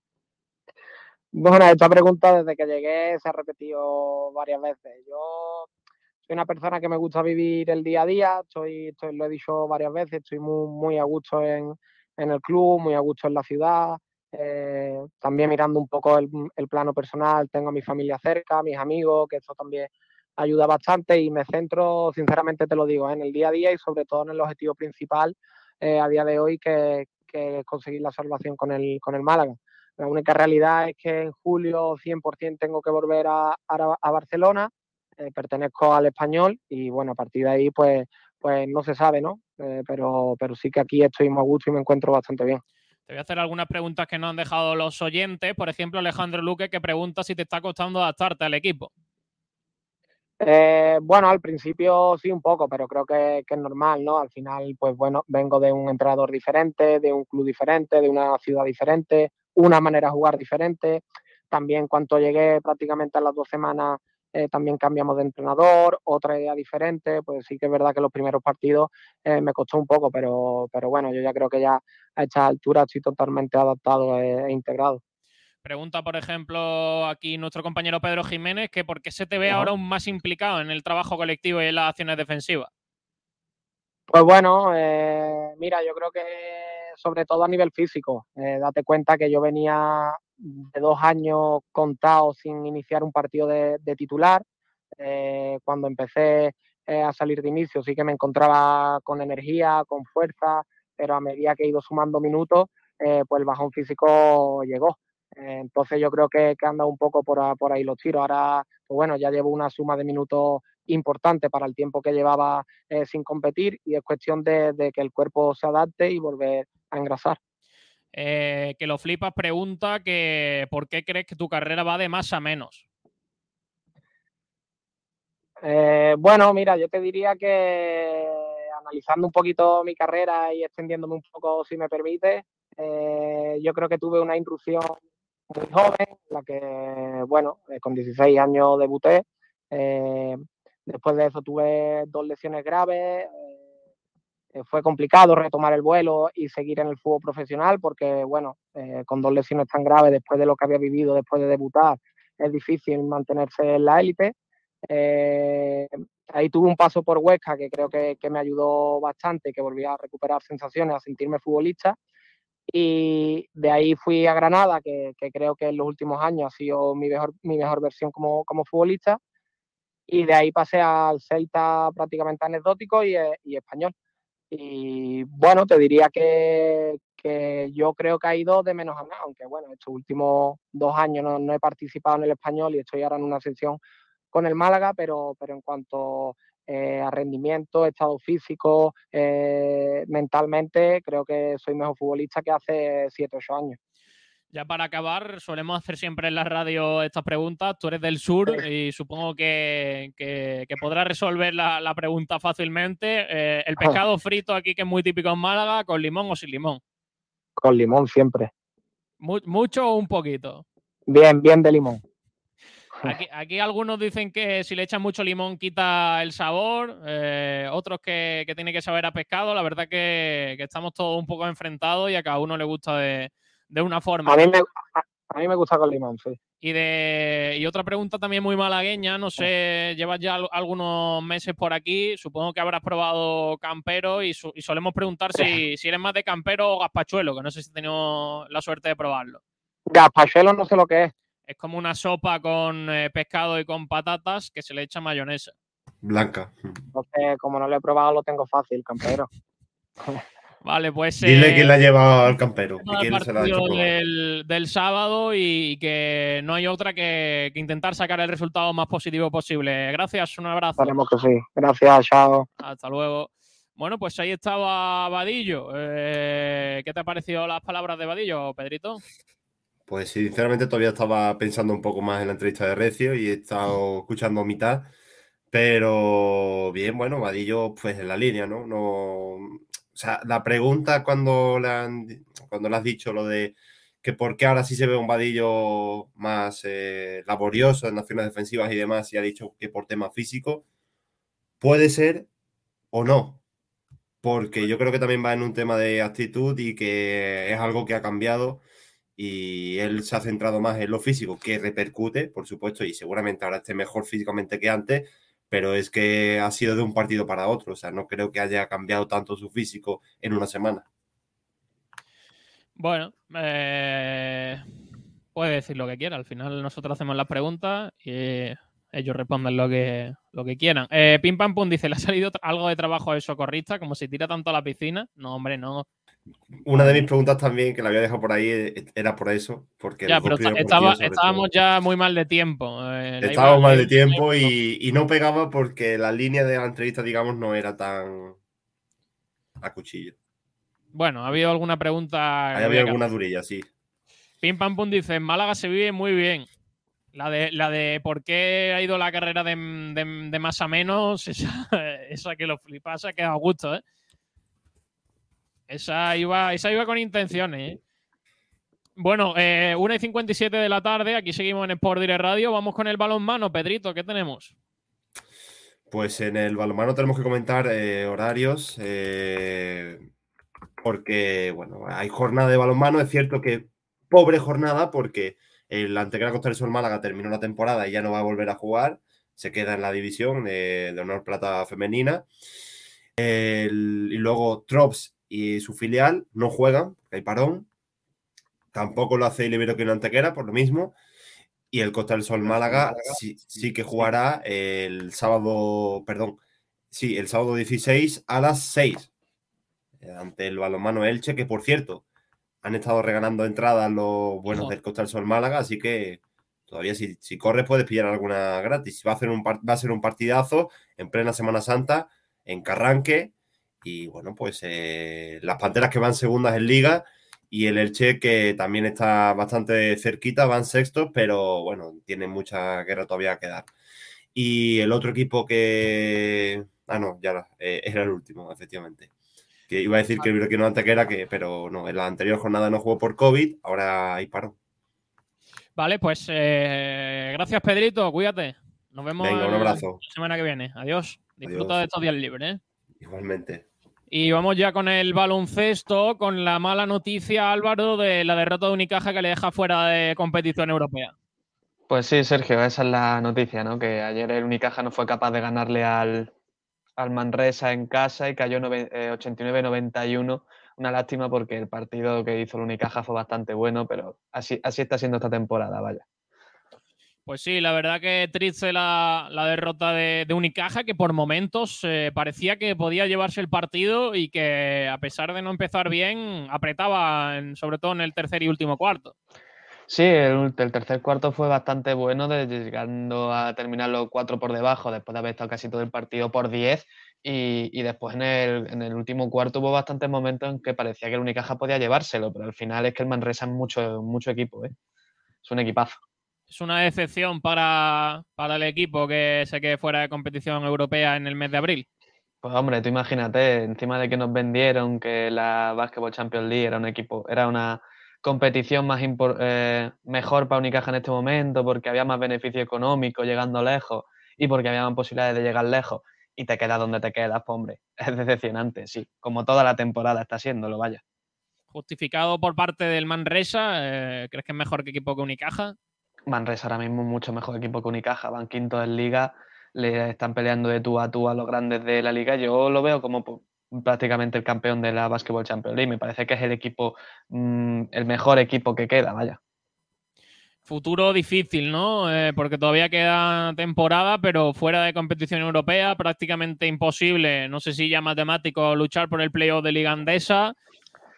Bueno, esta pregunta desde que llegué se ha repetido varias veces. Yo soy una persona que me gusta vivir el día a día, estoy, estoy- lo he dicho varias veces, estoy muy, muy a gusto en, en el club, muy a gusto en la ciudad. Eh, también mirando un poco el, el plano personal, tengo a mi familia cerca, a mis amigos, que eso también ayuda bastante y me centro, sinceramente te lo digo, en el día a día y sobre todo en el objetivo principal eh, a día de hoy, que, es conseguir la salvación con el, con el Málaga. La única realidad es que en julio 100% tengo que volver a, a- Barcelona, eh, pertenezco al español y bueno, a partir de ahí pues, pues no se sabe, ¿no? Pero, pero sí que aquí estoy muy a gusto y me encuentro bastante bien. Te voy a hacer algunas preguntas que nos han dejado los oyentes. Por ejemplo, Alejandro Luque que pregunta si te está costando adaptarte al equipo. Eh, bueno, al principio sí un poco, pero creo que, que es normal, ¿no? Al final, pues bueno, vengo de un entrenador diferente, de un club diferente, de una ciudad diferente, una manera de jugar diferente. También cuando llegué prácticamente a las dos semanas, eh, también cambiamos de entrenador, otra idea diferente. Pues sí que es verdad que los primeros partidos eh, me costó un poco, pero, pero bueno, yo ya creo que ya a esta altura estoy totalmente adaptado e, e integrado. Pregunta, por ejemplo, aquí nuestro compañero Pedro Jiménez, que por qué se te ve Ajá. ahora aún más implicado en el trabajo colectivo y en las acciones defensivas. Pues bueno, eh, mira, yo creo que sobre todo a nivel físico, eh, date cuenta que yo venía de dos años contados sin iniciar un partido de, titular. Eh, cuando empecé eh, a salir de inicio sí que me encontraba con energía, con fuerza, pero a medida que he ido sumando minutos, eh, pues el bajón físico llegó. Entonces yo creo que, que anda un poco por, por ahí los tiros. Ahora, pues bueno, ya llevo una suma de minutos importante para el tiempo que llevaba sin competir y es cuestión de, de que el cuerpo se adapte y volver a engrasar. Eh, que lo flipas pregunta que ¿por qué crees que tu carrera va de más a menos? Eh, bueno, mira, yo te diría que analizando un poquito mi carrera y extendiéndome un poco, si me permite, eh, yo creo que tuve una intrusión muy joven, en la que, bueno, con 16 años debuté. después de eso tuve dos lesiones graves. Eh, fue complicado retomar el vuelo y seguir en el fútbol profesional porque, bueno, eh, con dos lesiones tan graves después de lo que había vivido, después de debutar, es difícil mantenerse en la élite. Eh, ahí tuve un paso por Huesca que creo que, que me ayudó bastante, que volví a recuperar sensaciones, a sentirme futbolista. Y de ahí fui a Granada, que, que creo que en los últimos años ha sido mi mejor, mi mejor versión como, como futbolista. Y de ahí pasé al Celta prácticamente anecdótico y, eh, y español. Y bueno, te diría que, que yo creo que ha ido de menos a más, aunque bueno, estos últimos dos años no, no he participado en el español y estoy ahora en una sección con el Málaga, pero, pero en cuanto eh, a rendimiento, estado físico, eh, mentalmente, creo que soy mejor futbolista que hace 7 o 8 años. Ya para acabar, solemos hacer siempre en la radio estas preguntas. Tú eres del sur y supongo que, que- que podrás resolver la, la pregunta fácilmente. Eh, el pescado frito aquí, que es muy típico en Málaga, ¿con limón o sin limón? Con limón siempre. Mu- ¿Mucho o un poquito? Bien, bien de limón. Aquí, aquí algunos dicen que si le echan mucho limón quita el sabor, eh, otros que, que tiene que saber a pescado. La verdad que, que estamos todos un poco enfrentados y a cada uno le gusta de, de una forma. A mí me, a, a mí me gusta con limón, sí. Y, de, y otra pregunta también muy malagueña, no sé, llevas ya al- algunos meses por aquí, supongo que habrás probado campero y, su- y solemos preguntar si, si eres más de campero o gazpachuelo, que no sé si he tenido la suerte de probarlo. Gazpachuelo no sé lo que es. Es como una sopa con eh, pescado y con patatas que se le echa mayonesa. Blanca. Entonces, como no lo he probado, lo tengo fácil, campero. Vale, pues... Dile eh, quién la ha llevado al campero. y quién se la ha hecho partido probar. del, del sábado y que no hay otra que, que intentar sacar el resultado más positivo posible. Gracias, un abrazo. Esperemos que sí. Gracias, chao. Hasta luego. Bueno, pues ahí estaba Vadillo. Eh, ¿Qué te ha parecido las palabras de Vadillo, Pedrito? Pues sinceramente todavía estaba pensando un poco más en la entrevista de Recio y he estado escuchando a mitad. Pero bien, bueno, Vadillo, pues en la línea, ¿no? No. O sea, la pregunta cuando le, han, cuando le has dicho lo de que por qué ahora sí se ve un Vadillo más eh, laborioso en acciones defensivas y demás, y ha dicho que por tema físico, puede ser o no. Porque yo creo que también va en un tema de actitud y que es algo que ha cambiado y él se ha centrado más en lo físico, que repercute, por supuesto, y seguramente ahora esté mejor físicamente que antes, pero es que ha sido de un partido para otro, o sea, no creo que haya cambiado tanto su físico en una semana. Bueno, eh, puede decir lo que quiera. Al final nosotros hacemos las preguntas y ellos responden lo que, lo que quieran. Eh, Pim Pam Pum dice, ¿le ha salido algo de trabajo al socorrista? Como si tira tanto a la piscina. No, hombre, no. Una de mis preguntas también, que la había dejado por ahí, eh, era por eso, porque Ya, pero estaba- estábamos todo, ya muy mal de tiempo. eh, estábamos mal de tiempo y, y no pegaba porque la línea de la entrevista, digamos, no era tan a cuchillo. Bueno, ha habido alguna pregunta. Había había alguna durilla, sí. Pim Pam Pum dice, en Málaga se vive muy bien. La de, la de por qué ha ido la carrera de, de- de más a menos, esa, esa que lo flipas, que a gusto, ¿eh? Esa iba, esa iba con intenciones, ¿eh? Bueno, eh, 1 y 57 de la tarde, aquí seguimos en Sport Direct Radio, vamos con el balón mano, Pedrito, ¿qué tenemos? Pues en el balonmano tenemos que comentar eh, horarios, eh, porque, bueno, hay jornada de balonmano. Es cierto que pobre jornada, porque el Antequera Costa del Sol Málaga terminó la temporada y ya no va a volver a jugar. Se queda en la división de, de honor plata femenina. Y luego Trops y su filial no juegan, porque hay parón. tampoco lo hace el Iberoquino Antequera, por lo mismo. Y el Costa del Sol Málaga sí, sí que jugará el sábado, perdón, sí, el sábado 16 a las 6 eh, ante el balonmano Elche, que por cierto, han estado regalando entradas los buenos del Costa del Sol Málaga, así que todavía si, si corres puedes pillar alguna gratis. Va a, hacer un, va a ser un partidazo en plena Semana Santa, en Carranque, y bueno, pues eh, las Panteras que van segundas en liga y el Elche que también está bastante cerquita, van sextos, pero bueno, tienen mucha guerra todavía que dar. Y el otro equipo que... Ah, no, ya eh, era el último, efectivamente. Que iba a decir que el que no antes que era que, pero no, en la anterior jornada no jugó por COVID, ahora ahí paró. Vale, pues eh, gracias Pedrito, cuídate. Nos vemos Venga, un abrazo. la semana que viene. Adiós. Disfruta de estos días libres. ¿eh? Igualmente. Y vamos ya con el baloncesto, con la mala noticia, Álvaro, de la derrota de Unicaja que le deja fuera de competición europea. Pues sí, Sergio, esa es la noticia, ¿no? Que ayer el Unicaja no fue capaz de ganarle al, al Manresa en casa y cayó 89-91. Una lástima porque el partido que hizo el Unicaja fue bastante bueno, pero así, así está siendo esta temporada, vaya. Pues sí, la verdad que triste la, derrota de, Unicaja, que por momentos eh, parecía que podía llevarse el partido y que a pesar de no empezar bien, apretaba, sobre todo en el tercer y último cuarto. Sí, el, tercer cuarto fue bastante bueno, llegando a terminar los cuatro por debajo, después de haber estado casi todo el partido por 10. Y, después en el, en el, último cuarto hubo bastantes momentos en que parecía que el Unicaja podía llevárselo, pero al final es que el Manresa es mucho, mucho equipo, ¿eh? es un equipazo. Es una decepción para, para el equipo que se quede fuera de competición europea en el mes de abril. Pues hombre, tú imagínate, encima de que nos vendieron que la Basketball Champions League era un equipo, era una competición más eh, mejor para Unicaja en este momento, porque había más beneficio económico llegando lejos y porque había más posibilidades de llegar lejos y te quedas donde te quedas, pues hombre, es decepcionante, sí, como toda la temporada está siendo, lo vaya. Justificado por parte del Manresa, eh, ¿crees que es mejor que equipo que Unicaja? Manresa ahora mismo es mucho mejor equipo que Unicaja, van quinto en liga, le están peleando de tú a tú a los grandes de la liga. Yo lo veo como pues, prácticamente el campeón de la Basketball Champions League. Me parece que es el equipo, mmm, el mejor equipo que queda, vaya. Futuro difícil, ¿no? Eh, porque todavía queda temporada, pero fuera de competición europea, prácticamente imposible, no sé si ya matemático, luchar por el playoff de Liga Andesa.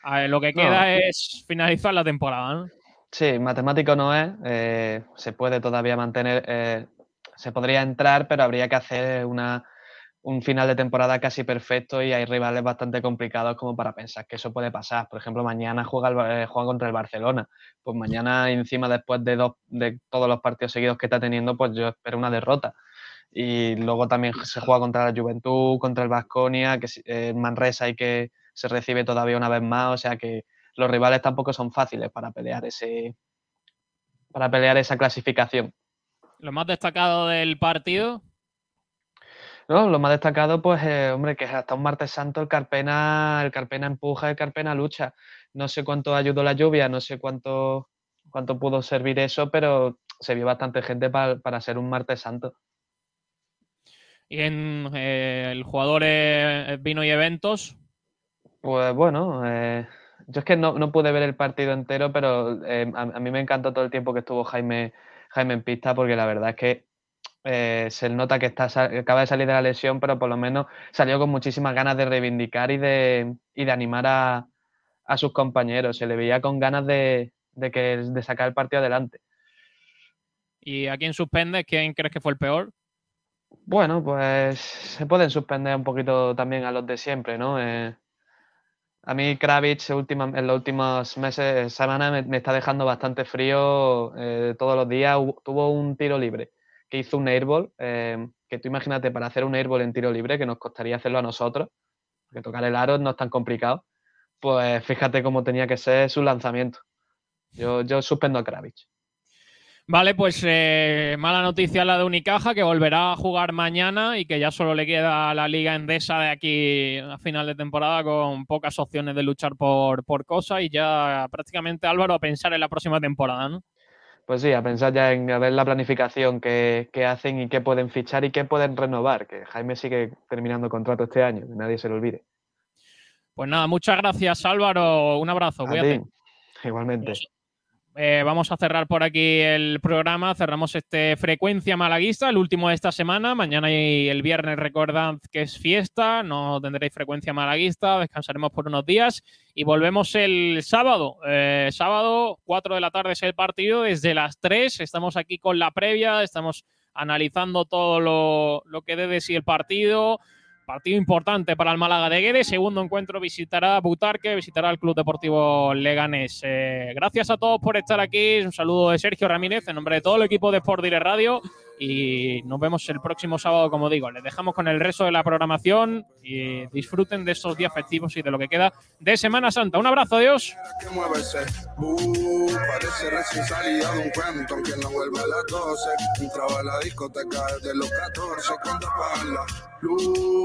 Ver, lo que queda no. es finalizar la temporada, ¿no? Sí, matemático no es. Eh, se puede todavía mantener, eh, se podría entrar, pero habría que hacer una, un final de temporada casi perfecto y hay rivales bastante complicados como para pensar que eso puede pasar. Por ejemplo, mañana juega, eh, juega contra el Barcelona. Pues mañana, encima, después de, dos, de todos los partidos seguidos que está teniendo, pues yo espero una derrota. Y luego también se juega contra la Juventud, contra el Vasconia, que eh, Manresa y que se recibe todavía una vez más. O sea que los rivales tampoco son fáciles para pelear ese para pelear esa clasificación. Lo más destacado del partido. No, lo más destacado, pues, eh, hombre, que hasta un martes santo el Carpena, el Carpena empuja, el Carpena lucha. No sé cuánto ayudó la lluvia, no sé cuánto, cuánto pudo servir eso, pero se vio bastante gente para, para ser un martes santo. Y en eh, el jugador eh, vino y eventos. Pues bueno, yo es que no, no, pude ver el partido entero, pero eh, a, a, mí me encantó todo el tiempo que estuvo Jaime, Jaime en pista, porque la verdad es que eh, se nota que está, acaba de salir de la lesión, pero por lo menos salió con muchísimas ganas de reivindicar y de, y de animar a, a, sus compañeros. Se le veía con ganas de, de, que, de sacar el partido adelante. ¿Y a quién suspende? ¿Quién crees que fue el peor? Bueno, pues se pueden suspender un poquito también a los de siempre, ¿no? Eh, a mí Kravitz en los últimos meses, semanas, me, me está dejando bastante frío eh, todos los días. Tuvo un tiro libre que hizo un airball, eh, que tú imagínate para hacer un airball en tiro libre, que nos costaría hacerlo a nosotros, porque tocar el aro no es tan complicado, pues fíjate cómo tenía que ser su lanzamiento. Yo, yo suspendo a Kravitz. Vale, pues eh, mala noticia la de Unicaja, que volverá a jugar mañana y que ya solo le queda a la Liga Endesa de aquí a final de temporada con pocas opciones de luchar por, por cosas y ya prácticamente Álvaro a pensar en la próxima temporada, ¿no? Pues sí, a pensar ya en ver la planificación que, que, hacen y qué pueden fichar y qué pueden renovar, que Jaime sigue terminando contrato este año, que nadie se lo olvide. Pues nada, muchas gracias Álvaro, un abrazo, a cuídate. Ti. Igualmente. Eh, vamos a cerrar por aquí el programa. Cerramos este Frecuencia Malaguista, el último de esta semana. Mañana y el viernes recordad que es fiesta, no tendréis Frecuencia Malaguista, descansaremos por unos días y volvemos el sábado. Eh, sábado, 4 de la tarde es el partido, desde las 3 estamos aquí con la previa, estamos analizando todo lo, lo que debe si el partido. Partido importante para el Málaga de Guedes. Segundo encuentro visitará Butarque, visitará el Club Deportivo Leganés. Eh, gracias a todos por estar aquí. Un saludo de Sergio Ramírez en nombre de todo el equipo de Sport Direct Radio. Y nos vemos el próximo sábado, como digo. Les dejamos con el resto de la programación y disfruten de estos días festivos y de lo que queda de Semana Santa. Un abrazo, adiós. que mueve ese bu, parece recién salida de un cuento, aunque no vuelve a las 12. Entraba a la discoteca desde los 14 cuando apagan la luz.